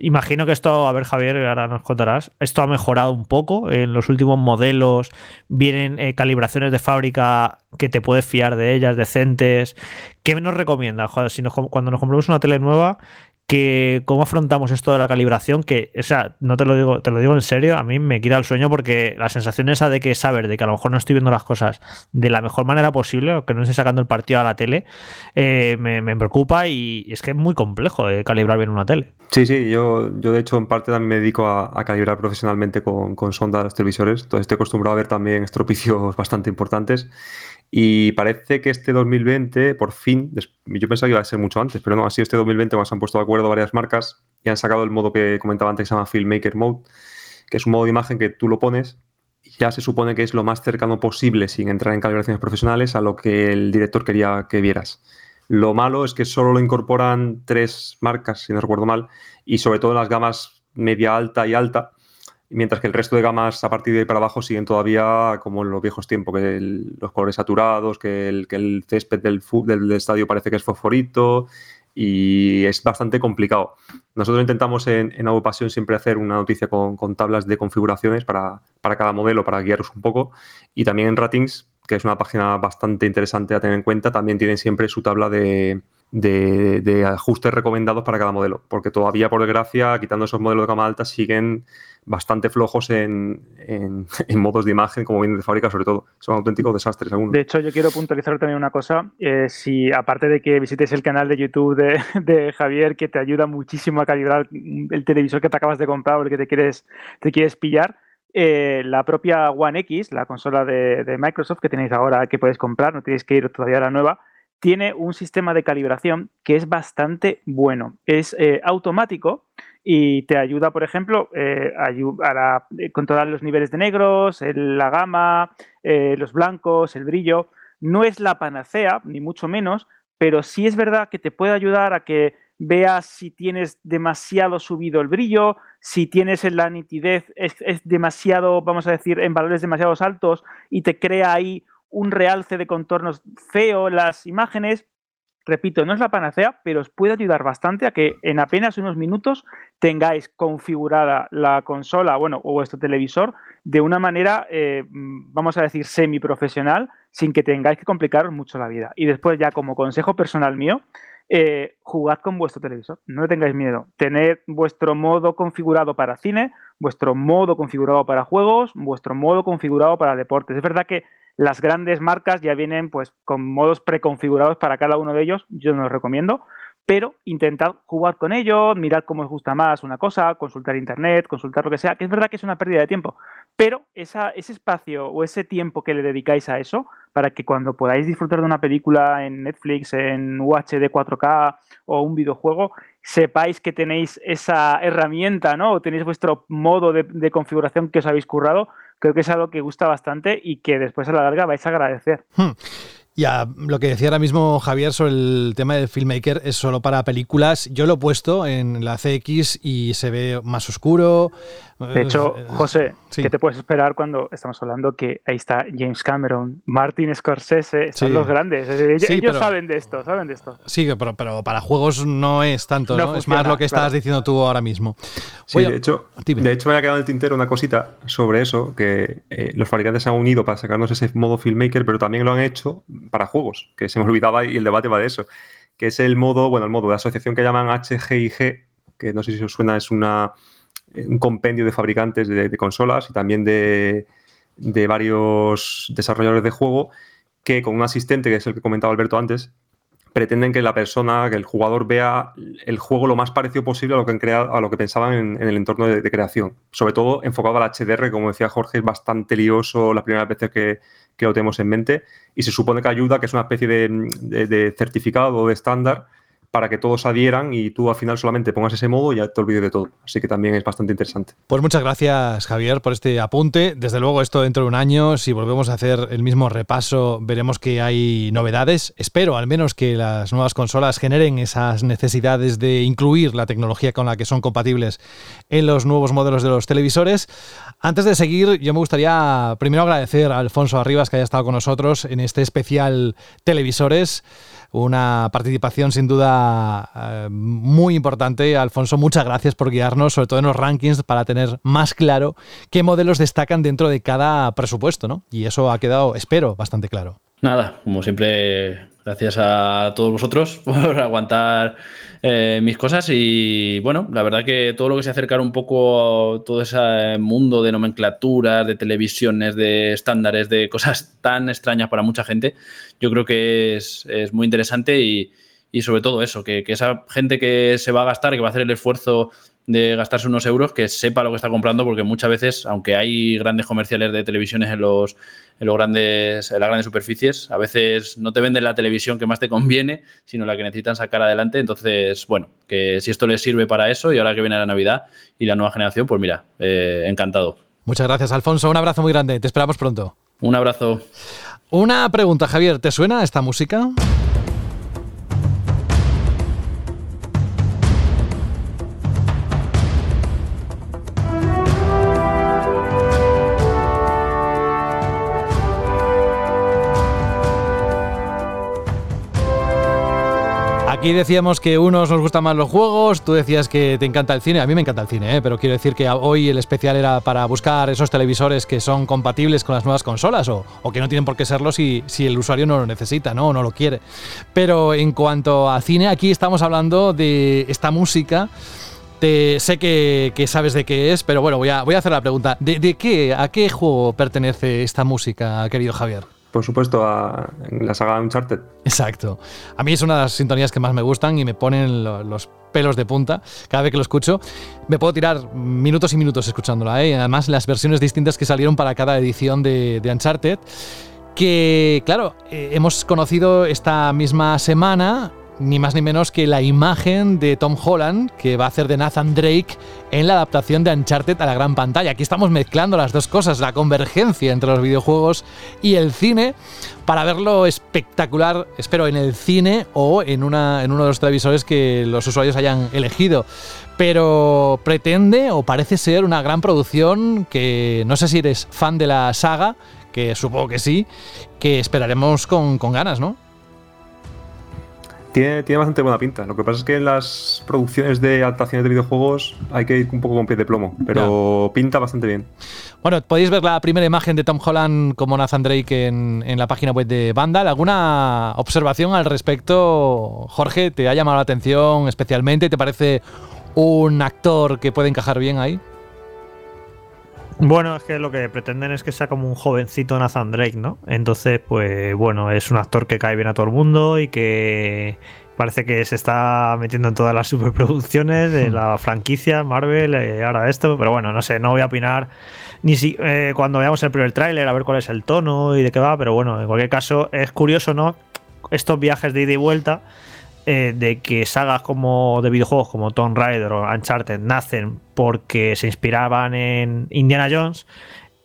imagino que esto, a ver Javier, ahora nos contarás, esto ha mejorado un poco. En los últimos modelos vienen eh, calibraciones de fábrica que te puedes fiar de ellas, decentes. ¿Qué nos recomiendas? cuando nos compramos una tele nueva, que cómo afrontamos esto de la calibración, que, o sea, no te lo digo, te lo digo en serio, a mí me quita el sueño porque la sensación esa de que saber de que a lo mejor no estoy viendo las cosas de la mejor manera posible, o que no estoy sacando el partido a la tele, eh, me, preocupa y es que es muy complejo de calibrar bien una tele. Sí, sí, yo, yo de hecho en parte también me dedico a, calibrar profesionalmente con, con sondas televisores, entonces estoy acostumbrado a ver también estropicios bastante importantes y parece que este 2020, por fin, yo pensaba que iba a ser mucho antes, pero no, así este 2020 se han puesto de acuerdo varias marcas y han sacado el modo que comentaba antes que se llama Filmmaker Mode, que es un modo de imagen que tú lo pones y ya se supone que es lo más cercano posible, sin entrar en calibraciones profesionales, a lo que el director quería que vieras. Lo malo es que solo lo incorporan tres marcas, si no recuerdo mal, y sobre todo las gamas media alta y alta, mientras que el resto de gamas a partir de ahí para abajo siguen todavía como en los viejos tiempos, que los colores saturados, que el, que el césped del, del, estadio parece que es fosforito y es bastante complicado. Nosotros intentamos en, en Pasión siempre hacer una noticia con, tablas de configuraciones para, para, cada modelo, para guiaros un poco, y también en Ratings, que es una página bastante interesante a tener en cuenta, también tienen siempre su tabla de, de, ajustes recomendados para cada modelo, porque todavía, por desgracia, quitando esos modelos de gama alta, siguen bastante flojos en, modos de imagen, como vienen de fábrica, sobre todo. Son auténticos desastres. De hecho, yo quiero puntualizar también una cosa. Eh, si, aparte de que visites el canal de YouTube de, Javier, que te ayuda muchísimo a calibrar el televisor que te acabas de comprar o el que te quieres, te quieres pillar, eh, la propia One X, la consola de, de Microsoft que tenéis ahora, que puedes comprar, no tenéis que ir todavía a la nueva, tiene un sistema de calibración que es bastante bueno. Es eh, automático y te ayuda, por ejemplo, eh, a eh, controlar los niveles de negros, la gama, los blancos, el brillo. No es la panacea, ni mucho menos, pero sí es verdad que te puede ayudar a que veas si tienes demasiado subido el brillo, si tienes en la nitidez es, es demasiado, vamos a decir, en valores demasiado altos y te crea ahí un realce de contornos feo las imágenes. Repito, no es la panacea, pero os puede ayudar bastante a que en apenas unos minutos tengáis configurada la consola, bueno, o vuestro televisor de una manera, eh, vamos a decir, semi-profesional, sin que tengáis que complicaros mucho la vida. Y después ya como consejo personal mío, eh, jugad con vuestro televisor, no tengáis miedo. Tened vuestro modo configurado para cine, vuestro modo configurado para juegos, vuestro modo configurado para deportes. Es verdad que las grandes marcas ya vienen pues con modos preconfigurados para cada uno de ellos, yo no los recomiendo, pero intentad jugar con ellos, mirad cómo os gusta más una cosa, consultar internet, consultar lo que sea, que es verdad que es una pérdida de tiempo, pero ese espacio o ese tiempo que le dedicáis a eso, para que cuando podáis disfrutar de una película en Netflix, en UHD 4K o un videojuego, sepáis que tenéis esa herramienta, ¿no? O tenéis vuestro modo de configuración que os habéis currado, creo que es algo que gusta bastante y que después a la larga vais a agradecer. Hmm. Ya, lo que decía ahora mismo Javier sobre el tema del filmmaker es solo para películas. Yo lo he puesto en la CX y se ve más oscuro. De hecho, eh, José, ¿qué te puedes esperar cuando estamos hablando que ahí está James Cameron, Martin Scorsese, son los grandes? ellos, saben de esto, saben de esto. Sí, pero, pero para juegos no es tanto, ¿no? es más lo que estabas diciendo tú ahora mismo. Sí, de, hecho, de hecho me ha quedado en el tintero una cosita sobre eso, que eh, los fabricantes se han unido para sacarnos ese modo filmmaker, pero también lo han hecho para juegos, que se me olvidaba y el debate va de eso, que es el modo, bueno, el modo de asociación que llaman HGIG, que no sé si os suena, es una, un compendio de fabricantes de, consolas y también de, de, varios desarrolladores de juego, que con un asistente, que es el que comentaba Alberto antes, pretenden que la persona, que el jugador vea el juego lo más parecido posible a lo que, han creado, a lo que pensaban en, el entorno de, creación. Sobre todo enfocado al HDR, como decía Jorge, es bastante lioso las primeras veces que, que lo tenemos en mente y se supone que ayuda, que es una especie de, de, de certificado o de estándar para que todos adhieran y tú al final solamente pongas ese modo y ya te olvides de todo. Así que también es bastante interesante. Pues muchas gracias Javier por este apunte. Desde luego esto dentro de un año, si volvemos a hacer el mismo repaso, veremos que hay novedades. Espero al menos que las nuevas consolas generen esas necesidades de incluir la tecnología con la que son compatibles en los nuevos modelos de los televisores. Antes de seguir, yo me gustaría primero agradecer a Alfonso Arribas que haya estado con nosotros en este especial televisores una participación sin duda eh, muy importante. Alfonso, muchas gracias por guiarnos, sobre todo en los rankings, para tener más claro qué modelos destacan dentro de cada presupuesto, ¿no? Y eso ha quedado, espero, bastante claro. Nada, como siempre, gracias a todos vosotros por aguantar eh, mis cosas y bueno, la verdad que todo lo que se acerca un poco a todo ese mundo de nomenclatura, de televisiones, de estándares, de cosas tan extrañas para mucha gente, yo creo que es, muy interesante y, sobre todo eso, que, que, esa gente que se va a gastar, que va a hacer el esfuerzo de gastarse unos euros, que sepa lo que está comprando, porque muchas veces, aunque hay grandes comerciales de televisiones en los, en los grandes, en las grandes superficies, a veces no te venden la televisión que más te conviene, sino la que necesitan sacar adelante. Entonces, bueno, que si esto les sirve para eso y ahora que viene la Navidad y la nueva generación, pues mira, eh, encantado. Muchas gracias, Alfonso. Un abrazo muy grande. Te esperamos pronto. Un abrazo. Una pregunta, Javier. ¿Te suena esta música? Aquí decíamos que unos nos gustan más los juegos, tú decías que te encanta el cine, a mí me encanta el cine, ¿eh? pero quiero decir que hoy el especial era para buscar esos televisores que son compatibles con las nuevas consolas o, que no tienen por qué serlo si, el usuario no lo necesita ¿no? o no lo quiere. Pero en cuanto a cine, aquí estamos hablando de esta música. Te, sé que, sabes de qué es, pero bueno, voy a, voy a hacer la pregunta. ¿De, ¿De qué, a qué juego pertenece esta música, querido Javier? Por supuesto, a, la saga Uncharted. Exacto. A mí es una de las sintonías que más me gustan y me ponen los pelos de punta cada vez que lo escucho. Me puedo tirar minutos y minutos escuchándola, ¿eh? además las versiones distintas que salieron para cada edición de, Uncharted. Que, claro, eh, hemos conocido esta misma semana ni más ni menos que la imagen de Tom Holland que va a hacer de Nathan Drake en la adaptación de Uncharted a la gran pantalla. Aquí estamos mezclando las dos cosas, la convergencia entre los videojuegos y el cine para verlo espectacular, espero, en el cine o en, una, en uno de los televisores que los usuarios hayan elegido. Pero pretende o parece ser una gran producción que no sé si eres fan de la saga, que supongo que sí, que esperaremos con, con ganas, ¿no? Tiene, bastante buena pinta. Lo que pasa es que en las producciones de adaptaciones de videojuegos hay que ir un poco con pie de plomo, pero pinta bastante bien. Bueno, podéis ver la primera imagen de Tom Holland como Nathan Drake en, en la página web de Vandal. ¿Alguna observación al respecto, Jorge? ¿Te ha llamado la atención especialmente? ¿Te parece un actor que puede encajar bien ahí? Bueno, es que lo que pretenden es que sea como un jovencito Nathan Drake, ¿no? Entonces, pues bueno, es un actor que cae bien a todo el mundo y que parece que se está metiendo en todas las superproducciones de hmm. la franquicia Marvel, eh, ahora esto, pero bueno, no sé, no voy a opinar ni si eh, cuando veamos el primer tráiler a ver cuál es el tono y de qué va, pero bueno, en cualquier caso es curioso, ¿no? Estos viajes de ida y vuelta eh, de que sagas como de videojuegos como Tomb Raider o Uncharted nacen porque se inspiraban en Indiana Jones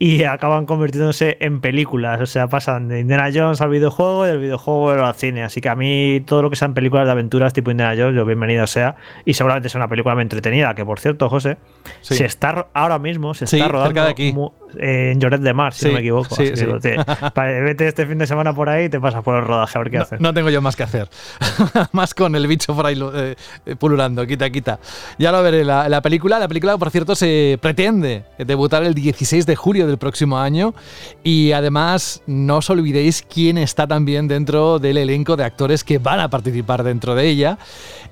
y acaban convirtiéndose en películas. O sea, pasan de Indiana Jones al videojuego y del videojuego al cine. Así que a mí todo lo que sean películas de aventuras tipo Indiana Jones, yo bienvenido sea. Y seguramente sea una película muy entretenida, que por cierto, José, se está ahora mismo, se está rodando aquí. en Lloret de Mar, si no me equivoco. vete este fin de semana por ahí y te pasas por el rodaje a ver qué no, haces. No tengo yo más que hacer. más con el bicho por ahí eh, pululando, quita, quita. Ya lo veré. La, la película, la película, por cierto, se pretende debutar el 16 de julio del próximo año. Y además, no os olvidéis quién está también dentro del elenco de actores que van a participar dentro de ella.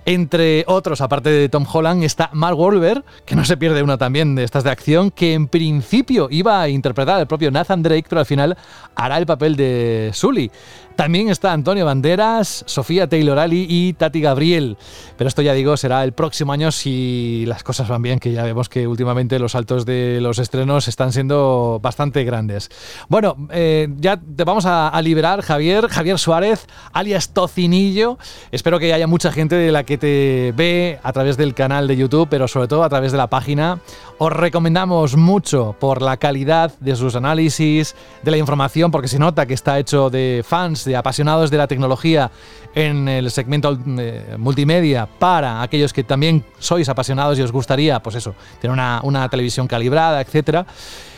Entre otros, aparte de Tom Holland, está Mark Wahlberg, que no se pierde una también de estas de acción, que en principio iba a interpretar al propio Nathan Drake, pero al final hará el papel de Sully. También está Antonio Banderas, Sofía Taylor Ali y Tati Gabriel. Pero esto ya digo, será el próximo año si las cosas van bien, que ya vemos que últimamente los saltos de los estrenos están siendo bastante grandes. Bueno, eh, ya te vamos a, a, liberar, Javier, Javier Suárez, alias Tocinillo. Espero que haya mucha gente de la que te ve a través del canal de YouTube, pero sobre todo a través de la página. Os recomendamos mucho por la calidad de sus análisis, de la información, porque se nota que está hecho de fans de apasionados de la tecnología en el segmento eh, multimedia para aquellos que también sois apasionados y os gustaría, pues eso, tener una, una televisión calibrada, etcétera.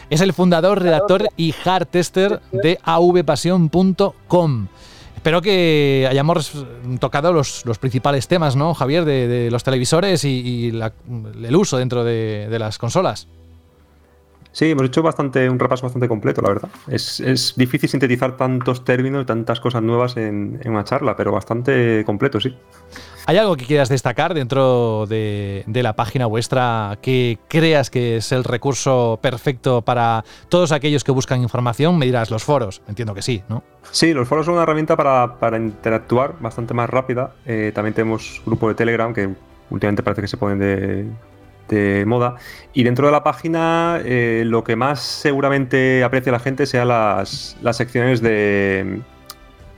Es el fundador, redactor y hard tester de avpasión.com. Espero que hayamos tocado los, los, principales temas, ¿no, Javier, de, los televisores y, el uso dentro de, de las consolas. Sí, hemos hecho bastante, un repaso bastante completo, la verdad. Es, es difícil sintetizar tantos términos y tantas cosas nuevas en, en, una charla, pero bastante completo, sí. ¿Hay algo que quieras destacar dentro de, la página vuestra que creas que es el recurso perfecto para todos aquellos que buscan información? Me dirás, los foros. Entiendo que sí, ¿no? Sí, los foros son una herramienta para, interactuar bastante más rápida. Eh, también tenemos grupo de Telegram que últimamente parece que se ponen de, moda. Y dentro de la página, eh, lo que más seguramente aprecia la gente sean las secciones de,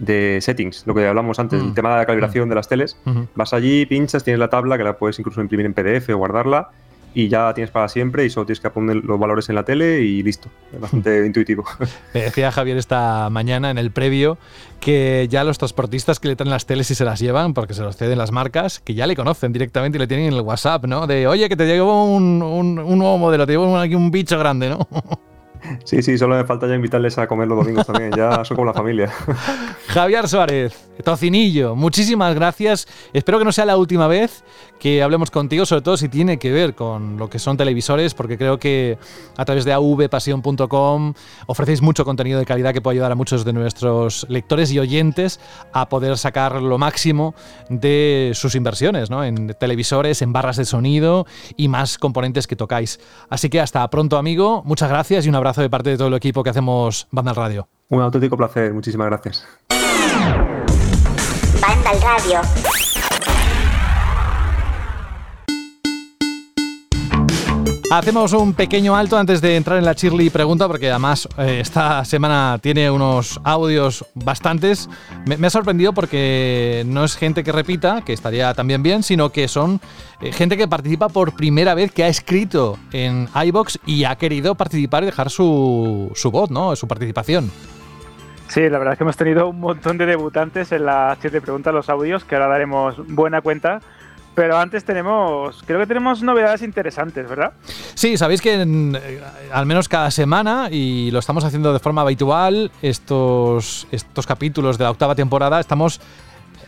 de, settings, lo que hablamos antes, mm. el tema de la calibración mm. de las teles. Mm -hmm. Vas allí, pinchas, tienes la tabla que la puedes incluso imprimir en PDF o guardarla. Y ya la tienes para siempre y solo tienes que poner los valores en la tele y listo. Es bastante intuitivo. Me decía Javier esta mañana en el previo que ya los transportistas que le traen las teles y se las llevan, porque se los ceden las marcas, que ya le conocen directamente y le tienen en el WhatsApp, ¿no? De, oye, que te llevo un, un, un nuevo modelo, te llevo aquí un bicho grande, ¿no? Sí, sí, solo me falta ya invitarles a comer los domingos también, ya son como la familia. Javier Suárez, Tocinillo, muchísimas gracias. Espero que no sea la última vez que hablemos contigo, sobre todo si tiene que ver con lo que son televisores, porque creo que a través de avpasión.com ofrecéis mucho contenido de calidad que puede ayudar a muchos de nuestros lectores y oyentes a poder sacar lo máximo de sus inversiones, ¿no? En televisores, en barras de sonido y más componentes que tocáis. Así que hasta pronto, amigo. Muchas gracias y un abrazo de parte de todo el equipo que hacemos Banda al Radio. Un auténtico placer, muchísimas gracias. Banda al Radio. Hacemos un pequeño alto antes de entrar en la Shirley pregunta, porque además eh, esta semana tiene unos audios bastantes. Me, ha sorprendido porque no es gente que repita, que estaría también bien, sino que son eh, gente que participa por primera vez, que ha escrito en iBox y ha querido participar y dejar su, su voz, ¿no? Su participación. Sí, la verdad es que hemos tenido un montón de debutantes en las siete preguntas, los audios, que ahora daremos buena cuenta. Pero antes tenemos, creo que tenemos novedades interesantes, ¿verdad? Sí, sabéis que eh, al menos cada semana, y lo estamos haciendo de forma habitual, estos, estos capítulos de la octava temporada, estamos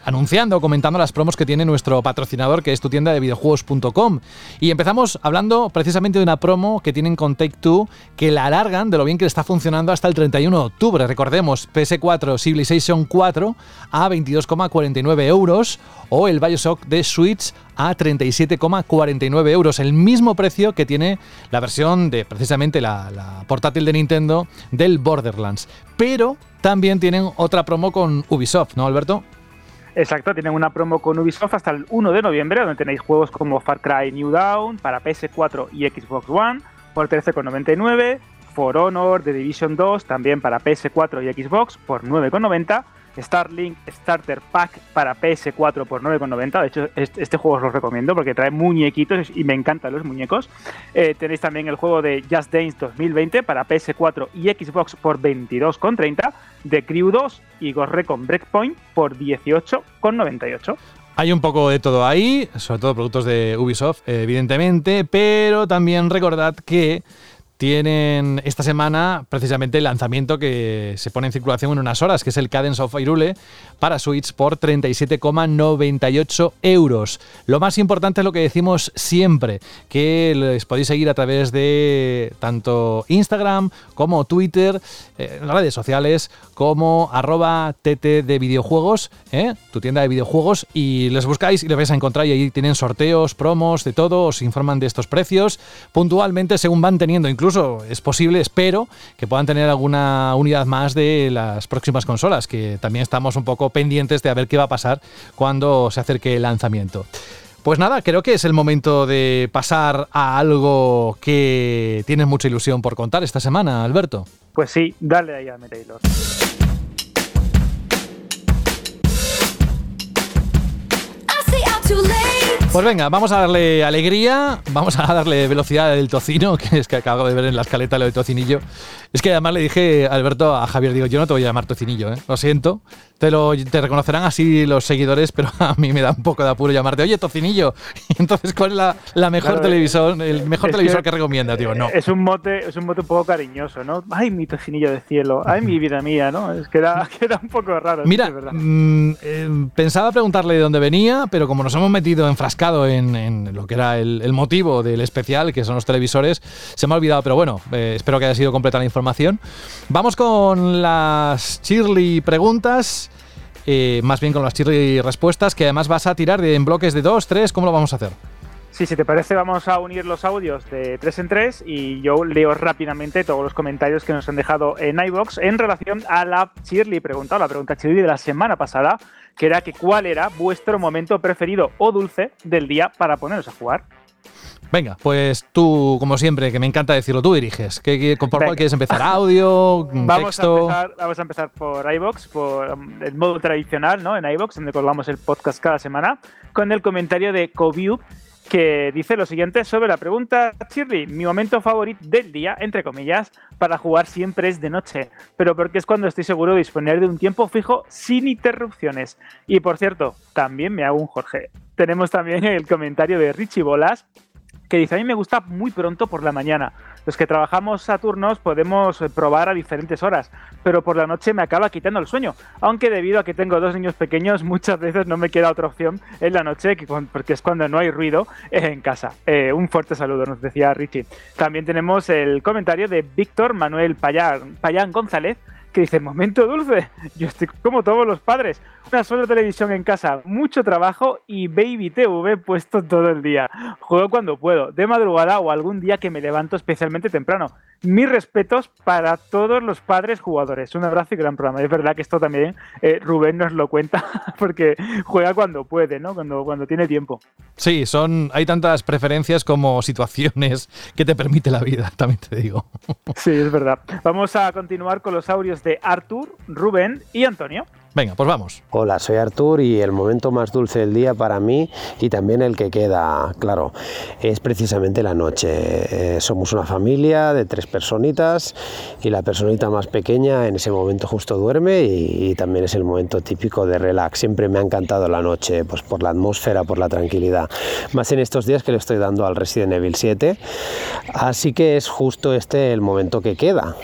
anunciando, comentando las promos que tiene nuestro patrocinador, que es tu tienda de videojuegos.com. Y empezamos hablando precisamente de una promo que tienen con Take Two, que la alargan de lo bien que está funcionando hasta el 31 de octubre. Recordemos, PS4 Civilization 4 a 22,49 euros o el Bioshock de Switch a 37,49 euros, el mismo precio que tiene la versión de precisamente la portátil de Nintendo del Borderlands. Pero también tienen otra promo con Ubisoft, ¿no, Alberto? Exacto, tienen una promo con Ubisoft hasta el 1 de noviembre, donde tenéis juegos como Far Cry New Dawn para PS4 y Xbox One por 13,99, For Honor The Division 2 también para PS4 y Xbox por 9,90, Starlink Starter Pack para PS4 por 9,90. De hecho, este juego os lo recomiendo porque trae muñequitos y me encantan los muñecos. Eh, tenéis también el juego de Just Dance 2020 para PS4 y Xbox por 22,30. The Crew 2 y Ghost Recon Breakpoint por 18,98. Hay un poco de todo ahí, sobre todo productos de Ubisoft, evidentemente, pero también recordad que tienen esta semana precisamente el lanzamiento que se pone en circulación en unas horas, que es el Cadence of Hyrule para Switch por 37,98 euros. Lo más importante es lo que decimos siempre, que les podéis seguir a través de tanto Instagram como Twitter, eh, redes sociales, como arroba tt de videojuegos, ¿eh? tu tienda de videojuegos, y les buscáis y les vais a encontrar y ahí tienen sorteos, promos, de todo, os informan de estos precios puntualmente según van teniendo, incluso es posible, espero, que puedan tener alguna unidad más de las próximas consolas, que también estamos un poco pendientes de a ver qué va a pasar cuando se acerque el lanzamiento. Pues nada, creo que es el momento de pasar a algo que tienes mucha ilusión por contar esta semana, Alberto. Pues sí, dale ahí a Taylor. Pues venga, vamos a darle alegría, vamos a darle velocidad del tocino, que es que acabo de ver en la escaleta lo de tocinillo. Es que además le dije Alberto, a Javier, digo, yo no te voy a llamar tocinillo, ¿eh? lo siento. Te, lo, te reconocerán así los seguidores, pero a mí me da un poco de apuro llamarte, oye, tocinillo. Entonces, ¿cuál es la, mejor Claro, televisión, el mejor televisor que- que, recomienda? Digo, no. Es un mote, es un mote un poco cariñoso, ¿no? Ay, mi tocinillo de cielo, ay, mi vida mía, ¿no? Es que era, que era un poco raro. Mira, es mm, eh, pensaba preguntarle de dónde venía, pero como nos hemos metido en, lo que era el, el motivo del especial, que son los televisores, se me ha olvidado, pero bueno, eh, espero que haya sido completa la información. Vamos con las Shirley preguntas, eh, más bien con las Shirley respuestas, que además vas a tirar de- en bloques de dos, tres, ¿cómo lo vamos a hacer? Sí, si te parece, vamos a unir los audios de 3 en 3 y yo leo rápidamente todos los comentarios que nos han dejado en iBox en relación a la Shirley pregunta, la pregunta Shirley de la semana pasada, que era que cuál era vuestro momento preferido o dulce del día para poneros a jugar. Venga, pues tú, como siempre, que me encanta decirlo, tú diriges. ¿Qué, ¿Por cuál quieres empezar? ¿Audio? Vamos a, ¿Texto? empezar, vamos a empezar por iBox, por um, el modo tradicional, ¿no? En iBox, donde colgamos el podcast cada semana, con el comentario de Cobiu, que dice lo siguiente sobre la pregunta, Shirley, mi momento favorito del día, entre comillas, para jugar siempre es de noche, pero porque es cuando estoy seguro de disponer de un tiempo fijo sin interrupciones. Y por cierto, también me hago un Jorge. Tenemos también el comentario de Richie Bolas, que dice, a mí me gusta muy pronto por la mañana. Los que trabajamos a turnos podemos eh, probar a diferentes horas, pero por la noche me acaba quitando el sueño. Aunque debido a que tengo dos niños pequeños, muchas veces no me queda otra opción en la noche, porque es cuando no hay ruido en casa. Eh, un fuerte saludo, nos decía Richie. También tenemos el comentario de Víctor Manuel Payán, Payán González, que dice, momento dulce, yo estoy como todos los padres, una sola televisión en casa, mucho trabajo y Baby TV puesto todo el día. Juego cuando puedo, de madrugada o algún día que me levanto especialmente temprano. Mis respetos para todos los padres jugadores. Un abrazo y gran programa. Es verdad que esto también eh, Rubén nos lo cuenta porque juega cuando puede, ¿no? Cuando, cuando tiene tiempo. Sí, son, hay tantas preferencias como situaciones que te permite la vida, también te digo. Sí, es verdad. Vamos a continuar con los audios de Artur, Rubén y Antonio. Venga, pues vamos. Hola, soy Artur y el momento más dulce del día para mí y también el que queda, claro, es precisamente la noche. Eh, somos una familia de tres personitas y la personita más pequeña en ese momento justo duerme y, y también es el momento típico de relax. Siempre me ha encantado la noche, pues por la atmósfera, por la tranquilidad. Más en estos días que le estoy dando al Resident Evil 7. Así que es justo este el momento que queda.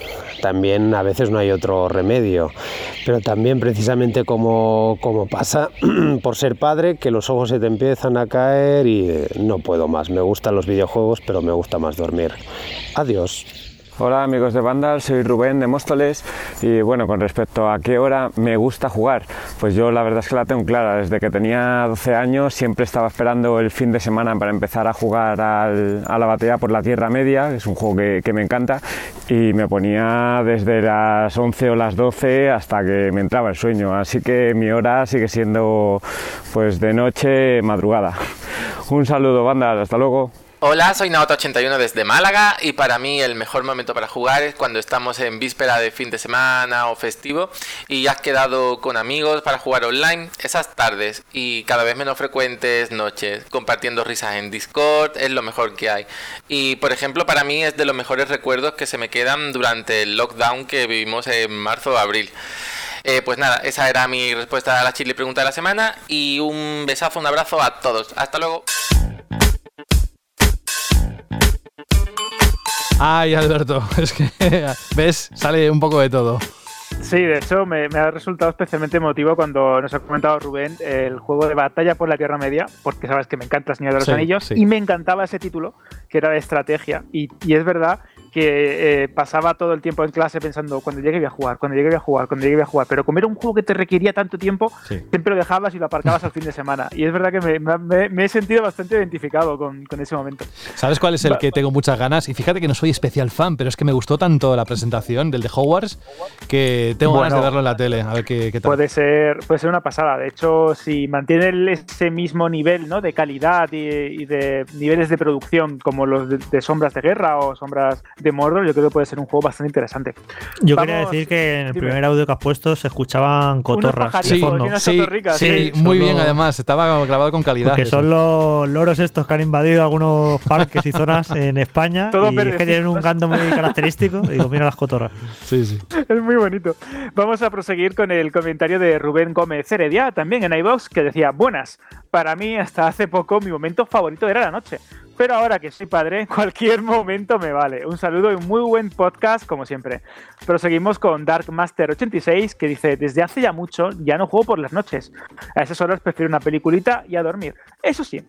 También a veces no hay otro remedio, pero también precisamente como, como pasa por ser padre, que los ojos se te empiezan a caer y eh, no puedo más. Me gustan los videojuegos, pero me gusta más dormir. Adiós. Hola amigos de Vandal, soy Rubén de Móstoles y bueno, con respecto a qué hora me gusta jugar, pues yo la verdad es que la tengo clara, desde que tenía 12 años siempre estaba esperando el fin de semana para empezar a jugar a la batalla por la Tierra Media, que es un juego que, que me encanta y me ponía desde las 11 o las 12 hasta que me entraba el sueño, así que mi hora sigue siendo pues de noche madrugada. Un saludo Vandal, hasta luego. Hola, soy Naota81 desde Málaga y para mí el mejor momento para jugar es cuando estamos en víspera de fin de semana o festivo y has quedado con amigos para jugar online esas tardes y cada vez menos frecuentes noches compartiendo risas en Discord es lo mejor que hay. Y por ejemplo para mí es de los mejores recuerdos que se me quedan durante el lockdown que vivimos en marzo o abril. Eh, pues nada, esa era mi respuesta a la chile pregunta de la semana y un besazo, un abrazo a todos. Hasta luego. Ay, Alberto, es que, ¿ves? Sale un poco de todo. Sí, de hecho me, me, ha resultado especialmente emotivo cuando nos ha comentado Rubén el juego de batalla por la Tierra Media, porque sabes que me encanta el Señor de los Sí, Anillos sí. y me encantaba ese título, que era de estrategia. Y, y es verdad que eh, pasaba todo el tiempo en clase pensando, cuando llegue voy a jugar, cuando llegue voy a jugar, cuando llegue voy a jugar. Pero como era un juego que te requería tanto tiempo, Sí. siempre lo dejabas y lo aparcabas al fin de semana. Y es verdad que me, me- me he sentido bastante identificado con, con ese momento. ¿Sabes cuál es el que tengo muchas ganas? Y fíjate que no soy especial fan, pero es que me gustó tanto la presentación del de Hogwarts que tengo ganas de verlo en la tele. A ver qué, qué tal. Puede ser, puede ser una pasada. De hecho, si mantiene ese mismo nivel ¿no? de calidad y, y de niveles de producción como los de, de Sombras de Guerra o Sombras de Mordor, yo creo que puede ser un juego bastante interesante. Yo Vamos, quería decir que en el dime. primer audio que has puesto se escuchaban cotorras de fondo. y Sí, sí, sí. muy bien además. Estaba grabado con calidad. Eso. son los loros estos que han invadido algunos parques y zonas en España Todos y es que tienen un canto muy característico. Digo, mira las cotorras. Sí, sí. Es muy bonito. Vamos a proseguir con el comentario de Rubén Gómez Heredia, también en iVox, que decía, buenas, para mí hasta hace poco mi momento favorito era la noche. Pero ahora que soy padre, cualquier momento me vale. Un saludo y un muy buen podcast, como siempre. Proseguimos con Darkmaster86, que dice, desde hace ya mucho ya no juego por las noches. A esas horas prefiero una peliculita y a dormir. Eso sí,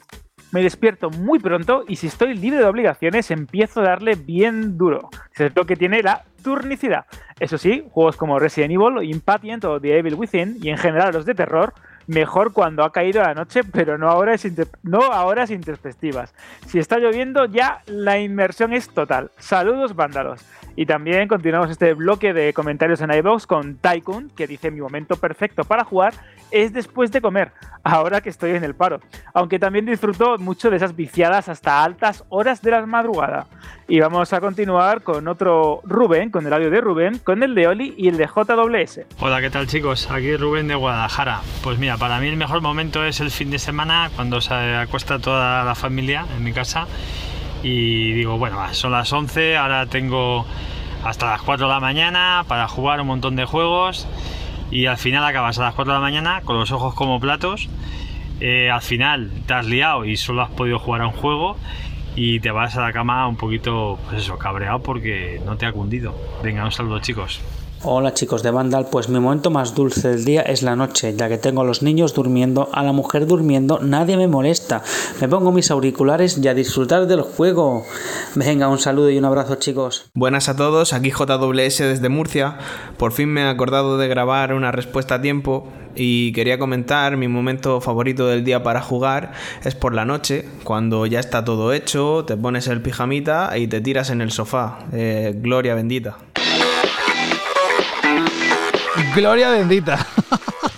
me despierto muy pronto y si estoy libre de obligaciones empiezo a darle bien duro. Es lo que tiene la turnicidad. Eso sí, juegos como Resident Evil, Impatient o The Evil Within y en general los de terror, mejor cuando ha caído la noche, pero no a horas, inter- no a horas intempestivas. Si está lloviendo ya la inmersión es total. Saludos vándalos. Y también continuamos este bloque de comentarios en iVoox con Tycoon, que dice mi momento perfecto para jugar es después de comer, ahora que estoy en el paro. Aunque también disfruto mucho de esas viciadas hasta altas horas de la madrugada. Y vamos a continuar con otro Rubén, con el audio de Rubén, con el de Oli y el de JWS. Hola, ¿qué tal chicos? Aquí Rubén de Guadalajara. Pues mira, para mí el mejor momento es el fin de semana cuando se acuesta toda la familia en mi casa y digo, bueno, son las 11, ahora tengo hasta las 4 de la mañana para jugar un montón de juegos y al final acabas a las 4 de la mañana con los ojos como platos. Eh, al final te has liado y solo has podido jugar a un juego y te vas a la cama un poquito, pues eso, cabreado porque no te ha cundido. Venga, un saludo chicos. Hola chicos de Vandal, pues mi momento más dulce del día es la noche, ya que tengo a los niños durmiendo, a la mujer durmiendo, nadie me molesta. Me pongo mis auriculares y a disfrutar del juego. Venga, un saludo y un abrazo chicos. Buenas a todos, aquí JWS desde Murcia. Por fin me he acordado de grabar una respuesta a tiempo y quería comentar mi momento favorito del día para jugar es por la noche, cuando ya está todo hecho, te pones el pijamita y te tiras en el sofá. Eh, gloria bendita. Gloria bendita.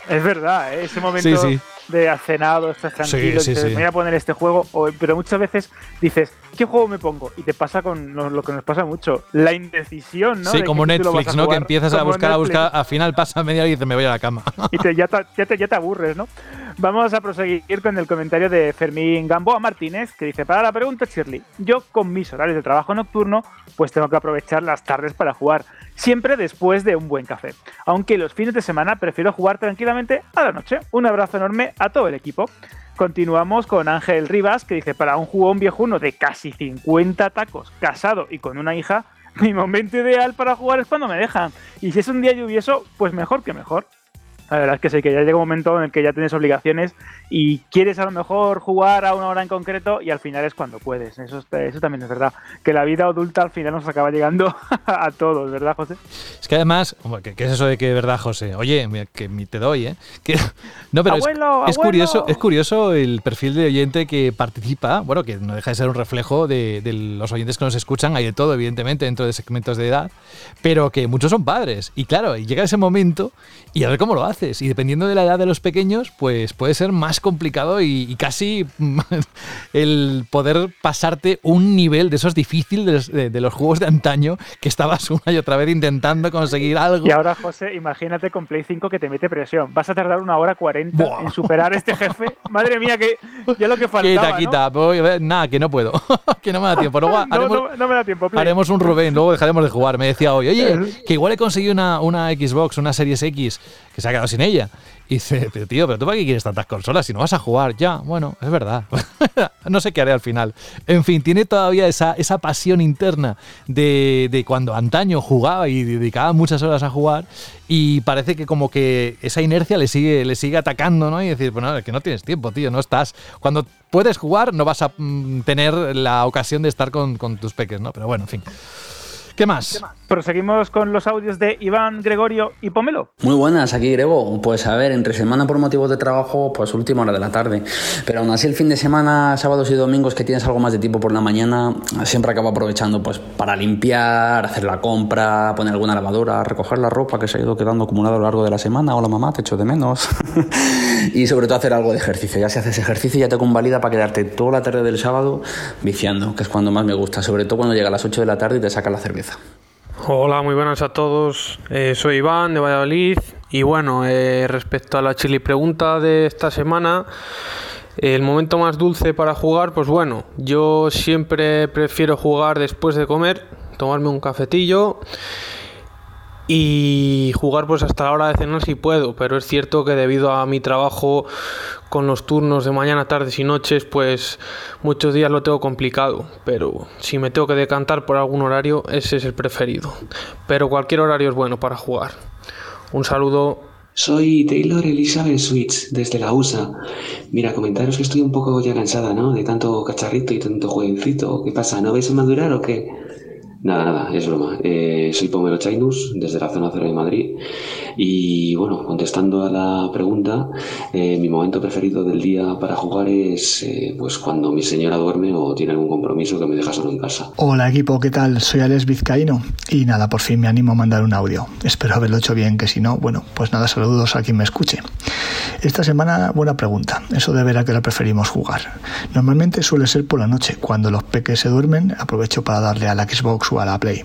Es verdad, ¿eh? ese momento Sí, sí. de has cenado, estás tranquilo, Sí, dices, me voy a poner este juego, o- pero muchas veces dices, ¿qué juego me pongo? Y te pasa con lo, lo que nos pasa mucho, la indecisión, ¿no? sí, De como Netflix, ¿no? Que empiezas a buscar, a buscar, al final pasa media hora y dices, me voy a la cama. y te- ya, te, ya, te, ya te aburres, ¿no? Vamos a proseguir con el comentario de Fermín Gamboa Martínez, que dice, para la pregunta, Shirley, yo con mis horarios de trabajo nocturno, pues tengo que aprovechar las tardes para jugar, siempre después de un buen café. Aunque los fines de semana prefiero jugar tranquilamente a la noche. Un abrazo enorme a todo el equipo. Continuamos con Ángel Rivas, que dice, para un jugón viejuno de casi 50 tacos, casado y con una hija, mi momento ideal para jugar es cuando me dejan. Y si es un día lluvioso, pues mejor que mejor. La verdad es que sí, que ya llega un momento en el que ya tienes obligaciones y quieres a lo mejor jugar a una hora en concreto y al final es cuando puedes. Eso, es- eso también es verdad. Que la vida adulta al final nos acaba llegando a todos, ¿verdad, José? Es que además, ¿qué, qué es eso de que verdad, José? Oye, que te doy, ¿eh? Que- no, pero es- Abuelo, es, abuelo. curioso, es curioso el perfil de oyente que participa, bueno, que no deja de ser un reflejo de, de los oyentes que nos escuchan, hay de todo, evidentemente, dentro de segmentos de edad, pero que muchos son padres. Y claro, llega ese momento y a ver cómo lo Y dependiendo de la edad de los pequeños, pues puede ser más complicado y, y casi el poder pasarte un nivel de esos difíciles de, de los juegos de antaño que estabas una y otra vez intentando conseguir algo. Y ahora, José, imagínate con Play 5 que te mete presión. Vas a tardar una hora 40 en superar este jefe. Madre mía, que ya lo que faltaba, Quita, ¿no? quita. Voy Nada, que no puedo. que no me da tiempo. Luego No, haremos, no- no me da tiempo, Play. haremos un Rubén, luego dejaremos de jugar. Me decía hoy, oye, que igual he conseguido una, una Xbox, una Series X, que se ha quedado sin ella. Y dice, pero tío, pero tú para qué quieres tantas consolas si no vas a jugar ya. Bueno, es verdad. no sé qué haré al final. En fin, tiene todavía esa, esa pasión interna de, de cuando antaño jugaba y dedicaba muchas horas a jugar y parece que como que esa inercia le sigue, le sigue atacando, ¿no? Y decir, bueno, es que no tienes tiempo, tío, no estás. Cuando puedes jugar no vas a mm, tener la ocasión de estar con, con tus peques, ¿no? Pero bueno, en fin. ¿Qué más? Proseguimos con los audios de Iván, Gregorio y Pomelo. Muy buenas, aquí Grego. Pues a ver, entre semana por motivos de trabajo, pues última hora de la tarde. Pero aún así el fin de semana, sábados y domingos que tienes algo más de tiempo por la mañana, siempre acabo aprovechando pues para limpiar, hacer la compra, poner alguna lavadora, recoger la ropa que se ha ido quedando acumulada a lo largo de la semana. Hola mamá, te echo de menos. y sobre todo hacer algo de ejercicio. Ya si haces ejercicio ya te convalida para quedarte toda la tarde del sábado viciando, que es cuando más me gusta. Sobre todo cuando llega a las 8 de la tarde y te saca la cerveza. Hola, muy buenas a todos. Eh, soy Iván de Valladolid y bueno, eh, respecto a la chili pregunta de esta semana, el momento más dulce para jugar, pues bueno, yo siempre prefiero jugar después de comer, tomarme un cafetillo y jugar pues hasta la hora de cenar si puedo, pero es cierto que debido a mi trabajo con los turnos de mañana, tardes y noches, pues muchos días lo tengo complicado, pero si me tengo que decantar por algún horario, ese es el preferido. Pero cualquier horario es bueno para jugar. Un saludo. Soy Taylor Elizabeth Switch, desde la USA. Mira, comentaros que estoy un poco ya cansada, ¿no? De tanto cacharrito y tanto jueguecito. ¿Qué pasa? ¿No vais a madurar o qué? Nada, nada, es broma. Eh, soy Pomero Chainus, desde la zona cero de Madrid. Y bueno, contestando a la pregunta, eh, mi momento preferido del día para jugar es eh, pues cuando mi señora duerme o tiene algún compromiso que me deja solo en casa. Hola equipo, ¿qué tal? Soy Alex Vizcaíno y nada, por fin me animo a mandar un audio. Espero haberlo hecho bien, que si no, bueno, pues nada, saludos a quien me escuche. Esta semana, buena pregunta. Eso de ver a qué hora preferimos jugar. Normalmente suele ser por la noche. Cuando los peques se duermen, aprovecho para darle a la Xbox o a la Play.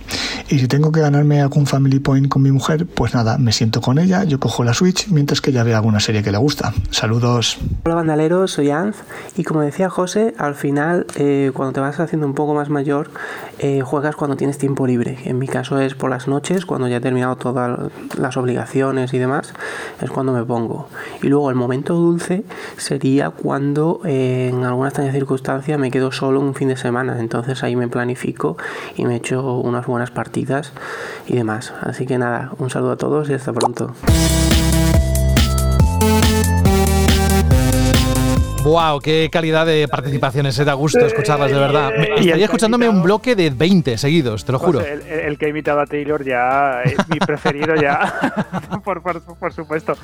Y si tengo que ganarme algún Family Point con mi mujer, pues nada, me siento con ella, yo cojo la Switch mientras que ella ve alguna serie que le gusta. Saludos. Hola bandaleros, soy Anz y como decía José, al final eh, cuando te vas haciendo un poco más mayor, eh, juegas cuando tienes tiempo libre. En mi caso es por las noches, cuando ya he terminado todas las obligaciones y demás, es cuando me pongo. Y luego el momento dulce sería cuando eh, en alguna extraña circunstancia me quedo solo un fin de semana. Entonces ahí me planifico y me echo unas buenas partidas y demás. Así que nada, un saludo a todos y hasta pronto. ¡Wow! ¡Qué calidad de participaciones! Se da gusto escucharlas, de verdad. Me- estaría escuchándome un bloque de 20 seguidos, te lo juro. Pues el, el que ha imitado a Taylor ya es mi preferido ya, por, por- por supuesto.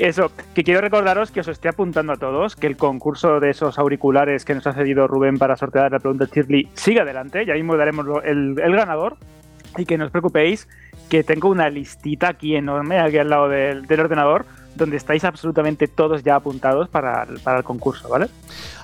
Eso, que quiero recordaros que os estoy apuntando a todos que el concurso de esos auriculares que nos ha cedido Rubén para sortear la pregunta de Shirley sigue adelante, ya mismo daremos el, el ganador y que no os preocupéis que tengo una listita aquí enorme, aquí al lado del, del ordenador, donde estáis absolutamente todos ya apuntados para, el- para el concurso, ¿vale?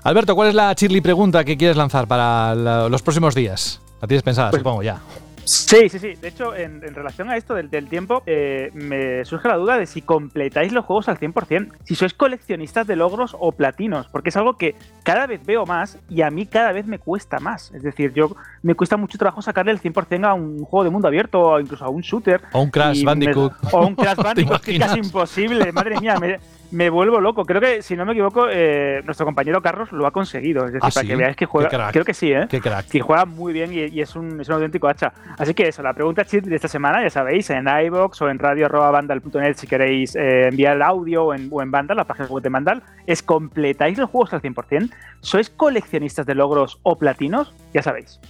Alberto, ¿cuál es la chirly pregunta que quieres lanzar para la- los próximos días? La tienes pensada, Pues- supongo, ya. Sí, sí, sí. De hecho, en, en relación a esto del, del tiempo, eh, me surge la duda de si completáis los juegos al 100%, si sois coleccionistas de logros o platinos, porque es algo que cada vez veo más y a mí cada vez me cuesta más. Es decir, yo me cuesta mucho trabajo sacarle el 100% a un juego de mundo abierto o incluso a un shooter. O un Crash me- Bandicoot. o un Crash ¿Te Bandicoot, que es casi imposible. Madre mía, me, me vuelvo loco. Creo que, si no me equivoco, eh, nuestro compañero Carlos lo ha conseguido. Es decir, ¿Ah, para sí? que veáis que Qué juega. crack. Creo que sí, ¿eh? Qué crack. Sí, juega muy bien y, y es, un, es un auténtico hacha. Así que eso, la pregunta chit de esta semana, ya sabéis, en iBox o en radio.vandal.net si queréis eh, enviar el audio o en, o en Vandal, la página web de Vandal, es ¿completáis los juegos al 100%? ¿Sois coleccionistas de logros o platinos? Ya sabéis.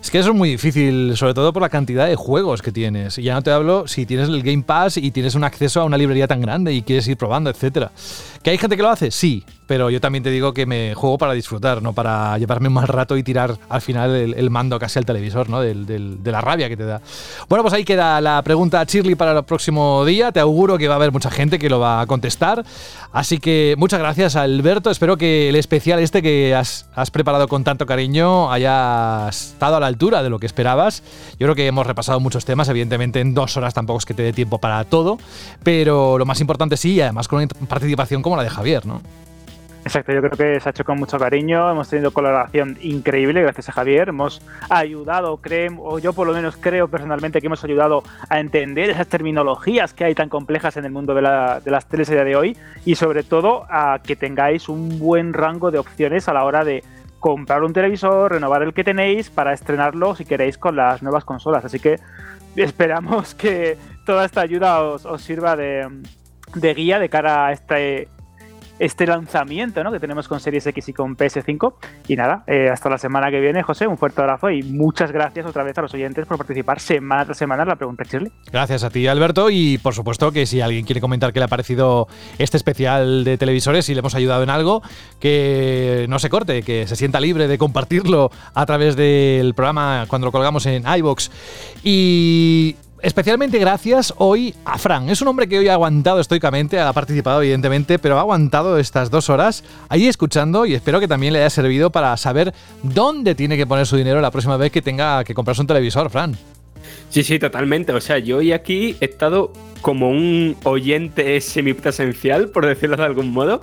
Es que eso es muy difícil, sobre todo por la cantidad de juegos que tienes. Y ya no te hablo si tienes el Game Pass y tienes un acceso a una librería tan grande y quieres ir probando, etcétera. ¿Que hay gente que lo hace? Sí, pero yo también te digo que me juego para disfrutar, no para llevarme un mal rato y tirar al final el, mando casi al televisor, ¿no? Del- de la rabia que te da. Bueno, pues ahí queda la pregunta a Shirley para el próximo día. Te auguro que va a haber mucha gente que lo va a contestar. Así que muchas gracias, Alberto. Espero que el especial este que has, has preparado con tanto cariño haya estado a la altura de lo que esperabas. Yo creo que hemos repasado muchos temas. Evidentemente, en dos horas tampoco es que te dé tiempo para todo. Pero lo más importante sí, y además con una participación como la de Javier, ¿no? Exacto, yo creo que se ha hecho con mucho cariño, hemos tenido colaboración increíble gracias a Javier, hemos ayudado, creo, o yo por lo menos creo personalmente que hemos ayudado a entender esas terminologías que hay tan complejas en el mundo de, la, de las teles de hoy y sobre todo a que tengáis un buen rango de opciones a la hora de comprar un televisor, renovar el que tenéis para estrenarlo si queréis con las nuevas consolas. Así que esperamos que toda esta ayuda os, sirva de guía de cara a este este lanzamiento ¿no? que tenemos con Series X y con PS5. Y nada, eh, hasta la semana que viene, José, un fuerte abrazo y muchas gracias otra vez a los oyentes por participar semana tras semana en la pregunta Shirley. Gracias a ti, Alberto, y por supuesto que si alguien quiere comentar qué le ha parecido este especial de televisores, si le hemos ayudado en algo, que no se corte, que se sienta libre de compartirlo a través del programa cuando lo colgamos en iBox. Y Especialmente gracias hoy a Fran. Es un hombre que hoy ha aguantado estoicamente, ha participado evidentemente, pero ha aguantado estas dos horas ahí escuchando y espero que también le haya servido para saber dónde tiene que poner su dinero la próxima vez que tenga que comprarse un televisor, Fran. Sí, sí, totalmente. O sea, yo hoy aquí he estado como un oyente semipresencial, por decirlo de algún modo.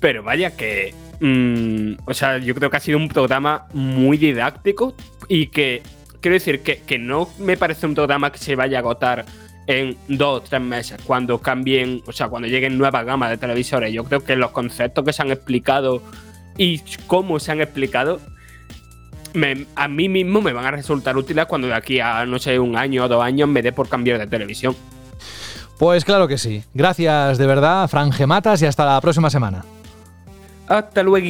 Pero vaya que. Mm, o sea, yo creo que ha sido un programa muy didáctico y que quiero decir que, que, no me parece un programa que se vaya a agotar en dos o tres meses, cuando cambien, o sea, cuando lleguen nuevas gamas de televisores. Yo creo que los conceptos que se han explicado y cómo se han explicado, a mí mismo me van a resultar útiles cuando de aquí a, no sé, un año o dos años me dé por cambiar de televisión. Pues claro que sí. Gracias de verdad, Fran Gematas, y hasta la próxima semana. Hasta luego.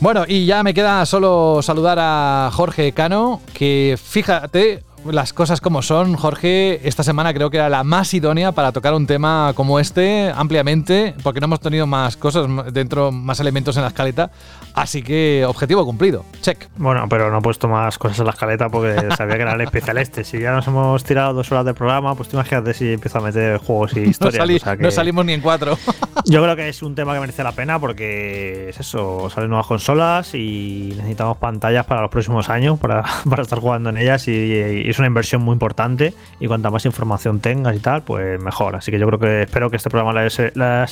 Bueno, y ya me queda solo saludar a Jorge Cano, que fíjate, las cosas como son, Jorge, esta semana creo que era la más idónea para tocar un tema como este ampliamente, porque no hemos tenido más cosas dentro, más elementos en la escaleta. Así que objetivo cumplido. Check. Bueno, pero no he puesto más cosas en la escaleta porque sabía que era el especial este. Si ya nos hemos tirado dos horas de programa, pues te imagínate si empiezo a meter juegos y historias. no, salimos ni en cuatro. yo creo que es un tema que merece la pena porque es eso, salen nuevas consolas y necesitamos pantallas para los próximos años para, para estar jugando en ellas y, es una inversión muy importante y cuanta más información tengas y tal, pues mejor. Así que yo creo que espero que este programa le haya,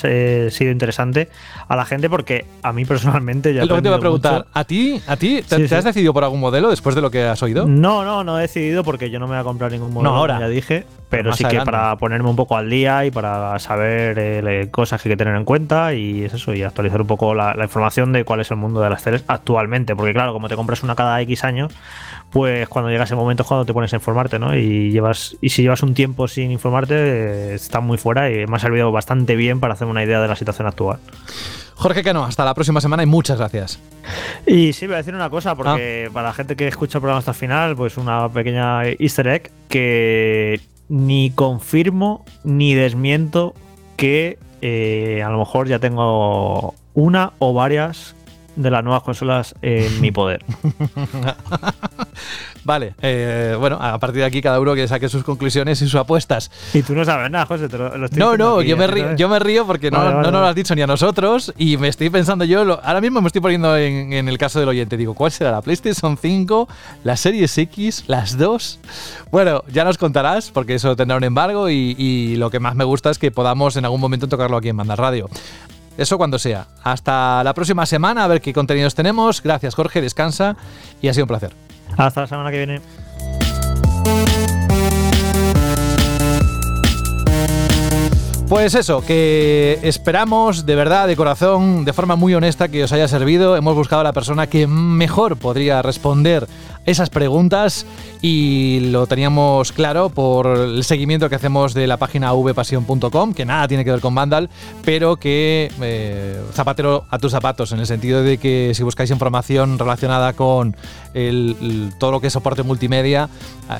sido interesante a la gente porque a mí personalmente ya te iba a preguntar, ¿a ti, a ti te, has decidido por algún modelo después de lo que has oído? No, no, no he decidido porque yo no me voy a comprar ningún modelo, ahora. ya dije, pero sí que para ponerme un poco al día y para saber eh, cosas que hay que tener en cuenta y es eso, y actualizar un poco la, información de cuál es el mundo de las teles actualmente, porque claro, como te compras una cada X años, pues cuando llega ese momento es cuando te pones a informarte, ¿no? Y llevas y si llevas un tiempo sin informarte, eh, está muy fuera y me ha servido bastante bien para hacerme una idea de la situación actual. Jorge Cano, hasta la próxima semana y muchas gracias. Y sí, voy a decir una cosa, porque ah. para la gente que escucha el programa hasta el final, pues una pequeña easter egg que ni confirmo ni desmiento que eh, a lo mejor ya tengo una o varias de las nuevas consolas en mi poder. vale, eh, bueno, a partir de aquí cada uno que saque sus conclusiones y sus apuestas. Y tú no sabes nada, José, No, no, yo, me río, yo me río porque no, no, nos lo has dicho ni a nosotros y me estoy pensando yo, ahora mismo me estoy poniendo en, en, el caso del oyente, digo, ¿cuál será la PlayStation 5, la Series X, las dos? Bueno, ya nos contarás porque eso tendrá un embargo y, y lo que más me gusta es que podamos en algún momento tocarlo aquí en Banda Radio. Eso cuando sea. Hasta la próxima semana, a ver qué contenidos tenemos. Gracias, Jorge, descansa y ha sido un placer. Hasta la semana que viene. Pues eso, que esperamos de verdad, de corazón, de forma muy honesta que os haya servido. Hemos buscado a la persona que mejor podría responder esas preguntas y lo teníamos claro por el seguimiento que hacemos de la página vpasión.com, que nada tiene que ver con Vandal, pero que eh, zapatero a tus zapatos, en el sentido de que si buscáis información relacionada con todo lo que es soporte multimedia,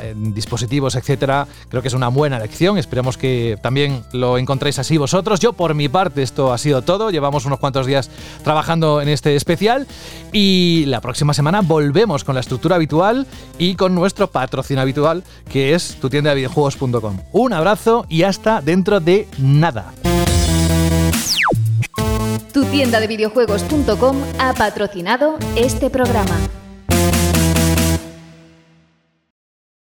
eh, dispositivos, etcétera, creo que es una buena lección. Esperemos que también lo encontréis así vosotros. Yo, por mi parte, esto ha sido todo. Llevamos unos cuantos días trabajando en este especial y la próxima semana volvemos con la estructura habitual y con nuestro patrocinio habitual, que es tu tienda de videojuegos.com. Un abrazo y hasta dentro de nada. Tu tienda de videojuegos.com ha patrocinado este programa.